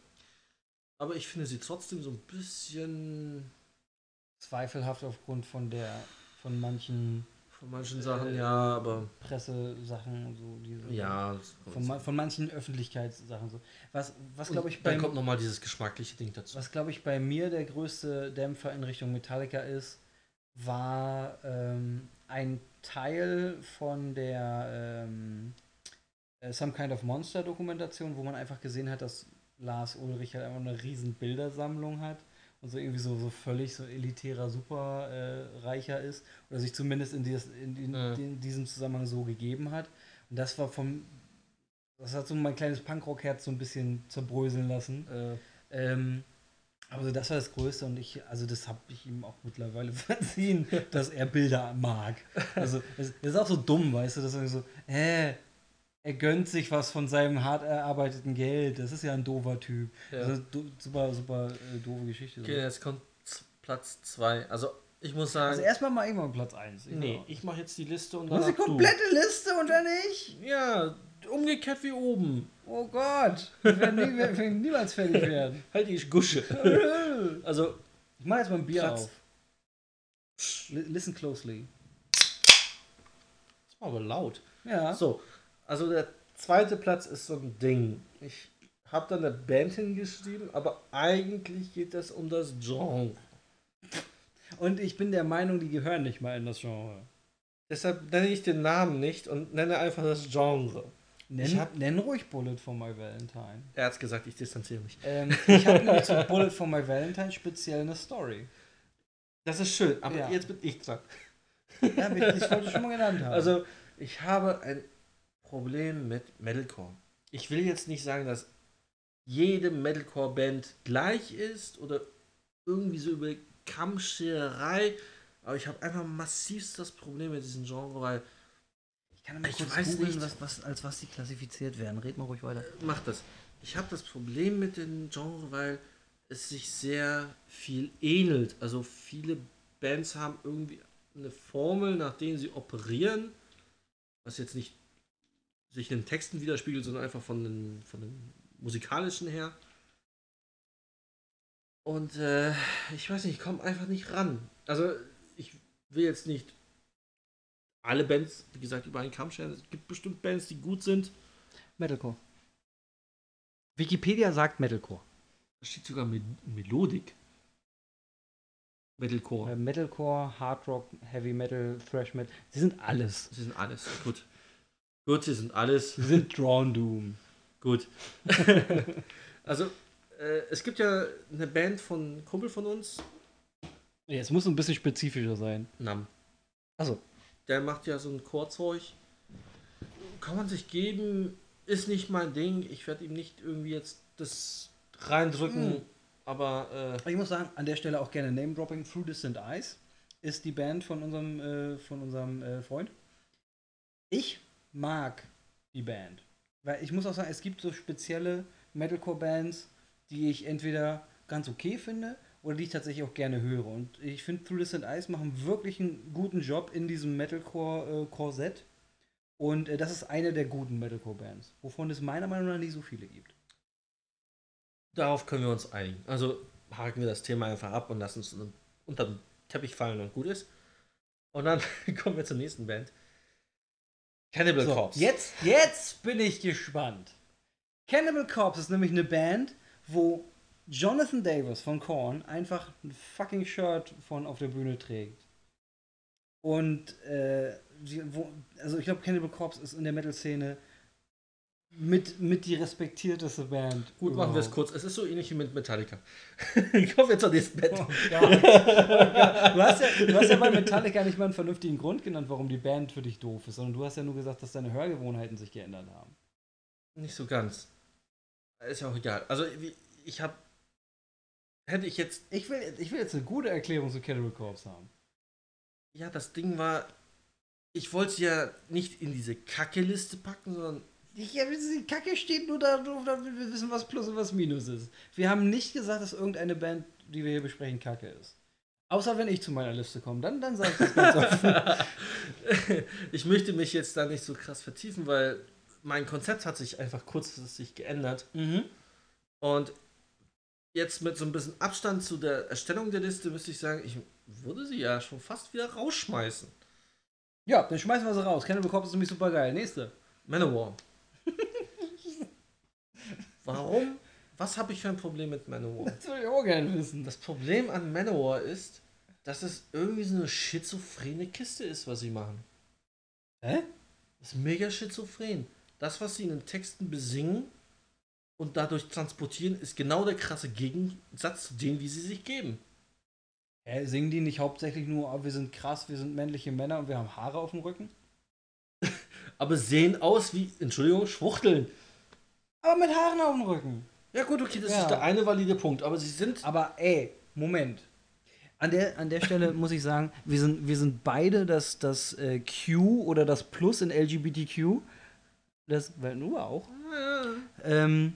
Aber ich finde sie trotzdem so ein bisschen zweifelhaft aufgrund von der von manchen Von manchen Sachen, Äh, ja, aber. Pressesachen und so diese Ja. von, ma- von manchen Öffentlichkeitssachen so was was glaube ich dann beim, kommt nochmal dieses geschmackliche Ding dazu. Was, glaube ich, bei mir der größte Dämpfer in Richtung Metallica ist, war ähm, ein Teil von der ähm, äh, Some Kind of Monster Dokumentation, wo man einfach gesehen hat, dass Lars Ulrich halt einfach eine riesen Bildersammlung hat und so irgendwie so, so völlig so elitärer Superreicher äh, ist oder sich zumindest in, dieses, in, in, Mhm. in diesem Zusammenhang so gegeben hat. Und das war vom, das hat so mein kleines Punkrock-Herz so ein bisschen zerbröseln lassen. Äh, Ähm, aber so das war das Größte und ich, also das habe ich ihm auch mittlerweile verziehen, dass er Bilder mag. Also es ist auch so dumm, weißt du, dass er so, hä, er gönnt sich was von seinem hart erarbeiteten Geld. Das ist ja ein doofer Typ. ja. Also, du, super, super äh, doofe Geschichte. So. okay, jetzt kommt Platz 2. Also, ich muss sagen. Also erstmal mal irgendwann Platz 1. nee, ich mache jetzt die Liste und Du hast die komplette Liste oder nicht? du. Ja, umgekehrt wie oben. Oh Gott, wir werden, nie, wir werden niemals fertig werden. Halt die Gusche. also, Ich mach jetzt mal ein Bier Platz- auf. Li- Listen closely. das war aber laut. Ja. So, also der zweite Platz ist so ein Ding. Ich habe da eine Band hingeschrieben, aber eigentlich geht es um das Genre. Und ich bin der Meinung, die gehören nicht mal in das Genre. Deshalb nenne ich den Namen nicht und nenne einfach das Genre. Nenn, Ich hab- nenn ruhig Bullet for My Valentine. Er hat's gesagt, ich distanziere mich. Ähm, ich habe nämlich zu Bullet for My Valentine speziell eine Story. Das ist schön, aber Ja. jetzt bin ich dran. Ja, ich, ich wollte schon mal genannt haben. Also, ich habe ein Problem mit Metalcore. Ich will jetzt nicht sagen, dass jede Metalcore-Band gleich ist oder irgendwie so über Kammscherei, aber ich habe einfach massivst das Problem mit diesem Genre, weil kann mal ich kurz weiß googeln, nicht. was, was, als was die klassifiziert werden. Red mal ruhig weiter. macht das. Ich habe das Problem mit dem Genre, weil es sich sehr viel ähnelt. Also viele Bands haben irgendwie eine Formel, nach denen sie operieren, was jetzt nicht sich in den Texten widerspiegelt, sondern einfach von den, von den musikalischen her. Und äh, ich weiß nicht, ich komme einfach nicht ran. Also ich will jetzt nicht alle Bands, wie gesagt, über einen Kamm scheren. Es gibt bestimmt Bands, die gut sind. Metalcore. Wikipedia sagt Metalcore. Da steht sogar Mel Melodik. Metalcore. Äh, Metalcore, Hard Rock, Heavy Metal, Thrash Metal. Sie sind alles. Sie sind alles. Gut. Gut, sie sind alles. Sie sind Drawn Doom. Gut. also, äh, es gibt ja eine Band von Kumpel von uns, Ja, es muss ein bisschen spezifischer sein. Nam. Achso. Der macht ja so ein Chorzeug. Kann man sich geben, ist nicht mein Ding. Ich werde ihm nicht irgendwie jetzt das reindrücken. Hm. Aber äh, Ich muss sagen, an der Stelle auch gerne Name-Dropping. Through Distant Eyes ist die Band von unserem, äh, von unserem äh, Freund. Ich mag die Band. Weil ich muss auch sagen, es gibt so spezielle Metalcore-Bands, die ich entweder ganz okay finde oder die ich tatsächlich auch gerne höre. Und ich finde, Through Distant Eyes machen wirklich einen guten Job in diesem Metalcore-Korsett. Und äh, das ist eine der guten Metalcore-Bands, wovon es meiner Meinung nach nicht so viele gibt. darauf können wir uns einigen. Also haken wir das Thema einfach ab und lassen es unter den Teppich fallen und gut ist. Und dann kommen wir zur nächsten Band. Cannibal So, Corpse. jetzt, jetzt bin ich gespannt. Cannibal Corpse ist nämlich eine Band, wo Jonathan Davis von Korn einfach ein fucking Shirt von auf der Bühne trägt. Und äh, wo, also ich glaube, Cannibal Corpse ist in der Metal-Szene mit, mit die respektierteste Band. Gut, machen wir es überhaupt. kurz. Es ist so ähnlich wie mit Metallica. Kommen wir zur nächsten Band. Oh. Oh. Du, hast ja, du hast ja bei Metallica nicht mal einen vernünftigen Grund genannt, warum die Band für dich doof ist, sondern du hast ja nur gesagt, dass deine Hörgewohnheiten sich geändert haben. Nicht so ganz. Ist ja auch egal. Also ich habe hätte ich jetzt Ich will, ich will jetzt eine gute Erklärung zu Cannibal Corpse haben. ja das Ding war ich wollte sie ja nicht in diese Kacke-Liste packen, sondern Ja, die Kacke steht nur da, damit wir wissen, was Plus und was Minus ist. Wir haben nicht gesagt, dass irgendeine Band, die wir hier besprechen, Kacke ist. Außer wenn ich zu meiner Liste komme, dann, dann sage ich das ganz offen. ich möchte mich jetzt da nicht so krass vertiefen, weil mein Konzept hat sich einfach kurzfristig geändert. mhm. Und jetzt mit so ein bisschen Abstand zu der Erstellung der Liste müsste ich sagen, ich würde sie ja schon fast wieder rausschmeißen. Ja, dann schmeißen wir sie raus. Cannibal Corpse ist nämlich super geil. Nächste. Manowar. Warum? Was habe ich für ein Problem mit Manowar? Das würde ich auch gerne wissen. Das Problem an Manowar ist, dass es irgendwie so eine schizophrene Kiste ist, was sie machen. Hä? Das ist mega schizophren. Das, was sie in den Texten besingen und dadurch transportieren, ist genau der krasse Gegensatz zu dem, wie sie sich geben. Hä, singen die nicht hauptsächlich nur, oh, wir sind krass, wir sind männliche Männer und wir haben Haare auf dem Rücken? Aber sehen aus wie, Entschuldigung, Schwuchteln. Aber mit Haaren auf dem Rücken. Ja gut, okay, das Ja. ist der eine valide Punkt. Aber sie sind Aber ey, Moment. An der, an der Stelle muss ich sagen, wir sind, wir sind beide das, das äh, Q oder das Plus in LGBTQ. Das, weil du auch. Ähm,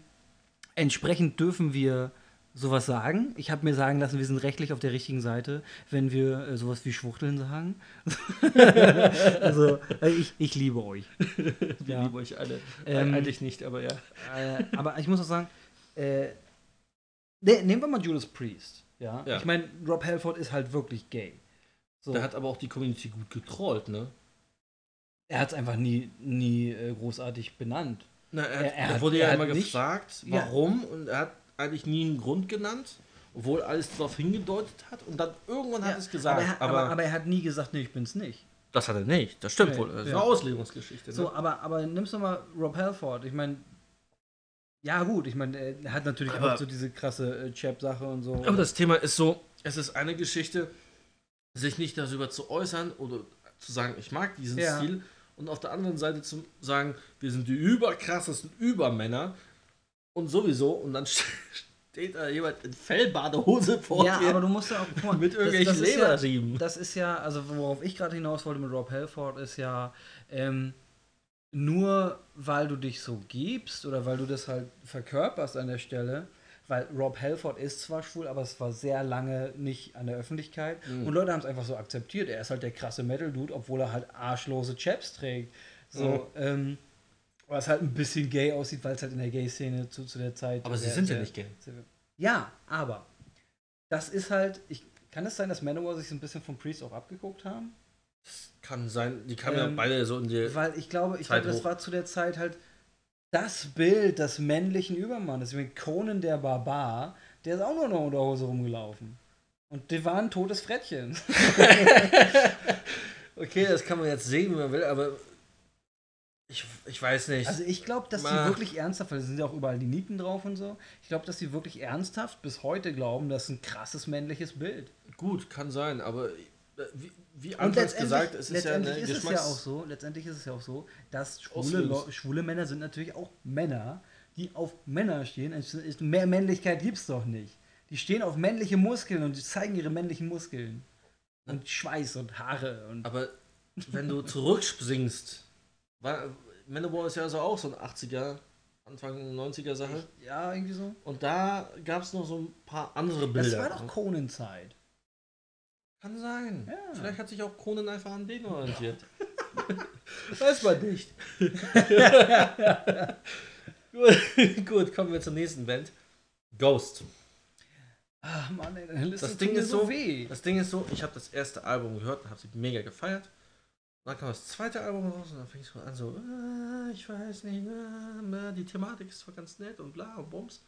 entsprechend dürfen wir sowas sagen. Ich habe mir sagen lassen, wir sind rechtlich auf der richtigen Seite, wenn wir äh, sowas wie Schwuchteln sagen. also, äh, ich, ich liebe euch. Wir Ja. lieben euch alle. Ähm, Eigentlich nicht, aber ja. äh, aber ich muss auch sagen, äh, ne, nehmen wir mal Judas Priest. Ja. Ja. Ich meine, Rob Halford ist halt wirklich gay. So. Der hat aber auch die Community gut getrollt, ne? er hat es einfach nie, nie äh, großartig benannt. Na, er, Er- er er hat- wurde er ja hat immer nicht- gefragt, Ja. warum, und er hat eigentlich nie einen Grund genannt, obwohl alles darauf hingedeutet hat, und dann irgendwann hat Ja, es gesagt. aber, er, aber, aber er hat nie gesagt, nee, ich bin's nicht. Das hat er nicht. Das stimmt Nee, wohl. Das ist ja. eine Auslegungsgeschichte. Ne? So, aber, aber nimmst du mal Rob Halford. Ich meine, ja gut, ich meine, er hat natürlich Aber- auch so diese krasse äh, Chap-Sache und so. Aber das Thema ist so, es ist eine Geschichte, sich nicht darüber zu äußern oder zu sagen, ich mag diesen Ja. Stil und auf der anderen Seite zu sagen, wir sind die überkrassesten Übermänner und sowieso und dann steht da jemand in Fellbadehose vor ja, dir aber du musst ja auch guck mal, mit das- irgendwelchen das ja, Leberriemen. Das ist ja, also worauf ich gerade hinaus wollte mit Rob Halford, ist ja, ähm, nur weil du dich so gibst oder weil du das halt verkörperst an der Stelle, weil Rob Halford ist zwar schwul, aber es war sehr lange nicht an der Öffentlichkeit Mhm. und Leute haben es einfach so akzeptiert. Er ist halt der krasse Metal-Dude, obwohl er halt arschlose Chaps trägt. So, ähm, was halt ein bisschen gay aussieht, weil es halt in der Gay-Szene zu, zu der Zeit. Aber sie sehr- sind ja sehr- nicht gay. ja, aber das ist halt, ich, kann es sein, dass Manowar sich so ein bisschen vom Priest auch abgeguckt haben? Kann sein, die kamen ja Ähm, beide so in die. Weil ich glaube, ich Zeit glaube, das war zu der Zeit halt das Bild des männlichen Übermannes. Meine, Conan der Barbar, der ist auch nur in der Unterhose rumgelaufen. Und der war ein totes Frettchen. Okay, das kann man jetzt sehen, wie man will, aber ich, ich weiß nicht. Also ich glaube, dass die wirklich ernsthaft, weil es sind ja auch überall die Nieten drauf und so, ich glaube, dass die wirklich ernsthaft bis heute glauben, das ist ein krasses männliches Bild. Gut, kann sein, aber wie, wie anfangs gesagt, es ist ja eine ist es ja auch so, letztendlich ist es ja auch so, dass schwule, schwule Männer sind natürlich auch Männer, die auf Männer stehen. Es mehr Männlichkeit gibt's doch nicht. Die stehen auf männliche Muskeln und die zeigen ihre männlichen Muskeln. Und Schweiß und Haare und Aber wenn du zurückspringst, war, Manowar ist ja also auch so ein 80er, Anfang 90er Sache. ja, irgendwie so. Und da gab es noch so ein paar andere Bilder. Das war doch Conan-Zeit. Kann sein. Ja. Vielleicht hat sich auch Conan einfach an den orientiert. Weiß man nicht. gut, gut, kommen wir zur nächsten Band. Ghost. Ach Mann, ey, deine Liste Das Ding ist so, weh. das Ding ist so, ich habe das erste Album gehört und habe sie mega gefeiert. Dann kam das zweite Album raus und dann fing es an so, äh, ich weiß nicht, äh, die Thematik ist zwar ganz nett und bla und bums.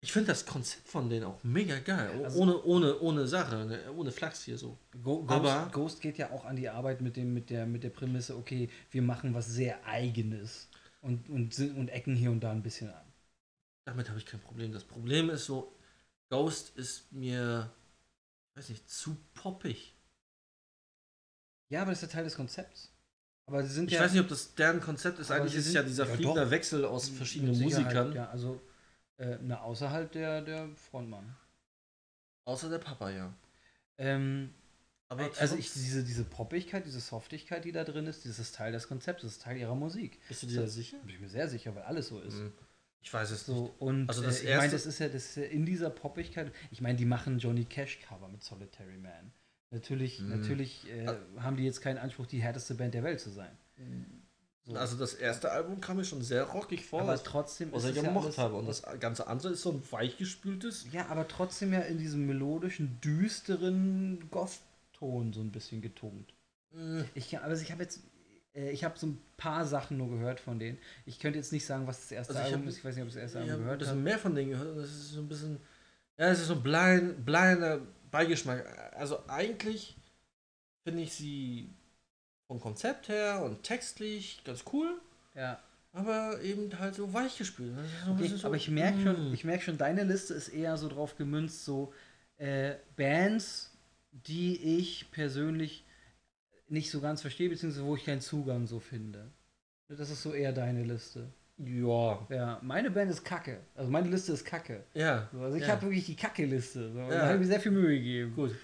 Ich finde das Konzept von denen auch mega geil. Also- ohne, ohne, ohne Sache, ne? ohne Flachs hier so. Ghost, Aber- Ghost geht ja auch an die Arbeit mit, dem, mit, der, mit der Prämisse, okay, wir machen was sehr Eigenes und, und, und ecken hier und da ein bisschen an. Damit habe ich kein Problem. Das Problem ist so, Ghost ist mir, weiß nicht, zu poppig. Ja, aber das ist ja Teil des Konzepts. Aber sie sind Ich ja. weiß nicht, ob das deren Konzept ist. Eigentlich ist es sind- ja dieser ja, fliegende. Wechsel aus verschiedenen Musikern. Ja, also äh, na, außerhalb der, der Frontmann. Außer der Papa, ja. Ähm, Aber also ich, diese, diese Poppigkeit, diese Softigkeit, die da drin ist, das ist Teil des Konzepts, das ist Teil ihrer Musik. bist du dir da Da sicher? bin ich mir sehr sicher, weil alles so ist. Hm, Ich weiß es nicht. So, und Also das äh, ich meine, das ist ja, das ist ja in dieser Poppigkeit. Ich meine, die machen Johnny Cash Cover mit Solitary Man. Natürlich, Mhm. natürlich äh, haben die jetzt keinen Anspruch, die härteste Band der Welt zu sein. So. Also das erste Album kam mir schon sehr rockig vor, aber was, trotzdem was ist ich ja gemocht alles- habe. Und das ganze andere ist so ein weichgespültes. Ja, aber trotzdem ja in diesem melodischen, düsteren Goth-Ton so ein bisschen getunkt. Hm, Ich, also ich habe jetzt, äh, ich habe so ein paar Sachen nur gehört von denen. Ich könnte jetzt nicht sagen, was das erste Also ich Album hab- ist. Ich weiß nicht, ob ich das erste Ich Album habe ein gehört bisschen habe. mehr von denen gehört. Das ist so ein bisschen. Ja, es ist so ein blind, blinder Beigeschmack. Also eigentlich finde ich sie vom Konzept her und textlich ganz cool, Ja. aber eben halt so weichgespült. Das ist so Okay, so, aber ich merke schon, mm. ich merk schon, deine Liste ist eher so drauf gemünzt, so äh, Bands, die ich persönlich nicht so ganz verstehe, beziehungsweise wo ich keinen Zugang so finde. Das ist so eher deine Liste. Ja. Ja, meine Band ist Kacke. Also meine Liste ist Kacke. Ja. So, also ich ja. habe wirklich die Kacke-Liste. So. Ja. Da habe ich mir sehr viel Mühe gegeben. Gut.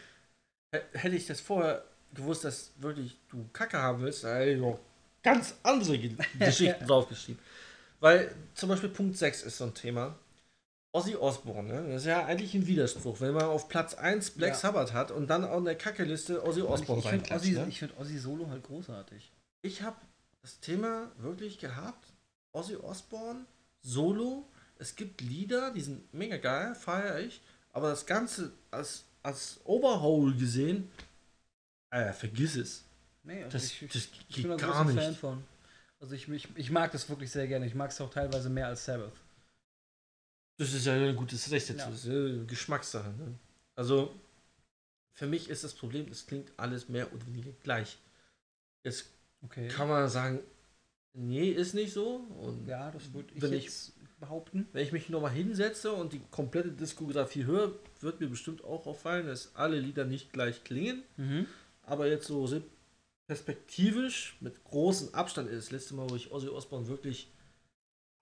H- Hätte ich das vorher gewusst, dass wirklich du Kacke haben willst, da hätte ich noch ganz andere Ge Geschichten draufgeschrieben. Weil zum Beispiel Punkt 6 ist so ein Thema. Ozzy Osbourne, ne? das ist ja eigentlich ein Widerspruch, wenn man auf Platz 1 Black Ja. Sabbath hat und dann in der Kacke-Liste Ozzy Osbourne ich ich finde. Ozzy, Ne? find Ozzy Solo halt großartig. Ich habe das Thema wirklich gehabt. Ozzy Osbourne, Solo. Es gibt Lieder, die sind mega geil, feiere ich. Aber das Ganze als, als Overhaul gesehen, äh, vergiss es. Nee, also Das, ich, das ich geht bin gar nicht. Fan von. Also ich, ich, ich mag das wirklich sehr gerne. Ich mag es auch teilweise mehr als Sabbath. Das ist ja ein gutes Recht dazu. Ja. Das ist ja Geschmackssache. Ne? Also, für mich ist das Problem, es klingt alles mehr oder weniger gleich. Jetzt Okay. kann man sagen, nee, ist nicht so. Und ja, das würde ich Wenn ich- behaupten. wenn ich mich nochmal hinsetze und die komplette Diskografie höre, wird mir bestimmt auch auffallen, dass alle Lieder nicht gleich klingen. Mhm. Aber jetzt so perspektivisch, mit großem Abstand, das letzte Mal, wo ich Ozzy Osbourne wirklich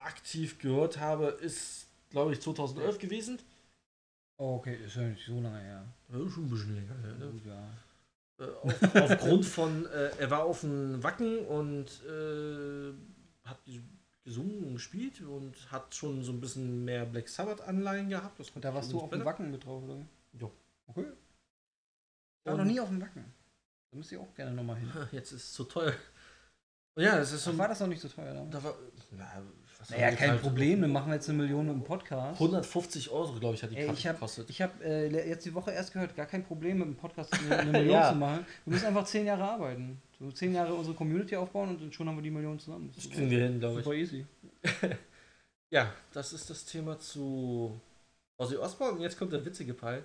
aktiv gehört habe, ist, glaube ich, 2011 gewesen. Oh, okay, ist ja nicht so lange her. Ja, schon ein bisschen länger. her, Ne? Ja. Äh, auf, aufgrund von, äh, er war auf dem Wacken und äh, hat ge- gesungen und gespielt und hat schon so ein bisschen mehr Black Sabbath-Anleihen gehabt. Das Und da warst du auf dem Wacken. Mit drauf, oder? Ja. Okay. Ich war noch nie auf dem Wacken. Da müsste ich auch gerne nochmal hin. Jetzt ist es zu teuer. Ja, es ist so. War das noch nicht so teuer damals? da war, na, Naja, kein halt Problem, dann machen wir jetzt eine Million im Podcast. 150 Euro, glaube ich, hat die Ey, Karte ich habe gekostet. ich hab, äh, jetzt die Woche erst gehört, gar kein Problem mit dem Podcast eine, eine Million Ja. zu machen. Wir müssen einfach zehn Jahre arbeiten. So zehn Jahre unsere Community aufbauen und dann schon haben wir die Million zusammen. Das Das ist kriegen wir hin, glaube ich. super easy. Ja, das ist das Thema zu Ozzy Osbourne. Und jetzt kommt der witzige Teil.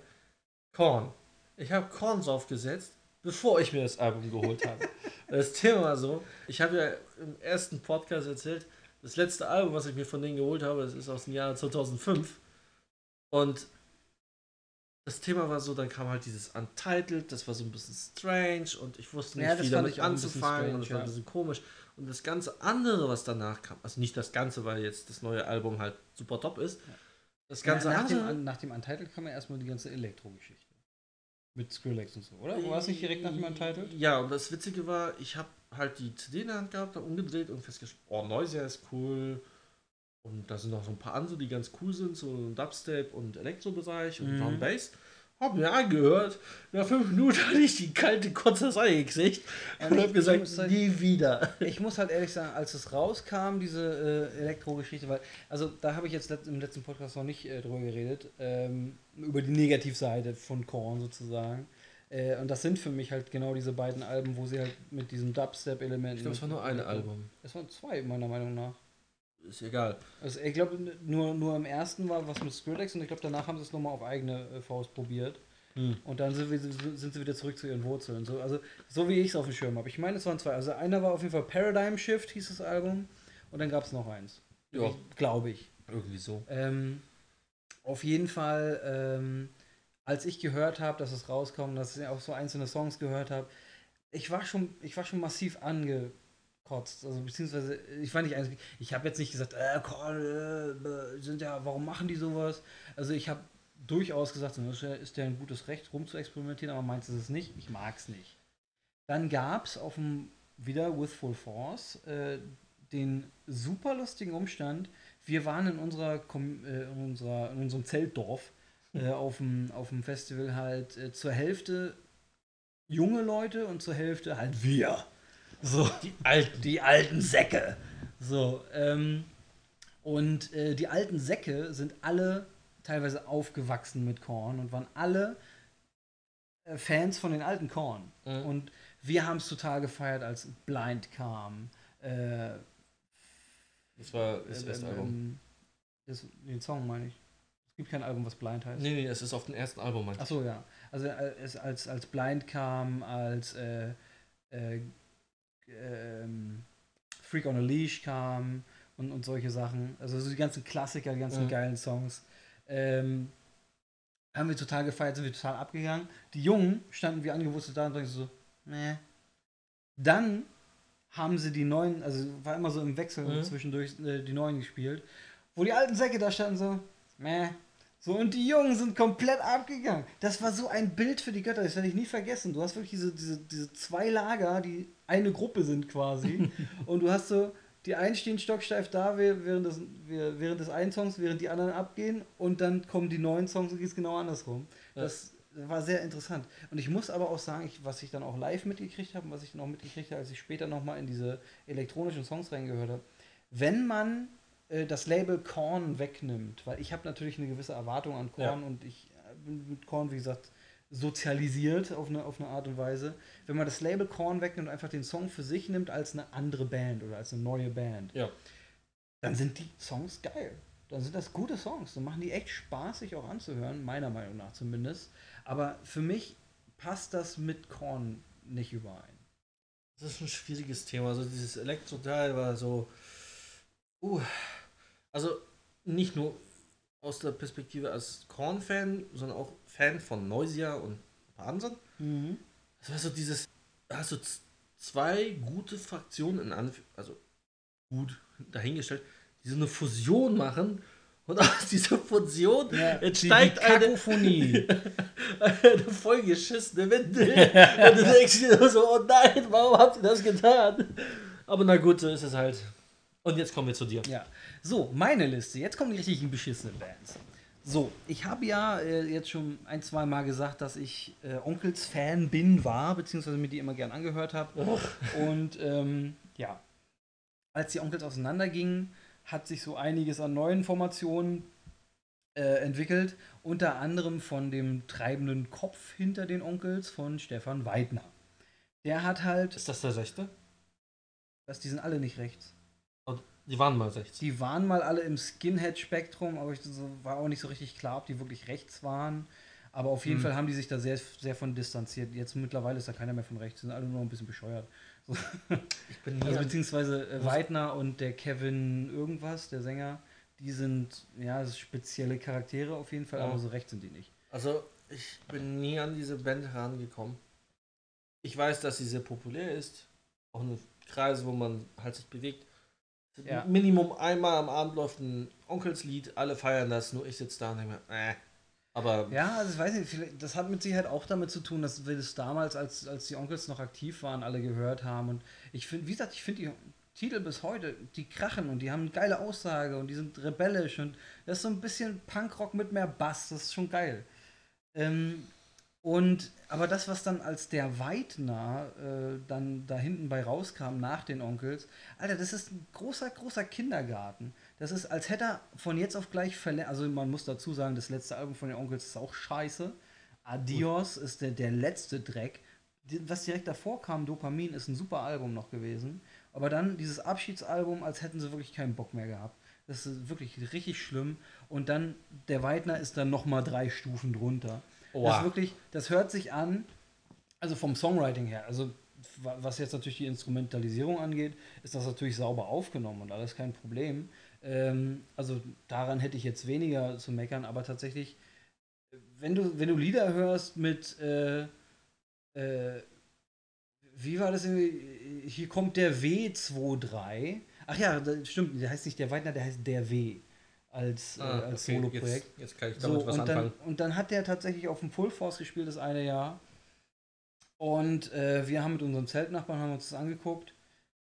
Korn. Ich habe Korn aufgesetzt, bevor ich mir das Album geholt habe. das Thema war so, ich habe ja im ersten Podcast erzählt, das letzte Album, was ich mir von denen geholt habe, das ist aus dem Jahr 2005. Und das Thema war so, dann kam halt dieses Untitled, das war so ein bisschen strange und ich wusste nicht, Ja, das wie damit anzufangen und es strange, war ein ja. bisschen komisch. Und das ganze andere, was danach kam, also nicht das Ganze, weil jetzt das neue Album halt super top ist, das ganze nach, dem, nach dem Untitled kam ja erstmal die ganze Elektro-Geschichte. Mit Skrillex und so, oder? War das nicht direkt nach dem Untitled? Ja, und das Witzige war, ich habe halt die CD in der Hand gehabt, dann umgedreht und festgestellt, oh, Noisia ist cool. Und da sind noch so ein paar andere, die ganz cool sind, so im Dubstep und Elektrobereich und Mhm. Drum Bass. Hab mir angehört. Nach fünf Minuten hatte ich die kalte Kotzerei gekriegt Und und hab gesagt, halt- nie wieder. Ich muss halt ehrlich sagen, als es rauskam, diese äh, Elektro-Geschichte, weil, also da habe ich jetzt let im letzten Podcast noch nicht äh, drüber geredet, ähm, über die Negativseite von Korn sozusagen. Äh, und das sind für mich halt genau diese beiden Alben, wo sie halt mit diesem Dubstep-Elementen. Ich glaube, es war nur ein Album. Es waren zwei, meiner Meinung nach. Ist egal. Also ich glaube, nur, nur im ersten war was mit Skrillex und ich glaube, danach haben sie es nochmal auf eigene äh, Faust probiert. Hm. Und dann sind, wir, sind sie wieder zurück zu ihren Wurzeln. So, also, so wie ich es auf dem Schirm habe. Ich meine, es waren zwei. Also, einer war auf jeden Fall Paradigm Shift, hieß das Album. Und dann gab es noch eins. Ja. Glaube ich. Irgendwie so. Ähm, auf jeden Fall, ähm, als ich gehört habe, dass es rauskommt, dass ich auch so einzelne Songs gehört habe, ich war schon, ich war schon massiv angekotzt. Also beziehungsweise, ich war nicht eins, ich habe jetzt nicht gesagt, äh, Korn, äh, sind ja, warum machen die sowas? Also ich habe durchaus gesagt, das ist ja- ein gutes Recht, rum zu experimentieren, aber meins ist es nicht. Ich mag es nicht. Dann gab es auf dem, wieder With Full Force, äh, den super lustigen Umstand, wir waren in unserer, Com äh, in unserer in unserem Zeltdorf äh, auf dem auf dem Festival halt äh, zur Hälfte junge Leute und zur Hälfte halt wir. So die alten die alten Säcke. So ähm, und äh, die alten Säcke sind alle teilweise aufgewachsen mit Korn und waren alle äh, Fans von den alten Korn. Mhm. Und wir haben es total gefeiert, als Blind kam. Äh, Das war das äh, erste ähm, Album. das, den Song meine ich. Es gibt kein Album, was Blind heißt. Nee, nee, es ist auf dem ersten Album, meinst du? Achso, ja. Also äh, als, als Blind kam, als äh, äh, ähm, Freak on a Leash kam und, und solche Sachen. Also so die ganzen Klassiker, die ganzen Mhm. geilen Songs. Ähm, haben wir total gefeiert, sind wir total abgegangen. Die Jungen standen wie angewurzelt da und dachten so, nee. Dann haben sie die neuen, also war immer so im Wechsel Mhm. zwischendurch äh, die neuen gespielt, wo die alten Säcke da standen so, meh. So, und die Jungen sind komplett abgegangen. Das war so ein Bild für die Götter, das werde ich nie vergessen. Du hast wirklich diese, diese, diese zwei Lager, die eine Gruppe sind quasi. und du hast so, die einen stehen stocksteif da wäh- während des, wäh- während des einen Songs, während die anderen abgehen. Und dann kommen die neuen Songs und geht es genau andersrum. Ja. Das war sehr interessant. Und ich muss aber auch sagen, ich, was ich dann auch live mitgekriegt habe und was ich dann auch mitgekriegt habe, als ich später nochmal in diese elektronischen Songs reingehört habe, wenn man äh, das Label Korn wegnimmt, weil ich habe natürlich eine gewisse Erwartung an Korn und ich äh, bin mit Korn, wie gesagt, sozialisiert auf eine, auf eine Art und Weise. Wenn man das Label Korn wegnimmt und einfach den Song für sich nimmt als eine andere Band oder als eine neue Band, Ja. dann sind die Songs geil. Dann sind das gute Songs. Dann machen die echt Spaß, sich auch anzuhören, meiner Meinung nach zumindest. Aber für mich passt das mit Korn nicht überein. Das ist ein schwieriges Thema. Also dieses Elektro-Teil war so. Uh, also nicht nur aus der Perspektive als Korn-Fan, sondern auch Fan von Noisia und ein paar anderen. Mhm. Das war so dieses. Da hast du zwei gute Fraktionen in Anf also gut dahingestellt, die so eine Fusion machen und aus dieser Fusion jetzt steigt eine, Kakophonie. eine vollgeschissene Windel. und du denkst dir so, oh nein, warum habt ihr das getan? Aber na gut, so ist es halt. Und jetzt kommen wir zu dir. Ja. So, meine Liste. Jetzt kommen die richtigen beschissenen Bands. So, ich habe ja äh, jetzt schon ein, zwei Mal gesagt, dass ich äh, Onkels Fan bin, war, beziehungsweise mir die immer gern angehört habe. Und ähm, ja, als die Onkels auseinandergingen, hat sich so einiges an neuen Formationen äh, entwickelt. Unter anderem von dem treibenden Kopf hinter den Onkels von Stefan Weidner. Der hat halt, Ist das der Rechte? dass die sind alle nicht rechts. Die waren mal 60. Die waren mal alle im Skinhead-Spektrum, aber ich so, war auch nicht so richtig klar, ob die wirklich rechts waren. Aber auf jeden Hm. Fall haben die sich da sehr, sehr von distanziert. Jetzt mittlerweile ist da keiner mehr von rechts, sind alle nur noch ein bisschen bescheuert. So. Ich bin Also beziehungsweise äh, Weidner und der Kevin irgendwas, der Sänger, die sind ja spezielle Charaktere auf jeden Fall, Ja. aber so rechts sind die nicht. Also, ich bin nie an diese Band herangekommen. Ich weiß, dass sie sehr populär ist. Auch in Kreise, wo man halt sich bewegt. Ja. Minimum einmal am Abend läuft ein Onkelslied, alle feiern das, nur ich sitze da und denke mir, äh. Aber Ja, also ich weiß nicht, das hat mit Sicherheit auch damit zu tun, dass wir das damals, als, als die Onkels noch aktiv waren, alle gehört haben. Und ich finde, wie gesagt, ich finde die Titel bis heute, die krachen und die haben eine geile Aussage und die sind rebellisch und das ist so ein bisschen Punkrock mit mehr Bass, das ist schon geil. Ähm, und aber das, was dann als der Weidner äh, dann da hinten bei rauskam nach den Onkels, Alter, das ist ein großer, großer Kindergarten. Das ist, als hätte er von jetzt auf gleich verlängert. Also man muss dazu sagen, das letzte Album von den Onkels ist auch scheiße. Adios ist der, der letzte Dreck. Was direkt davor kam, Dopamin, ist ein super Album noch gewesen. Aber dann dieses Abschiedsalbum, als hätten sie wirklich keinen Bock mehr gehabt. Das ist wirklich richtig schlimm. Und dann, der Weidner ist dann nochmal drei Stufen drunter. Das Oha. ist wirklich, das hört sich an, also vom Songwriting her, also wa- was jetzt natürlich die Instrumentalisierung angeht, ist das natürlich sauber aufgenommen und alles kein Problem. Ähm, also daran hätte ich jetzt weniger zu meckern, aber tatsächlich, wenn du, wenn du Lieder hörst mit, äh, äh, wie war das irgendwie? Hier kommt der W23. Ach ja, das stimmt, der heißt nicht der Weidner, der heißt der W als, Ah, äh, als okay, Solo-Projekt. Jetzt, jetzt kann ich So, damit was und, anfangen. dann, und dann hat der tatsächlich auf dem Full Force gespielt, das eine Jahr. Und äh, wir haben mit unserem Zeltnachbarn haben uns das angeguckt.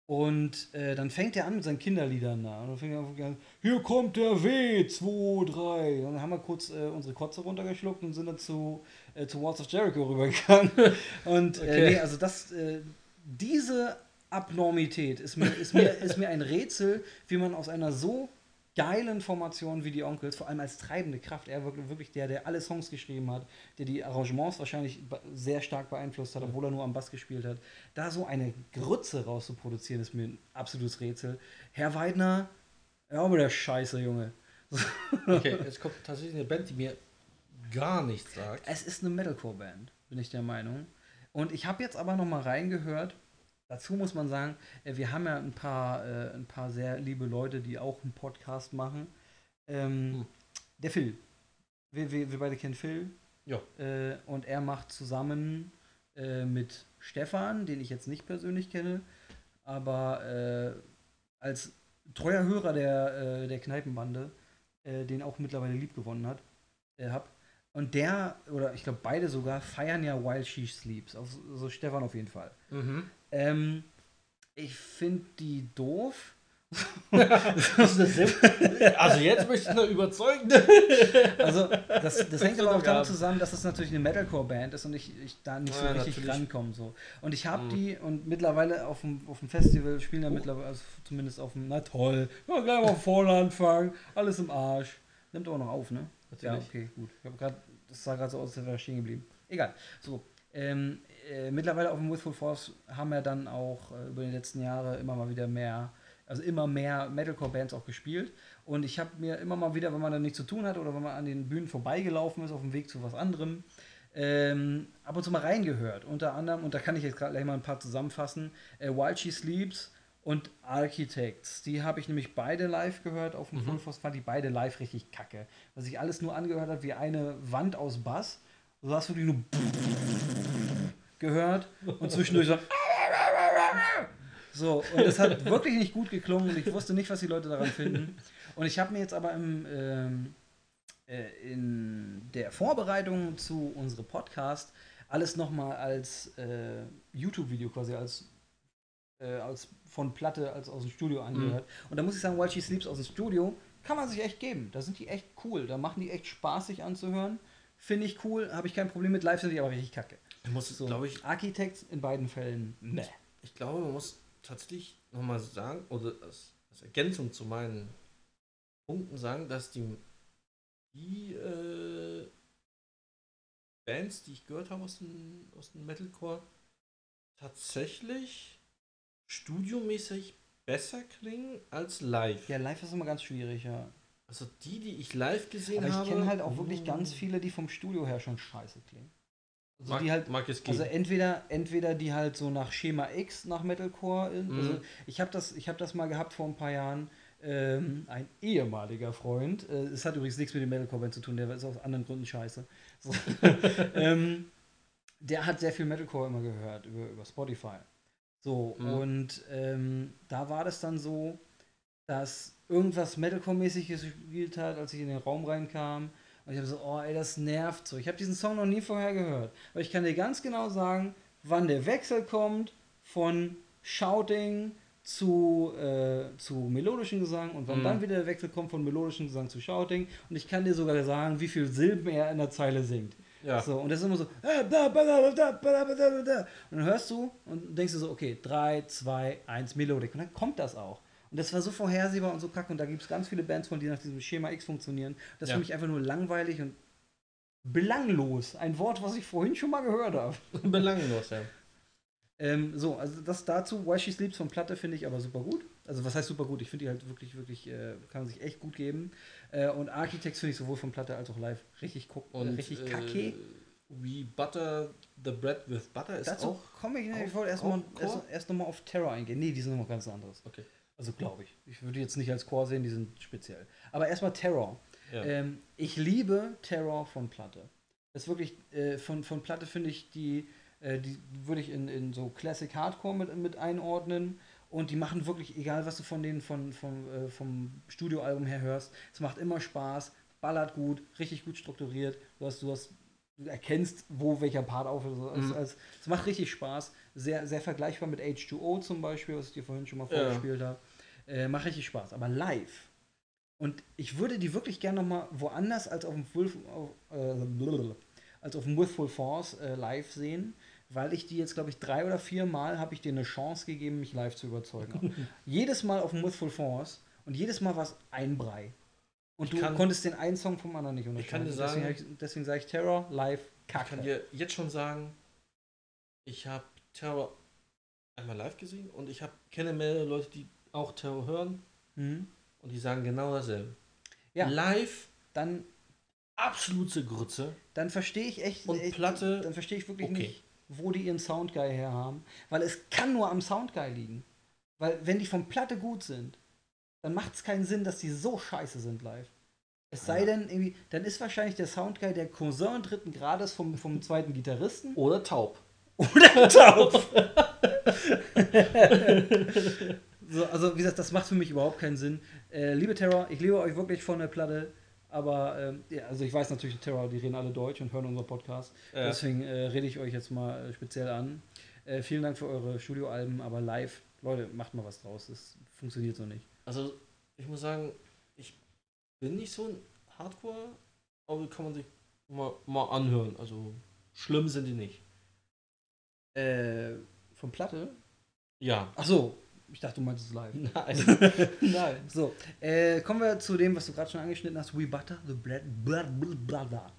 Und äh, dann fängt er an mit seinen Kinderliedern da. Und dann fängt er an, hier kommt der W, 2, 3. Und dann haben wir kurz äh, unsere Kotze runtergeschluckt und sind dann zu, äh, zu Walls of Jericho rübergegangen. Und Okay. äh, nee, also das, äh, diese Abnormität ist mir, ist, mir, ist mir ein Rätsel, wie man aus einer so geilen Formation wie die Onkels, vor allem als treibende Kraft, er wirklich, wirklich der, der alle Songs geschrieben hat, der die Arrangements wahrscheinlich sehr stark beeinflusst hat, obwohl er nur am Bass gespielt hat, da so eine Grütze rauszuproduzieren, ist mir ein absolutes Rätsel. Herr Weidner, ja, aber der Scheiße, Junge. Okay, jetzt kommt tatsächlich eine Band, die mir gar nichts sagt. Es ist eine Metalcore-Band, bin ich der Meinung. Und ich habe jetzt aber noch mal reingehört. Dazu muss man sagen, äh, wir haben ja ein paar, äh, ein paar sehr liebe Leute, die auch einen Podcast machen. Ähm, Hm. Der Phil. Wir, wir, wir beide kennen Phil. Ja. Äh, und er macht zusammen mit Stefan, den ich jetzt nicht persönlich kenne, aber als treuer Hörer der, der Kneipenbande, den auch mittlerweile lieb gewonnen hat, äh, hab. Und der, oder ich glaube beide sogar, feiern ja While She Sleeps. Also, so Stefan auf jeden Fall. Mhm. Ähm, ich finde die doof. Also jetzt möchte ich noch überzeugen. Also, das, das hängt aber auch damit zusammen, dass es natürlich eine Metalcore-Band ist und ich, ich da nicht so Ja, richtig natürlich. rankomme. So. Und ich habe Mhm. die und mittlerweile auf dem, auf dem Festival spielen ja mittlerweile, also zumindest auf dem, na toll, ja, gleich mal vorne anfangen, alles im Arsch. Nimmt aber noch auf, ne? Ja, Natürlich. okay, gut. Ich habe gerade, das sah gerade so aus, als wäre stehen geblieben. Egal. So. Ähm, äh, mittlerweile auf dem Withful Force haben wir dann auch äh, über die letzten Jahre immer mal wieder mehr, also immer mehr Metalcore-Bands auch gespielt. Und ich habe mir immer mal wieder, wenn man dann nichts zu tun hat oder wenn man an den Bühnen vorbeigelaufen ist, auf dem Weg zu was anderem, ähm, ab und zu mal reingehört. Unter anderem, und da kann ich jetzt gerade gleich mal ein paar zusammenfassen, äh, While She Sleeps und Architects. Die habe ich nämlich beide live gehört auf dem Mhm. Full Force, fand die beide live richtig kacke. Was sich alles nur angehört hat wie eine Wand aus Bass. Du hast wirklich nur gehört und zwischendurch so. So, und es hat wirklich nicht gut geklungen und ich wusste nicht, was die Leute daran finden. Und ich habe mir jetzt aber im, ähm, äh, in der Vorbereitung zu unserem Podcast alles nochmal als äh, YouTube-Video quasi, als, äh, als von Platte, als aus dem Studio angehört. Und da muss ich sagen, While She Sleeps aus dem Studio kann man sich echt geben. Da sind die echt cool. Da machen die echt Spaß, sich anzuhören. Finde ich cool, habe ich kein Problem mit. Live sind die aber richtig kacke. Ich muss, So, glaube ich, Architects in beiden Fällen, ne. ich glaube, man muss tatsächlich nochmal sagen, oder als, als Ergänzung zu meinen Punkten sagen, dass die, die äh, Bands, die ich gehört habe aus dem, aus dem Metalcore, tatsächlich studiomäßig besser klingen als live. Ja, live ist immer ganz schwierig, ja. Also die, die ich live gesehen Aber ich habe. kenne halt auch wirklich mm, ganz viele, die vom Studio her schon scheiße klingen. Also Mag, die halt, mag es also gehen. entweder, entweder die halt so nach Schema X, nach Metalcore, in, Mhm. also ich habe das, ich hab das mal gehabt vor ein paar Jahren, ähm, ein ehemaliger Freund, äh, es hat übrigens nichts mit dem Metalcore-Band zu tun, der ist aus anderen Gründen scheiße. So. ähm, der hat sehr viel Metalcore immer gehört über, über Spotify. So, Mhm. und ähm, da war das dann so, dass irgendwas Metalcore-mäßiges gespielt hat, als ich in den Raum reinkam. Und ich habe so, oh ey, das nervt so. Ich habe diesen Song noch nie vorher gehört. Aber ich kann dir ganz genau sagen, wann der Wechsel kommt von Shouting zu, äh, zu melodischen Gesang und wann Mhm. dann wieder der Wechsel kommt von melodischen Gesang zu Shouting. Und ich kann dir sogar sagen, wie viele Silben er in der Zeile singt. ja. So, und das ist immer so. Und dann hörst du und denkst du so, okay, 3, 2, 1, Melodik. Und dann kommt das auch. Und das war so vorhersehbar und so kacke. Und da gibt es ganz viele Bands von, die nach diesem Schema X funktionieren. Das ist Ja. für mich einfach nur langweilig und belanglos. Ein Wort, was ich vorhin schon mal gehört habe. Belanglos, ja. Ähm, so, also das dazu. Why She Sleeps von Platte finde ich aber super gut. Also was heißt super gut? Ich finde die halt wirklich, wirklich, äh, kann man sich echt gut geben. Äh, und Architects finde ich sowohl von Platte als auch live richtig, guck, äh, Und richtig äh, kacke. We butter the bread with butter ist Dazu auch. komme ich, ne, ich wollte erst, auch mal, Core? erst, erst nochmal auf Terror eingehen. Nee, die sind nochmal ganz anderes. Okay. Also glaube ich. Ich würde jetzt nicht als Core sehen, die sind speziell. Aber erstmal Terror. Ja. Ähm, ich liebe Terror von Platte. Das ist wirklich, äh, von, von Platte finde ich, die, äh, die würde ich in, in so Classic Hardcore mit, mit einordnen. Und die machen wirklich, egal was du von denen von, von, äh, vom Studioalbum her hörst, es macht immer Spaß, ballert gut, richtig gut strukturiert. Du hast, du hast, du erkennst, wo welcher Part auf ist. Also, Mhm. als, es macht richtig Spaß. Sehr, sehr vergleichbar mit H2O zum Beispiel, was ich dir vorhin schon mal Ja. vorgespielt habe. Äh, macht richtig Spaß. Aber live. Und ich würde die wirklich gerne noch mal woanders als auf dem Full, auf, äh, als auf dem With Full Force äh, live sehen, weil ich die jetzt, glaube ich, drei oder vier Mal habe ich dir eine Chance gegeben, mich live zu überzeugen. jedes Mal auf dem With Full Force und jedes Mal war es ein Brei. Und du kann- konntest den einen Song vom anderen nicht Ich kann unterscheiden. dir sagen- deswegen, deswegen sage ich Terror live Ich kann kacke. dir jetzt schon sagen, ich habe Terror einmal live gesehen und ich hab, kenne mehrere Leute, die auch Terror hören Mhm. und die sagen genau dasselbe. Ja. Live Dann, absolute Grütze. dann verstehe ich echt, Und Platte, dann verstehe ich wirklich okay. nicht, wo die ihren Soundguy her haben. Weil es kann nur am Soundguy liegen. Weil wenn die von Platte gut sind, dann macht es keinen Sinn, dass die so scheiße sind live. Es sei Ja. denn, irgendwie, dann ist wahrscheinlich der Soundguy der Cousin dritten Grades vom, vom zweiten Gitarristen. Oder taub. Oder taub. so, also, wie gesagt, das macht für mich überhaupt keinen Sinn. Äh, liebe Terror, ich liebe euch wirklich von der Platte. Aber, ähm, ja, also ich weiß natürlich, Terror, die reden alle Deutsch und hören unseren Podcast. Ja. Deswegen äh, rede ich euch jetzt mal äh, speziell an. Äh, vielen Dank für eure Studioalben, aber live, Leute, macht mal was draus. Das funktioniert so nicht. Also, ich muss sagen, ich bin nicht so ein Hardcore, aber kann man sich mal, mal anhören. Also, schlimm sind die nicht. Äh, von Platte? Ja. Ach so, ich dachte, du meintest es live. Nein. Nein. So, äh, kommen wir zu dem, was du gerade schon angeschnitten hast. We butter the bread. Blah, blah, blah, blah.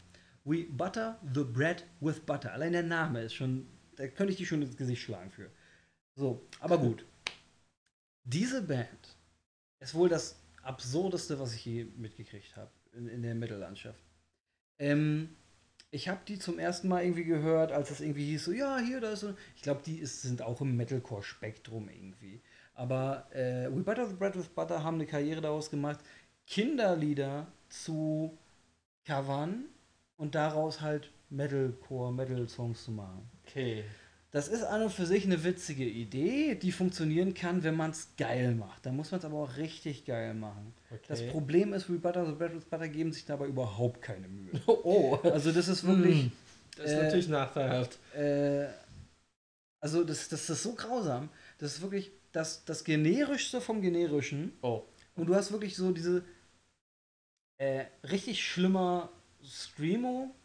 We butter the bread with butter. Allein der Name ist schon, da könnte ich die schon ins Gesicht schlagen für. So, aber gut. Diese Band ist wohl das absurdeste, was ich je mitgekriegt habe in, in der Mittellandschaft. Ähm, ich habe die zum ersten Mal irgendwie gehört, als es irgendwie hieß, so, ja, hier, da ist so. Ich glaube, die ist, sind auch im Metalcore-Spektrum irgendwie. Aber äh, We Butter the Bread with Butter haben eine Karriere daraus gemacht, Kinderlieder zu covern und daraus halt Metalcore, Metal-Songs zu machen. Okay. Das ist an und für sich eine witzige Idee, die funktionieren kann, wenn man es geil macht. Da muss man es aber auch richtig geil machen. okay. Das Problem ist, We Butter the Bread with Butter geben sich dabei überhaupt keine Mühe. Oh, Also das ist wirklich, Mm, Das ist äh, natürlich nachteilhaft. äh, also das, das ist so grausam. Das ist wirklich das, das generischste vom generischen. Oh. Und du hast wirklich so diese äh, richtig schlimmer Screamo.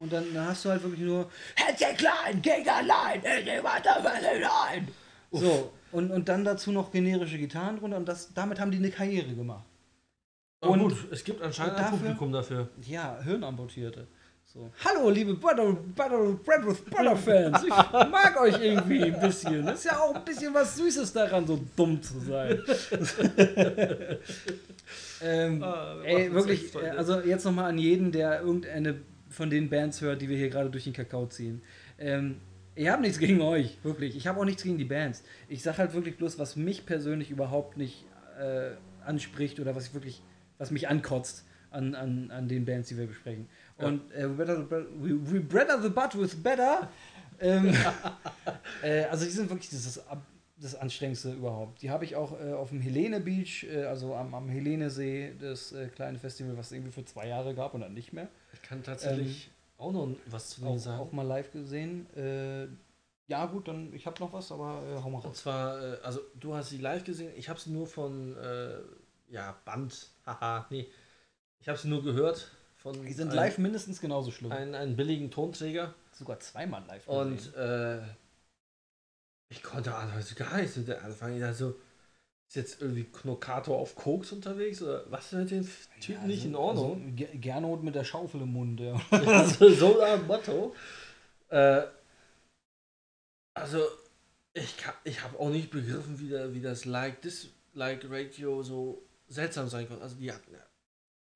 Und dann, hast du halt wirklich nur Händchen klein, gegen allein, allein. So, und, und dann dazu noch generische Gitarren drunter und das, damit haben die eine Karriere gemacht. Aber und- gut, es gibt anscheinend und ein dafür- Publikum dafür. Ja, Hirnamputierte. So. Hallo, liebe Butter, Butter, Bread with Butter Fans. Ich mag euch irgendwie ein bisschen. Das ist ja auch ein bisschen was Süßes daran, so dumm zu sein. ähm, Ah, wir ey, wirklich, äh, also jetzt nochmal an jeden, der irgendeine von den Bands hört, die wir hier gerade durch den Kakao ziehen. Ähm, ich habe nichts gegen euch, wirklich. Ich habe auch nichts gegen die Bands. Ich sage halt wirklich bloß, was mich persönlich überhaupt nicht äh, anspricht oder was ich wirklich, was mich ankotzt an, an, an den Bands, die wir besprechen. Ja. Und äh, we, better, we, we better the butt with better. ähm, äh, also die sind wirklich das, ist das Anstrengendste überhaupt. Die habe ich auch äh, auf dem Helene Beach, äh, also am, am Helenesee, das äh, kleine Festival, was es irgendwie für zwei Jahre gab und dann nicht mehr. Ich kann tatsächlich auch noch was zu Auch, sagen. auch mal live gesehen. Äh, ja gut, dann ich habe noch was, aber äh, hau mal Und raus. zwar, äh, also du hast sie live gesehen, ich habe sie nur von, äh, ja, Band, haha, nee. Ich habe sie nur gehört von Die sind ein- live mindestens genauso schlimm. einen, einen billigen Tonträger Sogar zweimal live und äh, ich konnte also gar nichts mit der anfangen. Also, ist jetzt irgendwie Knokator auf Koks unterwegs oder was ist mit den Typen nicht in Ordnung? Also, Ge- Gernot mit der Schaufel im Mund, ja. Also, so ein Motto. Äh, also, ich, kann- ich habe auch nicht begriffen, wie, der, wie das Like Dislike Ratio so seltsam sein konnte. Also, die hatten ja,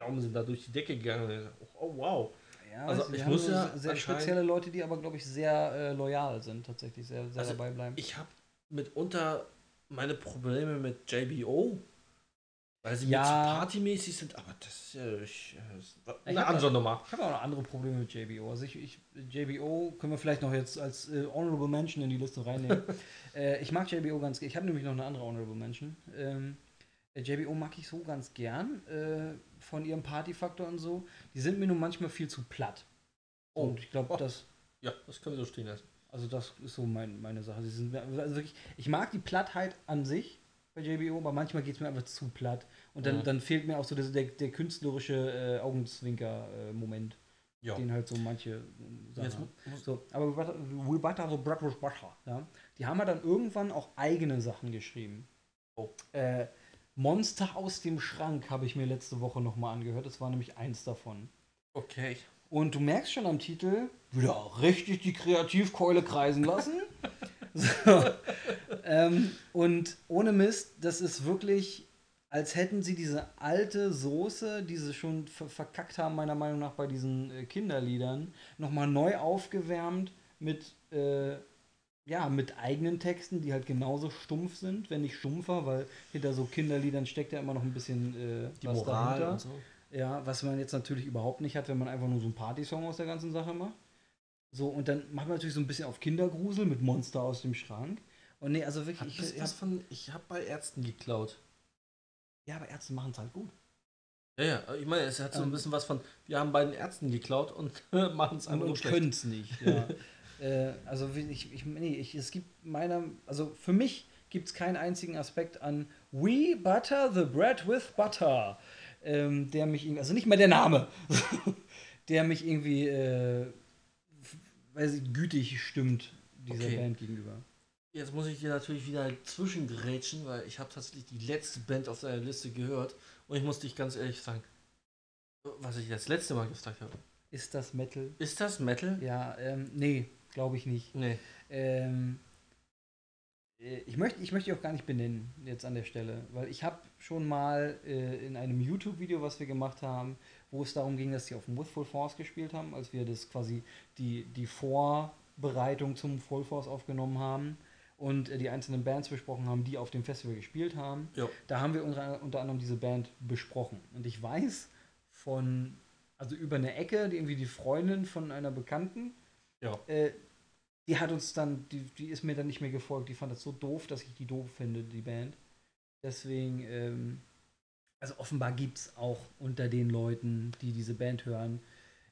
Daumen sind da durch die Decke gegangen. Oh, wow. Ja, Also, ich muss ja sehr spezielle Leute, die aber, glaube ich, sehr äh, loyal sind, tatsächlich, sehr, sehr Also, dabei bleiben. Ich habe mitunter meine Probleme mit JBO, weil sie Ja. mir zu partymäßig sind, aber das ist ja ich, äh, ist Ich eine hab andere Nummer. Ich habe auch noch andere Probleme mit JBO. Also ich, ich JBO können wir vielleicht noch jetzt als äh, Honorable Mention in die Liste reinnehmen. äh, ich mag JBO ganz gern. Ich habe nämlich noch eine andere Honorable Mention. Ähm, äh, JBO mag ich so ganz gern äh, von ihrem Partyfaktor und so. Die sind mir nur manchmal viel zu platt. Oh. Und ich glaube, Oh. das Ja, das können wir so stehen lassen. Also das ist so mein, meine Sache. Sie sind, also wirklich, ich mag die Plattheit an sich bei JBO, aber manchmal geht es mir einfach zu platt. Und dann, Mhm. dann fehlt mir auch so das, der, der künstlerische äh, Augenzwinker-Moment, Ja. den halt so manche äh, Sachen So, aber We Butter, Bread with Butter, ja, die haben ja dann irgendwann auch eigene Sachen geschrieben. Oh. Äh, Monster aus dem Schrank habe ich mir letzte Woche nochmal angehört. Das war nämlich eins davon. okay. Und du merkst schon am Titel, wieder richtig die Kreativkeule kreisen lassen. so. ähm, und ohne Mist, das ist wirklich, als hätten sie diese alte Soße, die sie schon ver verkackt haben, meiner Meinung nach bei diesen äh, Kinderliedern, nochmal neu aufgewärmt mit, äh, ja, mit eigenen Texten, die halt genauso stumpf sind, wenn nicht stumpfer, weil hinter so Kinderliedern steckt ja immer noch ein bisschen äh, Die was Moral dahinter. und so. Ja, was man jetzt natürlich überhaupt nicht hat, wenn man einfach nur so einen Partysong aus der ganzen Sache macht. So, und dann macht man natürlich so ein bisschen auf Kindergrusel mit Monster aus dem Schrank. Und nee, also wirklich, Hat ich, ich was hab, von, ich habe bei Ärzten geklaut. ja, aber Ärzte machen es halt gut. Ja, ja, ich meine, es hat so ein Ähm. bisschen was von, wir haben bei den Ärzten geklaut und machen es einfach nur und schlecht. können es nicht. Ja. äh, also ich, ich, nee, ich, es gibt meiner, also für mich gibt es keinen einzigen Aspekt an We butter the bread with butter, ähm, der mich irgendwie, also nicht mal der Name, der mich irgendwie, äh, weiß ich, gütig stimmt dieser Okay. Band gegenüber. Jetzt muss ich dir natürlich wieder zwischengrätschen, weil ich habe tatsächlich die letzte Band auf deiner Liste gehört und ich muss dich ganz ehrlich sagen, was ich das letzte Mal gefragt habe. Ist das Metal? Ist das Metal? Ja, ähm, nee, glaube ich nicht. Nee. Ähm, äh, ich möchte ich möchte auch gar nicht benennen jetzt an der Stelle, weil ich habe schon mal äh, in einem YouTube-Video, was wir gemacht haben, wo es darum ging, dass sie auf dem With Full Force gespielt haben, als wir das quasi die, die Vorbereitung zum Full Force aufgenommen haben und äh, die einzelnen Bands besprochen haben, die auf dem Festival gespielt haben. Ja. Da haben wir unter, unter anderem diese Band besprochen. Und ich weiß von, also über eine Ecke, die irgendwie die Freundin von einer Bekannten, Ja. äh, die hat uns dann, die, die ist mir dann nicht mehr gefolgt. Die fand das so doof, dass ich die doof finde, die Band. Deswegen, ähm, also offenbar gibt es auch unter den Leuten, die diese Band hören,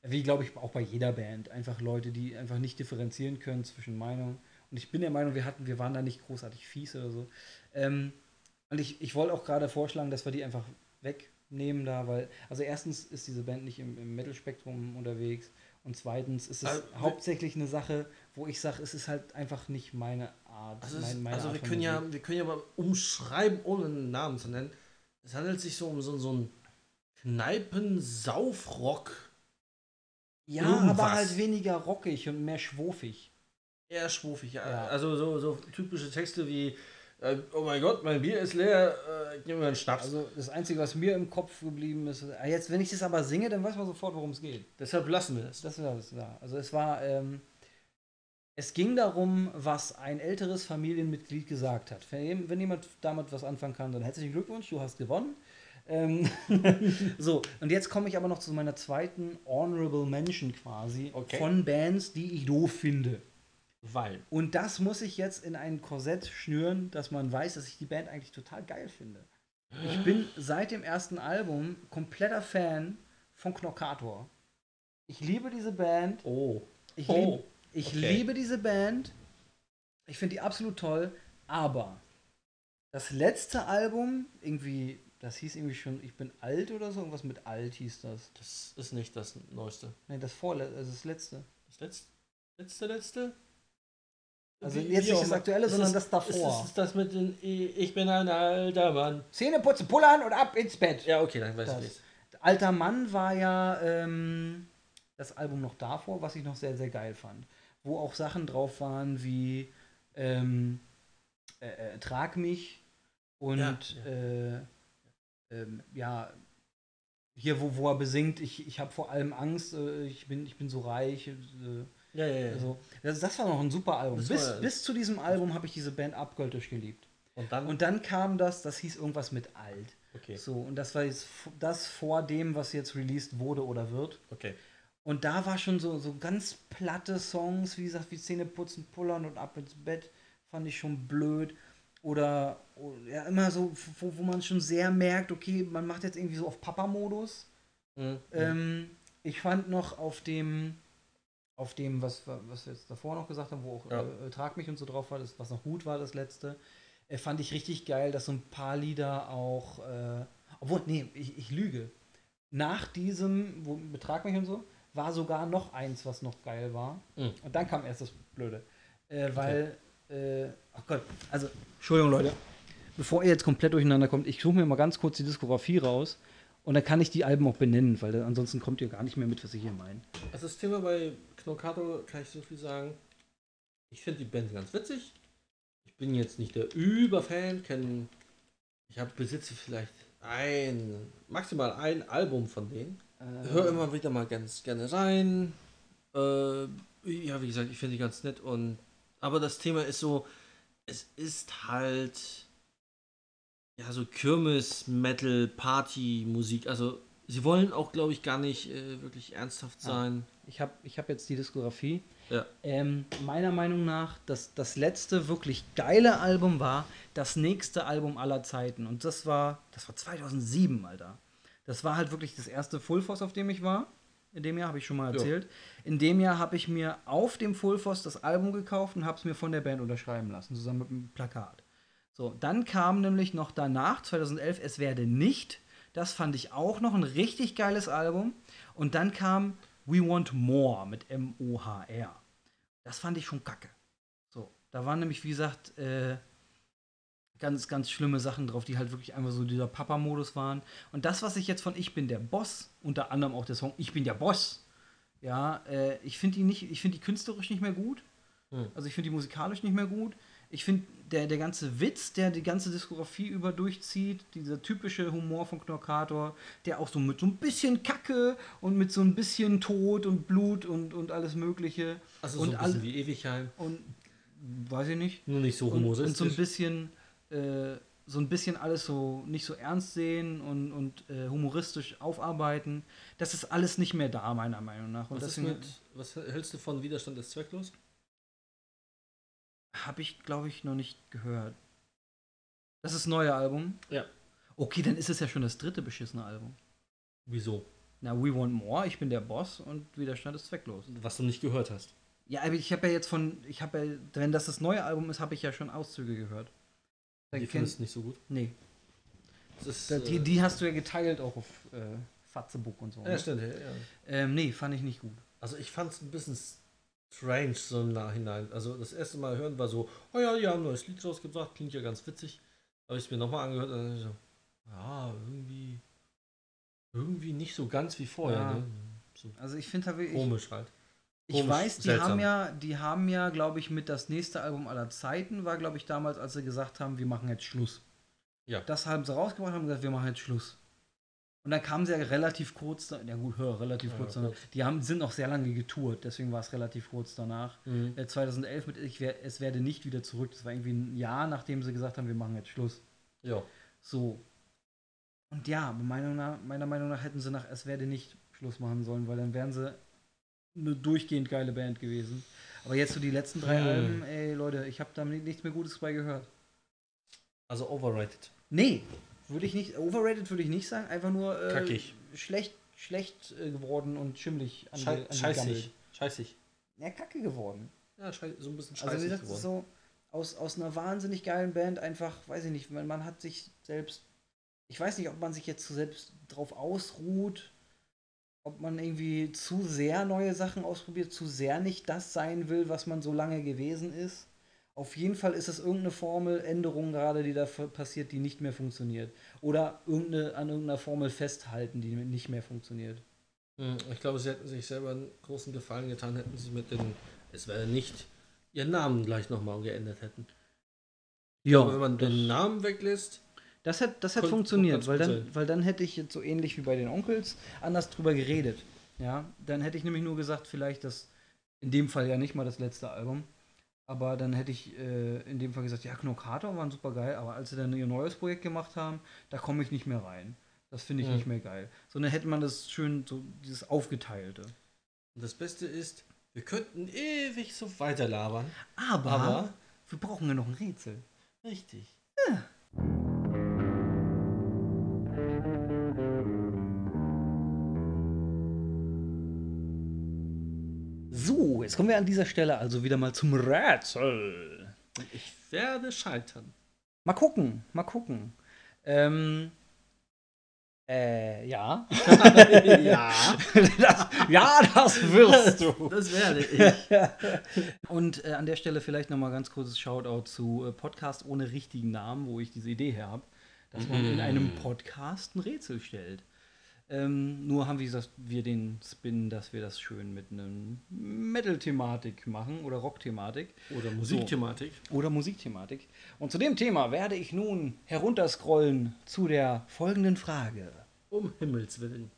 wie glaube ich auch bei jeder Band, einfach Leute, die einfach nicht differenzieren können zwischen Meinung. Und ich bin der Meinung, wir hatten, wir waren da nicht großartig fies oder so. Ähm, und ich, ich wollte auch gerade vorschlagen, dass wir die einfach wegnehmen da, weil, also erstens ist diese Band nicht im, im Metal-Spektrum unterwegs und zweitens ist es Also, hauptsächlich eine Sache, wo ich sage, es ist halt einfach nicht meine Art. Also, mein, meine also Art wir können ja, wir können ja mal umschreiben, ohne einen Namen zu nennen. Es handelt sich so um so, so einen Kneipen-Saufrock. Ja, irgendwas. aber halt weniger rockig und mehr schwofig. Eher schwufig, ja. Ja. Also so, so typische Texte wie äh, Oh mein Gott, mein Bier ist leer, äh, gib mir einen Schnaps. Also das Einzige, was mir im Kopf geblieben ist, ah, jetzt, wenn ich das aber singe, dann weiß man sofort, worum es geht. Deshalb lassen wir das. Das war das da. Also es war, ähm, es ging darum, was ein älteres Familienmitglied gesagt hat. Wenn, wenn jemand damit was anfangen kann, dann herzlichen Glückwunsch, du hast gewonnen. Ähm, so, und jetzt komme ich aber noch zu meiner zweiten Honorable Mention quasi Okay. von Bands, die ich doof finde. Weil. Und das muss ich jetzt in ein Korsett schnüren, dass man weiß, dass ich die Band eigentlich total geil finde. Ich bin seit dem ersten Album kompletter Fan von Knockator. Ich liebe diese Band. Oh. Ich, Oh, lieb, ich okay. liebe diese Band. Ich finde die absolut toll. Aber das letzte Album, irgendwie, das hieß irgendwie schon, ich bin alt oder so, irgendwas mit alt hieß das. Das ist nicht das Neueste. Nein, das vorletzte, also das letzte. Das letzte? Letzte, letzte? Also Wie- jetzt wie nicht das aktuelle, Ist sondern das- das davor. Ist, ist das mit den Ich bin ein alter Mann? Zähne putzen, pullern und ab ins Bett. Ja, okay, dann weiß Das. ich es. Alter Mann war ja ähm, das Album noch davor, was ich noch sehr, sehr geil fand. Wo auch Sachen drauf waren wie ähm, äh, äh, Trag mich und Ja, Äh, ähm, ja, hier, wo, wo er besingt, ich, ich habe vor allem Angst, äh, ich, bin, ich bin so reich. Äh, Ja, ja, ja. also, das, das war noch ein super Album. Das Bis, war- bis zu diesem Album habe ich diese Band abgöttisch geliebt. Und dann? Und dann kam das, das hieß irgendwas mit alt. okay, So, und das war jetzt das vor dem, was jetzt released wurde oder wird. okay. Und da war schon so, so ganz platte Songs, wie gesagt, wie Zähne putzen, pullern und ab ins Bett, fand ich schon blöd. Oder, oder ja, immer so, wo, wo man schon sehr merkt, okay, man macht jetzt irgendwie so auf Papa-Modus. Mhm. Ähm, ich fand noch auf dem, auf dem, was, was wir jetzt davor noch gesagt haben, wo auch Ja. äh, Trag mich und so drauf war, das, was noch gut war, das letzte, äh, fand ich richtig geil, dass so ein paar Lieder auch, äh, obwohl, nee, ich, ich lüge. Nach diesem, wo Betrag mich und so, war sogar noch eins, was noch geil war. Mhm. Und dann kam erst das Blöde. Äh, weil, äh, oh Gott, also, Entschuldigung, Leute. Bevor ihr jetzt komplett durcheinander kommt, ich suche mir mal ganz kurz die Diskografie raus und dann kann ich die Alben auch benennen, weil dann, ansonsten kommt ihr gar nicht mehr mit, was ich hier meine. Also das Thema bei Knockato kann ich so viel sagen. Ich finde die Band ganz witzig. Ich bin jetzt nicht der Überfan, kenn, ich habe besitze vielleicht ein, maximal ein Album von denen. Hör immer wieder mal ganz gerne rein. Äh, ja, wie gesagt, ich finde die ganz nett und aber das Thema ist so, es ist halt ja so Kirmes, Metal, Party, Musik. Also sie wollen auch, glaube ich, gar nicht äh, wirklich ernsthaft Ah. sein. Ich habe ich hab jetzt die Diskografie. Ja. Ähm, meiner Meinung nach, das, das letzte wirklich geile Album war das nächste Album aller Zeiten. Und das war, das war 2007, Alter. Das war halt wirklich das erste Full Force, auf dem ich war. In dem Jahr habe ich schon mal Ja. erzählt. In dem Jahr habe ich mir auf dem Full Force das Album gekauft und habe es mir von der Band unterschreiben lassen, zusammen mit einem Plakat. So, dann kam nämlich noch danach, 2011, Es werde nicht. Das fand ich auch noch ein richtig geiles Album. Und dann kam We Want More mit M-O-H-R. Das fand ich schon kacke. So, da waren nämlich, wie gesagt, äh, ganz, ganz schlimme Sachen drauf, die halt wirklich einfach so dieser Papa-Modus waren. Und das, was ich jetzt von Ich bin der Boss, unter anderem auch der Song Ich bin der Boss, ja, äh, ich finde die nicht, ich finde die künstlerisch nicht mehr gut. Hm. Also ich finde die musikalisch nicht mehr gut. Ich finde, der, der ganze Witz, der die ganze Diskografie über durchzieht, dieser typische Humor von Knorkator, der auch so mit so ein bisschen Kacke und mit so ein bisschen Tod und Blut und, und alles Mögliche. Also und so ein bisschen all- wie Ewigheim. Und weiß ich nicht. Nur nicht so Und, humoristisch. und so ein bisschen, äh, so ein bisschen alles so nicht so ernst sehen und, und äh, humoristisch aufarbeiten. Das ist alles nicht mehr da, meiner Meinung nach. Und was, deswegen mit, was hältst du von Widerstand ist zwecklos? habe ich, glaube ich, noch nicht gehört. Das ist das neue Album? Ja. Okay, dann ist es ja schon das dritte beschissene Album. Wieso? Na, We Want More, ich bin der Boss und Widerstand ist zwecklos. Was du nicht gehört hast. Ja, aber ich habe ja jetzt von, ich habe ja, wenn das das neue Album ist, habe ich ja schon Auszüge gehört. Die findest du nicht so gut. Nee, Das ist, da, die, äh, die hast du ja geteilt auch auf äh, Fatzebook und so. ja, ne? stimmt, ja, ja. Ähm, nee, fand ich nicht gut. Also ich fand es ein bisschen strange so im Nachhinein. Also das erste Mal hören war so, oh ja, die haben ein neues Lied rausgebracht, klingt ja ganz witzig. Habe ich es mir nochmal angehört und dann so, ja, irgendwie, irgendwie nicht so ganz wie vorher. Ja. Ne? So Also ich finde da wirklich. komisch halt. Ich weiß, die seltsam. haben ja, die haben ja, glaube ich, mit das nächste Album aller Zeiten war, glaube ich, damals, als sie gesagt haben, wir machen jetzt Schluss. Ja. Das haben sie rausgebracht und gesagt, wir machen jetzt Schluss. Und dann kamen sie ja relativ kurz, da, ja gut, hör, relativ Ja, kurz danach. kurz. Die haben, sind noch sehr lange getourt, deswegen war es relativ kurz danach. Mhm. Äh, 2011 mit ich wer, Es werde nicht wieder zurück. Das war irgendwie ein Jahr, nachdem sie gesagt haben, wir machen jetzt Schluss. Ja. So. Und ja, meiner, meiner Meinung nach hätten sie nach Es werde nicht Schluss machen sollen, weil dann wären sie eine durchgehend geile Band gewesen. Aber jetzt so die letzten drei Hm. Alben, ey Leute, ich habe da ni- nichts mehr Gutes bei gehört. Also overrated. Nee, würde ich nicht, overrated würde ich nicht sagen, einfach nur äh, Kackig. schlecht, schlecht äh, geworden und schimmlig ange- Schei scheißig. Scheißig. Ja, kacke geworden. Ja, so ein bisschen Also wie scheißig gesagt, geworden. so aus, aus einer wahnsinnig geilen Band einfach, weiß ich nicht, man, man hat sich selbst, ich weiß nicht, ob man sich jetzt selbst drauf ausruht, ob man irgendwie zu sehr neue Sachen ausprobiert, zu sehr nicht das sein will, was man so lange gewesen ist. Auf jeden Fall ist es irgendeine Formeländerung gerade, die da passiert, die nicht mehr funktioniert. Oder irgendeine, an irgendeiner Formel festhalten, die nicht mehr funktioniert. Hm, Ich glaube, sie hätten sich selber einen großen Gefallen getan, hätten sie mit den, es wäre nicht, ihren Namen gleich nochmal geändert hätten. Aber wenn man den Namen weglässt, Das hätte das Könnte- funktioniert, weil dann, weil dann hätte ich jetzt so ähnlich wie bei den Onkels anders drüber geredet. Ja, dann hätte ich nämlich nur gesagt, vielleicht das, in dem Fall ja nicht mal das letzte Album, aber dann hätte ich äh, in dem Fall gesagt, ja, Knockator waren super geil, aber als sie dann ihr neues Projekt gemacht haben, da komme ich nicht mehr rein. Das finde ich Ja. nicht mehr geil. Sondern hätte man das schön, so dieses Aufgeteilte. und das Beste ist, wir könnten ewig so weiterlabern. Aber, Aber- wir brauchen ja noch ein Rätsel. Richtig. So, jetzt kommen wir an dieser Stelle also wieder mal zum Rätsel. Ich werde scheitern. Mal gucken, mal gucken. Ähm, äh, ja. ja, das, ja, das wirst du. das werde ich. Und äh, an der Stelle vielleicht noch mal ganz kurzes Shoutout zu äh, Podcast ohne richtigen Namen, wo ich diese Idee her habe, dass man in Mhm. einem Podcast ein Rätsel stellt. Ähm, nur haben wir gesagt, wir den Spin, dass wir das schön mit einem Metal-Thematik machen oder Rock-Thematik. Oder Musikthematik. oder Musikthematik. Und zu dem Thema werde ich nun herunterscrollen zu der folgenden Frage. Um Himmels Willen.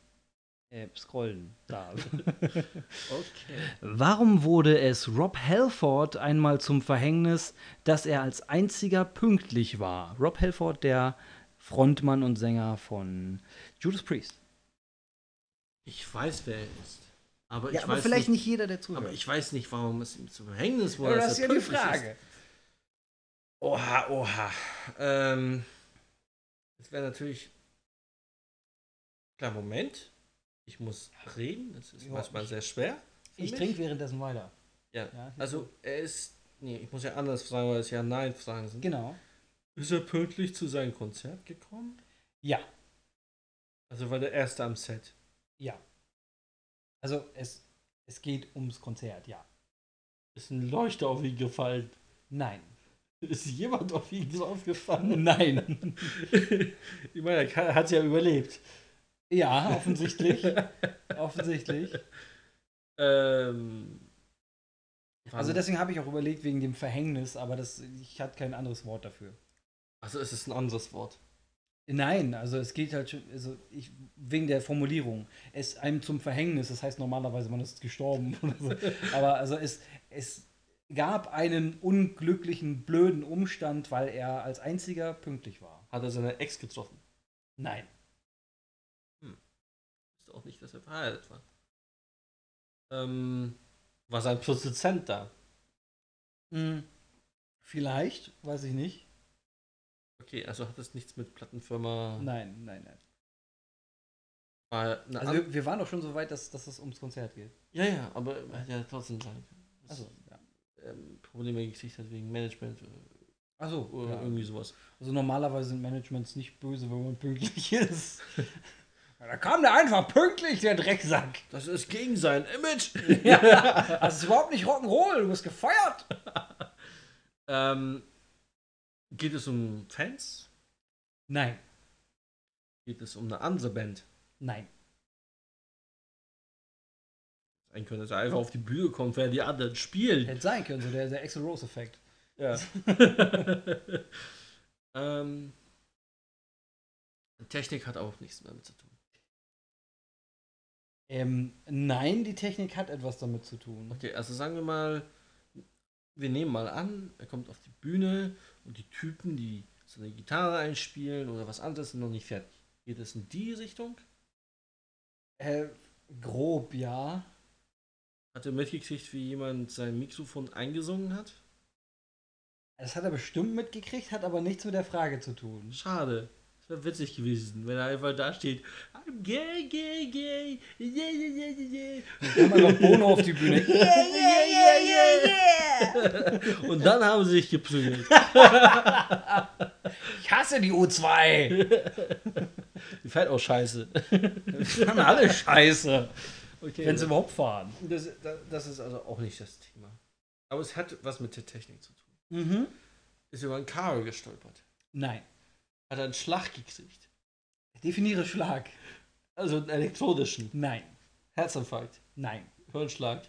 Äh, scrollen. Da. Okay. Warum wurde es Rob Halford einmal zum Verhängnis, dass er als einziger pünktlich war? Rob Halford, der Frontmann und Sänger von Judas Priest. Ich weiß, wer er ist. Aber Ja, ich aber weiß vielleicht nicht, nicht jeder, der zuhört. Aber ich weiß nicht, warum es ihm zum Verhängnis wurde. das ist ja die Frage. Ist. Oha, oha. Ähm, das wäre natürlich. Klar, Moment. Ich muss reden. Das ist Ja, manchmal ich- sehr schwer. Ich mich. trinke währenddessen weiter. Ja. Ja, Also, er ist. Nee, ich muss ja anders fragen, weil es ja Nein-Fragen sind. Genau. Ist er pünktlich zu seinem Konzert gekommen? Ja, Also war der Erste am Set. Ja. Also es, es geht ums Konzert, ja. Ist ein Leuchter auf ihn gefallen? Nein. Ist jemand auf ihn draufgefallen? Nein. ich meine, er hat ja überlebt. Ja, offensichtlich. offensichtlich. Ähm, Also deswegen habe ich auch überlegt wegen dem Verhängnis, aber das, ich hatte kein anderes Wort dafür. Also es ist ein anderes Wort. Nein, also es geht halt schon, also ich, wegen der Formulierung. Es einem zum Verhängnis, das heißt normalerweise, man ist gestorben oder so. Aber also es, es gab einen unglücklichen, blöden Umstand, weil er als einziger pünktlich war. Hat er seine Ex getroffen? Nein. Ist auch nicht, dass er verheiratet war. Ähm, war sein Produzent da? Hm. Vielleicht, weiß ich nicht. Okay, also hat das nichts mit Plattenfirma. Nein, nein, nein. Mal Also wir, wir waren doch schon so weit, dass, dass es ums Konzert geht. ja, ja, aber er hat ja trotzdem sein Also, ja. ähm, Probleme gekriegt hat wegen Management äh, Achso, oder ja. irgendwie sowas. Also normalerweise sind Managements nicht böse, wenn man pünktlich ist. Da kam der einfach pünktlich, der Drecksack. Das ist gegen sein Image. ja, das ist überhaupt nicht Rock'n'Roll, du bist gefeuert. ähm, geht es um Fans? Nein, Geht es um eine andere Band? nein. Sein können, dass er einfach auf die Bühne kommt, während die anderen spielen. Hätte sein können, so der, der Axel Rose-Effekt. Ja. ähm, Technik hat auch nichts damit zu tun. Ähm, nein, die Technik hat etwas damit zu tun. Okay, also sagen wir mal, wir nehmen mal an, er kommt auf die Bühne und die Typen, die so eine Gitarre einspielen oder was anderes, sind noch nicht fertig. Geht es in die Richtung? Äh, grob, ja. Hat er mitgekriegt, wie jemand sein Mikrofon eingesungen hat? Das hat er bestimmt mitgekriegt, hat aber nichts mit der Frage zu tun. Schade. Das wäre witzig gewesen, wenn er einfach da steht. I'm gay, gay, gay. Yeah, yeah, yeah, yeah, yeah. Dann kam einfach Bono auf die Bühne. Yeah, yeah, yeah, yeah. Und dann haben sie sich geprügelt. Ich hasse die U2. Die fährt auch scheiße. Die fahren alle scheiße. Okay. Wenn sie überhaupt fahren. das, das, das ist also auch nicht das Thema. Aber es hat was mit der Technik zu tun. Mhm. Ist über ein Kabel gestolpert. Nein. Hat er einen Schlag gekriegt. Definiere Schlag. Also einen elektronischen. Nein. Herzinfarkt. Nein. Hirnschlag.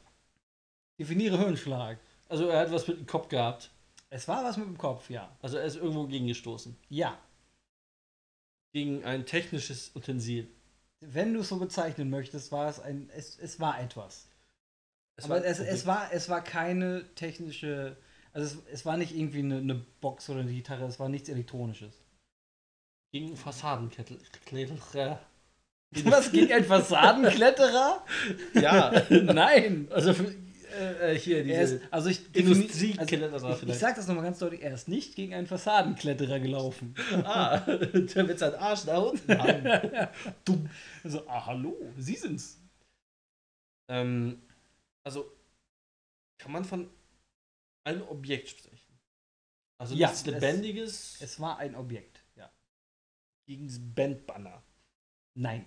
Definiere Hirnschlag. Also er hat was mit dem Kopf gehabt. Es war was mit dem Kopf, ja. Also er ist irgendwo gegengestoßen. Ja. Gegen ein technisches Utensil. Wenn du es so bezeichnen möchtest, war es ein. Es, es war etwas. Es Aber war- es, es, war, es war keine technische. Also es, es war nicht irgendwie eine, eine Box oder eine Gitarre, es war nichts Elektronisches. Gegen Fassadenkletterer. Was gegen ein Fassadenkletterer? Ja. Nein. Also äh, äh, hier Er diese ist, also ich Industriekletterer also ich, ich vielleicht. sag das nochmal ganz deutlich, er ist nicht gegen einen Fassadenkletterer gelaufen. ah, der wird seinen Arsch nach unten haben. Dumm. Also, ah, hallo, Sie sind's. ähm, also kann man von einem Objekt sprechen. Also Ja, nichts es- Lebendiges Es war ein Objekt. Gegen das Bandbanner. Nein.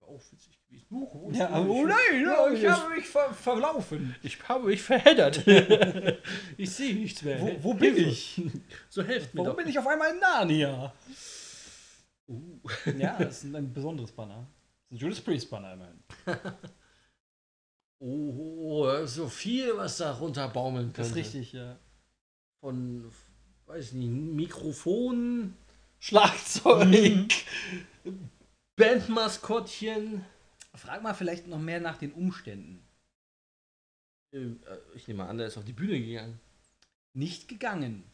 Auch witzig gewesen. Uh, Ja, ich- oh nein, ja, ich ich- habe mich ver verlaufen. Ich habe mich verheddert. ich sehe nichts mehr. Wo, wo bin Hilfe. ich? So helft mir Warum doch. bin ich auf einmal in Narnia? Uh. Ja, das ist ein besonderes Banner. Das ist ein Judas Priest Banner immerhin. Oh, so viel, was da runterbaumeln könnte. Das ist richtig, ja. Von, weiß nicht, Mikrofon, Schlagzeug, Bandmaskottchen. Frag mal vielleicht noch mehr nach den Umständen. Äh, Ich nehme an, der ist auf die Bühne gegangen. Nicht gegangen.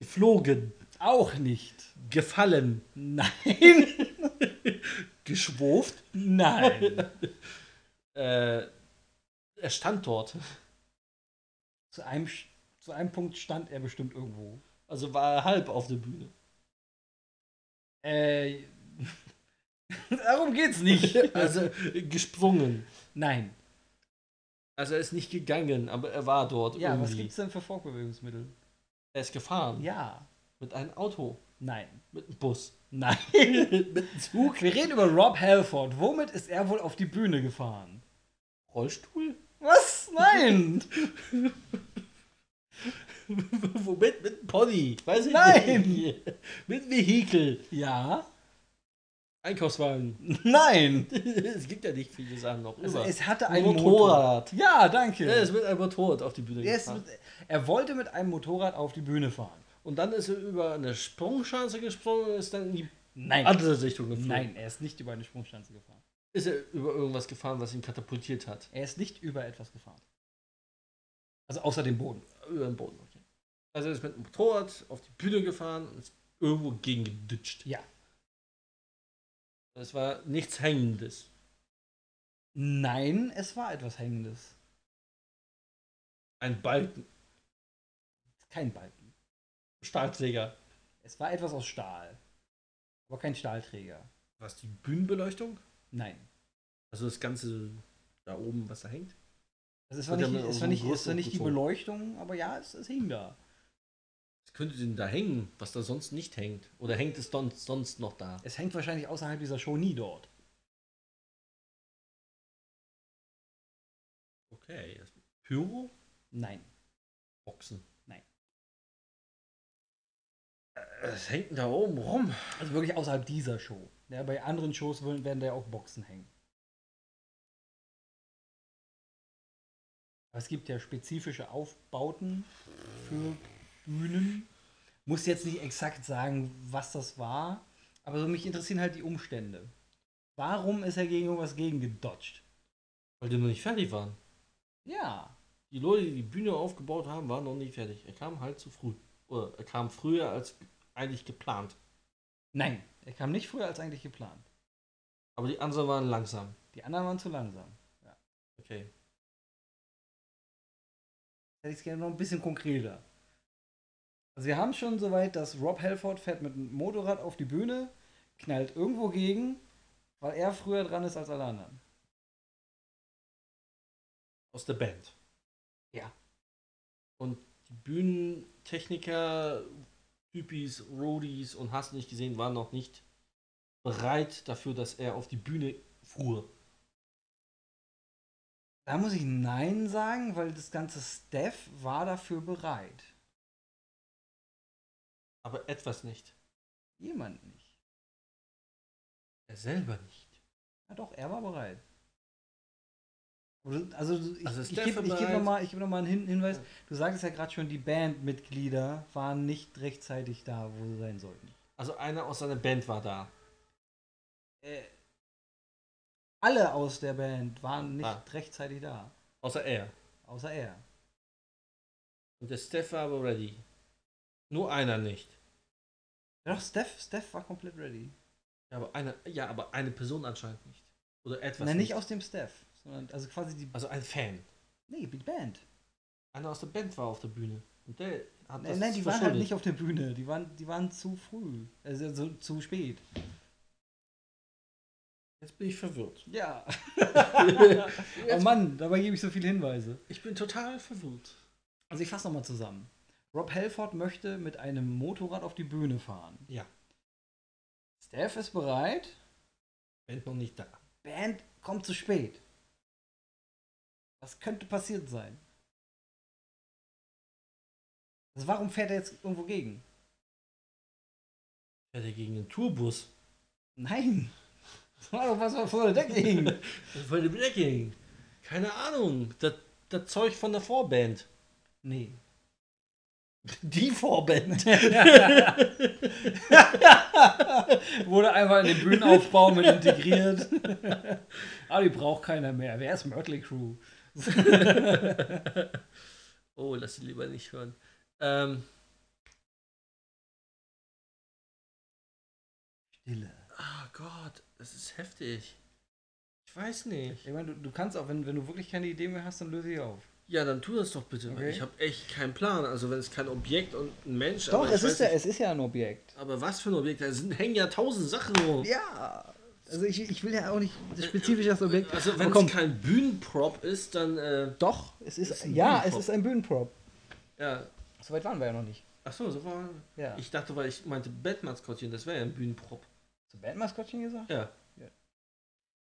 Geflogen. Auch nicht. Gefallen. Nein. Geschwurft. Nein. Äh, er stand dort. zu, einem, zu einem Punkt stand er bestimmt irgendwo. Also war er halb auf der Bühne. Äh. Darum geht's nicht. Also gesprungen. Nein. Also er ist nicht gegangen, aber er war dort Ja, was irgendwie. gibt's denn für Fortbewegungsmittel? Er ist gefahren. Ja. Mit einem Auto. Nein. Mit einem Bus. Nein. mit einem Zug. Wir reden über Rob Halford. Womit ist er wohl auf die Bühne gefahren? Rollstuhl? Was? Nein. Womit? Mit einem Pony. Weiß ich Nein. nicht. Mit Vehikel. ja. Einkaufswagen. Nein! es gibt ja nicht viele Sachen noch. Also über. es hatte Ein Motorrad. Motorrad. Ja, danke. er ist mit einem Motorrad auf die Bühne er, gefahren. mit, er wollte mit einem Motorrad auf die Bühne fahren. Und dann ist er über eine Sprungschanze gesprungen und ist dann in die Nein. andere Richtung geflogen. Nein, er ist nicht über eine Sprungschanze gefahren. Ist er über irgendwas gefahren, was ihn katapultiert hat? Er ist nicht über etwas gefahren. Also außer dem Boden. Über den Boden. Also er ist mit dem Motorrad auf die Bühne gefahren und ist irgendwo gegen geditscht. Ja. Es war nichts Hängendes. Nein, es war etwas Hängendes. Ein Balken. Kein Balken. Stahlträger. Es war etwas aus Stahl. Aber kein Stahlträger. Was, die Bühnenbeleuchtung? Nein. Also das Ganze da oben, was da hängt? Also es war nicht, es war nicht, es war nicht die. Beleuchtung, aber ja, es, es hing da. Könnte denn da hängen, was da sonst nicht hängt? Oder hängt es sonst, sonst noch da? Es hängt wahrscheinlich außerhalb dieser Show nie dort. Okay. Pyro? Nein. Boxen. Nein. Äh, Was hängt da oben rum? Also wirklich außerhalb dieser Show. Ja, bei anderen Shows werden da ja auch Boxen hängen. Aber es gibt ja spezifische Aufbauten für Bühnen. Muss jetzt nicht exakt sagen, was das war, aber so mich interessieren halt die Umstände. Warum ist er gegen irgendwas gegen gedodged? Weil die noch nicht fertig waren. Ja. Die Leute, die die Bühne aufgebaut haben, waren noch nicht fertig. Er kam halt zu früh. Oder er kam früher als eigentlich geplant. Nein, er kam nicht früher als eigentlich geplant. Aber die anderen waren langsam. Die anderen waren zu langsam. Okay. Hätte ich es gerne noch ein bisschen konkreter. Also wir haben schon soweit, dass Rob Halford fährt mit dem Motorrad auf die Bühne, knallt irgendwo gegen, weil er früher dran ist als alle anderen. Aus der Band. Ja. Und die Bühnentechniker, Typis, Roadies und hast nicht gesehen, waren noch nicht bereit dafür, dass er auf die Bühne fuhr. Da muss ich Nein sagen, weil das ganze Staff war dafür bereit. Aber etwas nicht. Jemand nicht. Er selber nicht. Ja doch, er war bereit. Oder- Also ich, Also ich gebe geb nochmal geb noch mal einen Hin Hinweis. Du sagtest ja gerade schon, die Bandmitglieder waren nicht rechtzeitig da, wo sie sein sollten. Also einer aus seiner Band war da. Äh, alle aus der Band waren nicht Ah. rechtzeitig da. Außer er. Außer er. Und der Steph war aber ready. Nur einer nicht. Ja, Doch, Steph, Steph war komplett ready. Ja, aber eine, ja, aber eine Person anscheinend nicht. Oder etwas Nein, nicht. nicht aus dem Steph, sondern also quasi die. Also ein Fan. Nee, die Band. Einer aus der Band war auf der Bühne. Und der hat das Nein, nein, die waren halt nicht auf der Bühne. Die waren, die waren zu früh. Also so, zu spät. Jetzt bin ich verwirrt. Ja. oh Mann, dabei gebe ich so viele Hinweise. Ich bin total verwirrt. Also ich fasse nochmal zusammen. Rob Halford möchte mit einem Motorrad auf die Bühne fahren. Ja. Steph ist bereit. Band noch nicht da. Band kommt zu spät. Was könnte passiert sein? Also warum fährt er jetzt irgendwo gegen? Fährt er gegen den Tourbus. Nein. Das war doch was was vor der Decke hing. Das war der Blacking. Keine Ahnung. Das, das Zeug von der Vorband. Nee. Die Vorband. Wurde einfach in den Bühnenaufbau mit integriert. Aber die braucht keiner mehr. Wer ist Mötley Crew? oh, lass sie lieber nicht hören. Ähm, Stille. ah Gott, das ist heftig. Ich weiß nicht. Ich meine, du, du kannst auch, wenn, wenn du wirklich keine Idee mehr hast, dann löse ich auf. Ja, dann tu das doch bitte. weil Okay. Ich habe echt keinen Plan. Also wenn es kein Objekt und ein Mensch. Doch, es ist, ja, es ist ja ein Objekt. Aber was für ein Objekt? Da sind, hängen ja tausend Sachen rum. Ja. Also ich, ich will ja auch nicht spezifisch das Objekt. Also wenn es kein Bühnenprop ist, dann äh, Doch, es ist, ist ein ja, es Bühnenprop. ist ein Bühnenprop. ja. So weit waren wir ja noch nicht. Ach so, so war. Ja. Ich dachte, weil ich meinte Bandmaskottchen, das wäre ja ein Bühnenprop. Hast du Bandmaskottchen gesagt? Ja.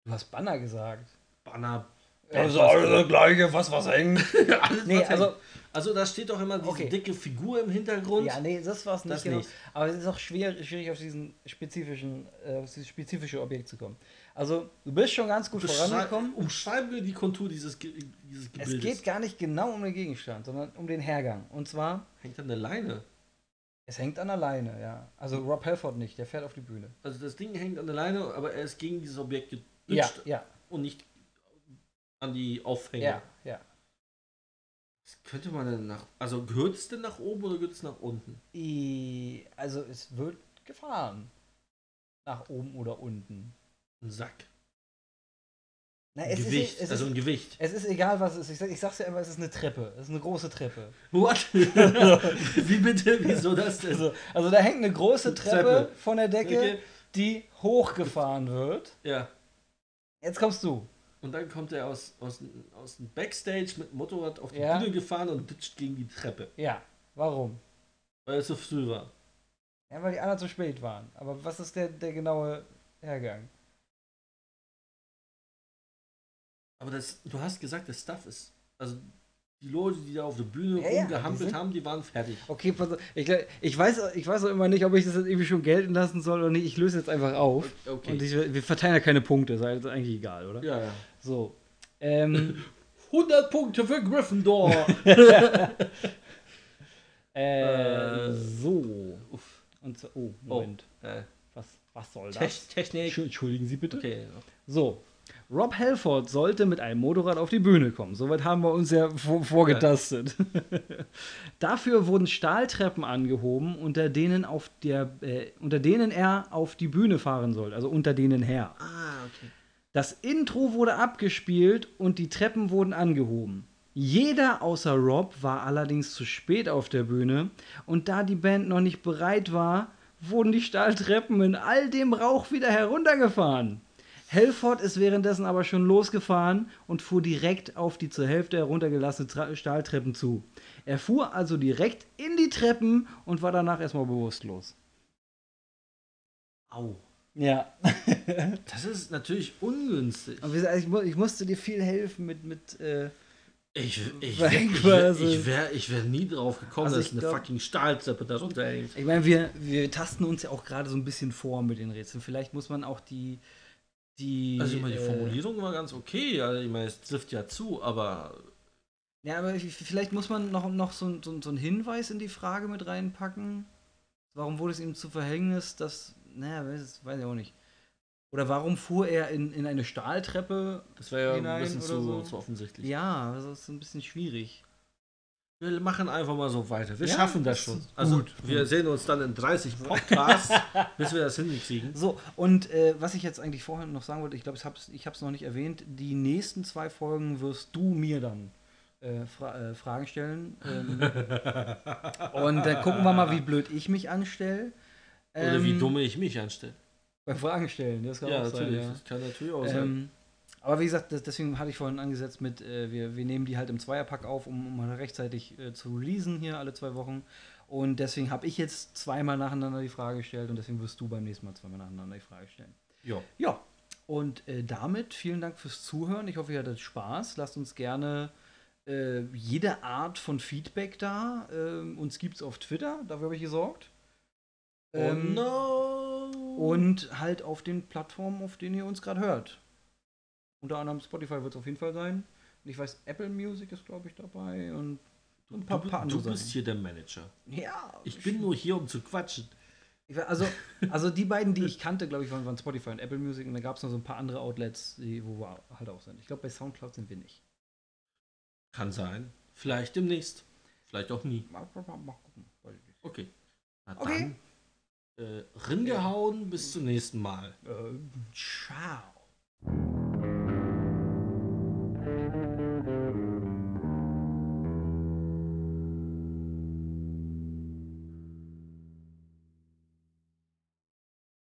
Du hast Banner gesagt. Banner. Also alles das gleiche, was was hängt. Alles, Nee, was also- hängt. also da steht doch immer diese Okay. dicke Figur im Hintergrund. Ja, nee, das war es nicht, Das genau. nicht. Aber es ist auch schwer, schwierig auf diesen spezifischen, äh, auf dieses spezifische Objekt zu kommen. Also, du bist schon ganz gut vorangekommen. Umschreiben wir die Kontur dieses, Ge dieses Es Gebildes. geht gar nicht genau um den Gegenstand, sondern um den Hergang. Und zwar, Hängt an der Leine. es hängt an der Leine, ja. Also Rob Halford nicht, der fährt auf die Bühne. Also das Ding hängt an der Leine, aber er ist gegen dieses Objekt Ja, geditscht ja, und nicht an die Aufhänge. ja, ja. Was könnte man denn nach. Also gehört es denn nach oben oder gehört es nach unten? I, also es wird gefahren. Nach oben oder unten. Ein Sack. Na, Ein es Gewicht. Ist, also ist, ein Gewicht. es ist egal, was es ist. Ich, sag, ich sag's ja immer, es ist eine Treppe. Es ist eine große Treppe. What? Wie bitte? Wieso das denn? Also, also da hängt eine große Treppe, Treppe. von der Decke, Okay. die hochgefahren wird. Ja. Jetzt kommst du. Und dann kommt er aus, aus, aus dem Backstage mit dem Motorrad auf die Ja. Bühne gefahren und ditcht gegen die Treppe. Ja, warum? Weil es so früh war. Ja, weil die anderen zu spät waren. Aber was ist der, der genaue Hergang? Aber das, du hast gesagt, der Stuff ist. Also die Leute, die da auf der Bühne Ja, ja, rumgehampelt sind- haben, die waren fertig. Okay, pass auf. Ich, ich, weiß, ich weiß auch immer nicht, ob ich das jetzt irgendwie schon gelten lassen soll oder nicht. Ich löse jetzt einfach auf. Okay. Und ich, wir verteilen ja keine Punkte, ist also eigentlich egal, oder? ja, ja. So. Ähm, 100 Punkte für Gryffindor. äh, Äh, so. Uff. Und so, oh, Moment. Äh, Was, was soll das? Tech- Technik. Entschuldigen- Entschuldigen Sie bitte. Okay. So. Rob Halford sollte mit einem Motorrad auf die Bühne kommen. Soweit haben wir uns ja vor, vorgetastet. Dafür wurden Stahltreppen angehoben, unter denen, auf der, äh, unter denen er auf die Bühne fahren soll. Also unter denen her. Ah, okay. Das Intro wurde abgespielt und die Treppen wurden angehoben. Jeder außer Rob war allerdings zu spät auf der Bühne und da die Band noch nicht bereit war, wurden die Stahltreppen in all dem Rauch wieder heruntergefahren. Helford ist währenddessen aber schon losgefahren und fuhr direkt auf die zur Hälfte heruntergelassene Stahltreppen zu. Er fuhr also direkt in die Treppen und war danach erstmal bewusstlos. Au. Ja. Das ist natürlich ungünstig. Und gesagt, ich, mu ich musste dir viel helfen mit, mit äh, Ich, ich, ich, wär, ich wäre ich wär nie drauf gekommen, Also dass eine glaub- fucking Stahltreppe da runterhängt. Ich meine, wir, wir tasten uns ja auch gerade so ein bisschen vor mit den Rätseln. Vielleicht muss man auch die. die Also ich meine, die äh, Formulierung war ganz okay. Also ich meine, es trifft ja zu, aber Ja, aber vielleicht muss man noch, noch so, so, so einen Hinweis in die Frage mit reinpacken. Warum wurde es ihm zu Verhängnis, dass. Naja, weiß, weiß ich auch nicht. Oder warum fuhr er in, in eine Stahltreppe? das wäre ja ein bisschen zu, so. zu offensichtlich. Ja, das ist ein bisschen schwierig. Wir machen einfach mal so weiter. Wir Ja, schaffen das schon. Also gut, wir sehen uns dann in 30 Podcasts, bis wir das hinkriegen. So, und äh, was ich jetzt eigentlich vorher noch sagen wollte, ich glaube, ich habe es ich hab's noch nicht erwähnt, die nächsten zwei Folgen wirst du mir dann äh, fra äh, Fragen stellen. Ähm, und dann gucken wir mal, wie blöd ich mich anstelle. Oder wie Ähm, dumm ich mich anstelle. Beim Fragen stellen, das kann Ja, auch sein. natürlich. Ja. Das kann natürlich auch sein. Ähm, aber wie gesagt, das, deswegen hatte ich vorhin angesetzt mit, äh, wir, wir nehmen die halt im Zweierpack auf, um, um halt rechtzeitig äh, zu releasen hier alle zwei Wochen. Und deswegen habe ich jetzt zweimal nacheinander die Frage gestellt und deswegen wirst du beim nächsten Mal zweimal nacheinander die Frage stellen. Ja. Ja, und äh, damit vielen Dank fürs Zuhören. Ich hoffe, ihr hattet Spaß. Lasst uns gerne äh, jede Art von Feedback da. Ähm, uns gibt es auf Twitter, dafür habe ich gesorgt. Ähm, oh no! Und halt auf den Plattformen, auf denen ihr uns gerade hört. Unter anderem Spotify wird es auf jeden Fall sein. Und ich weiß, Apple Music ist, glaube ich, dabei. Und du, ein paar- du, paar du andere bist Sachen. hier der Manager. ja, Ich bin nur hier, um zu quatschen. Also, also die beiden, die ich kannte, glaube ich, waren, waren Spotify und Apple Music. Und da gab es noch so ein paar andere Outlets, die, wo wir halt auch sind. Ich glaube, bei Soundcloud sind wir nicht. Kann sein. Vielleicht demnächst. Vielleicht auch nie. Mal, mal, mal gucken. Okay. Na Okay. dann äh, ringehauen. Bis zum nächsten Mal. Äh, ciao.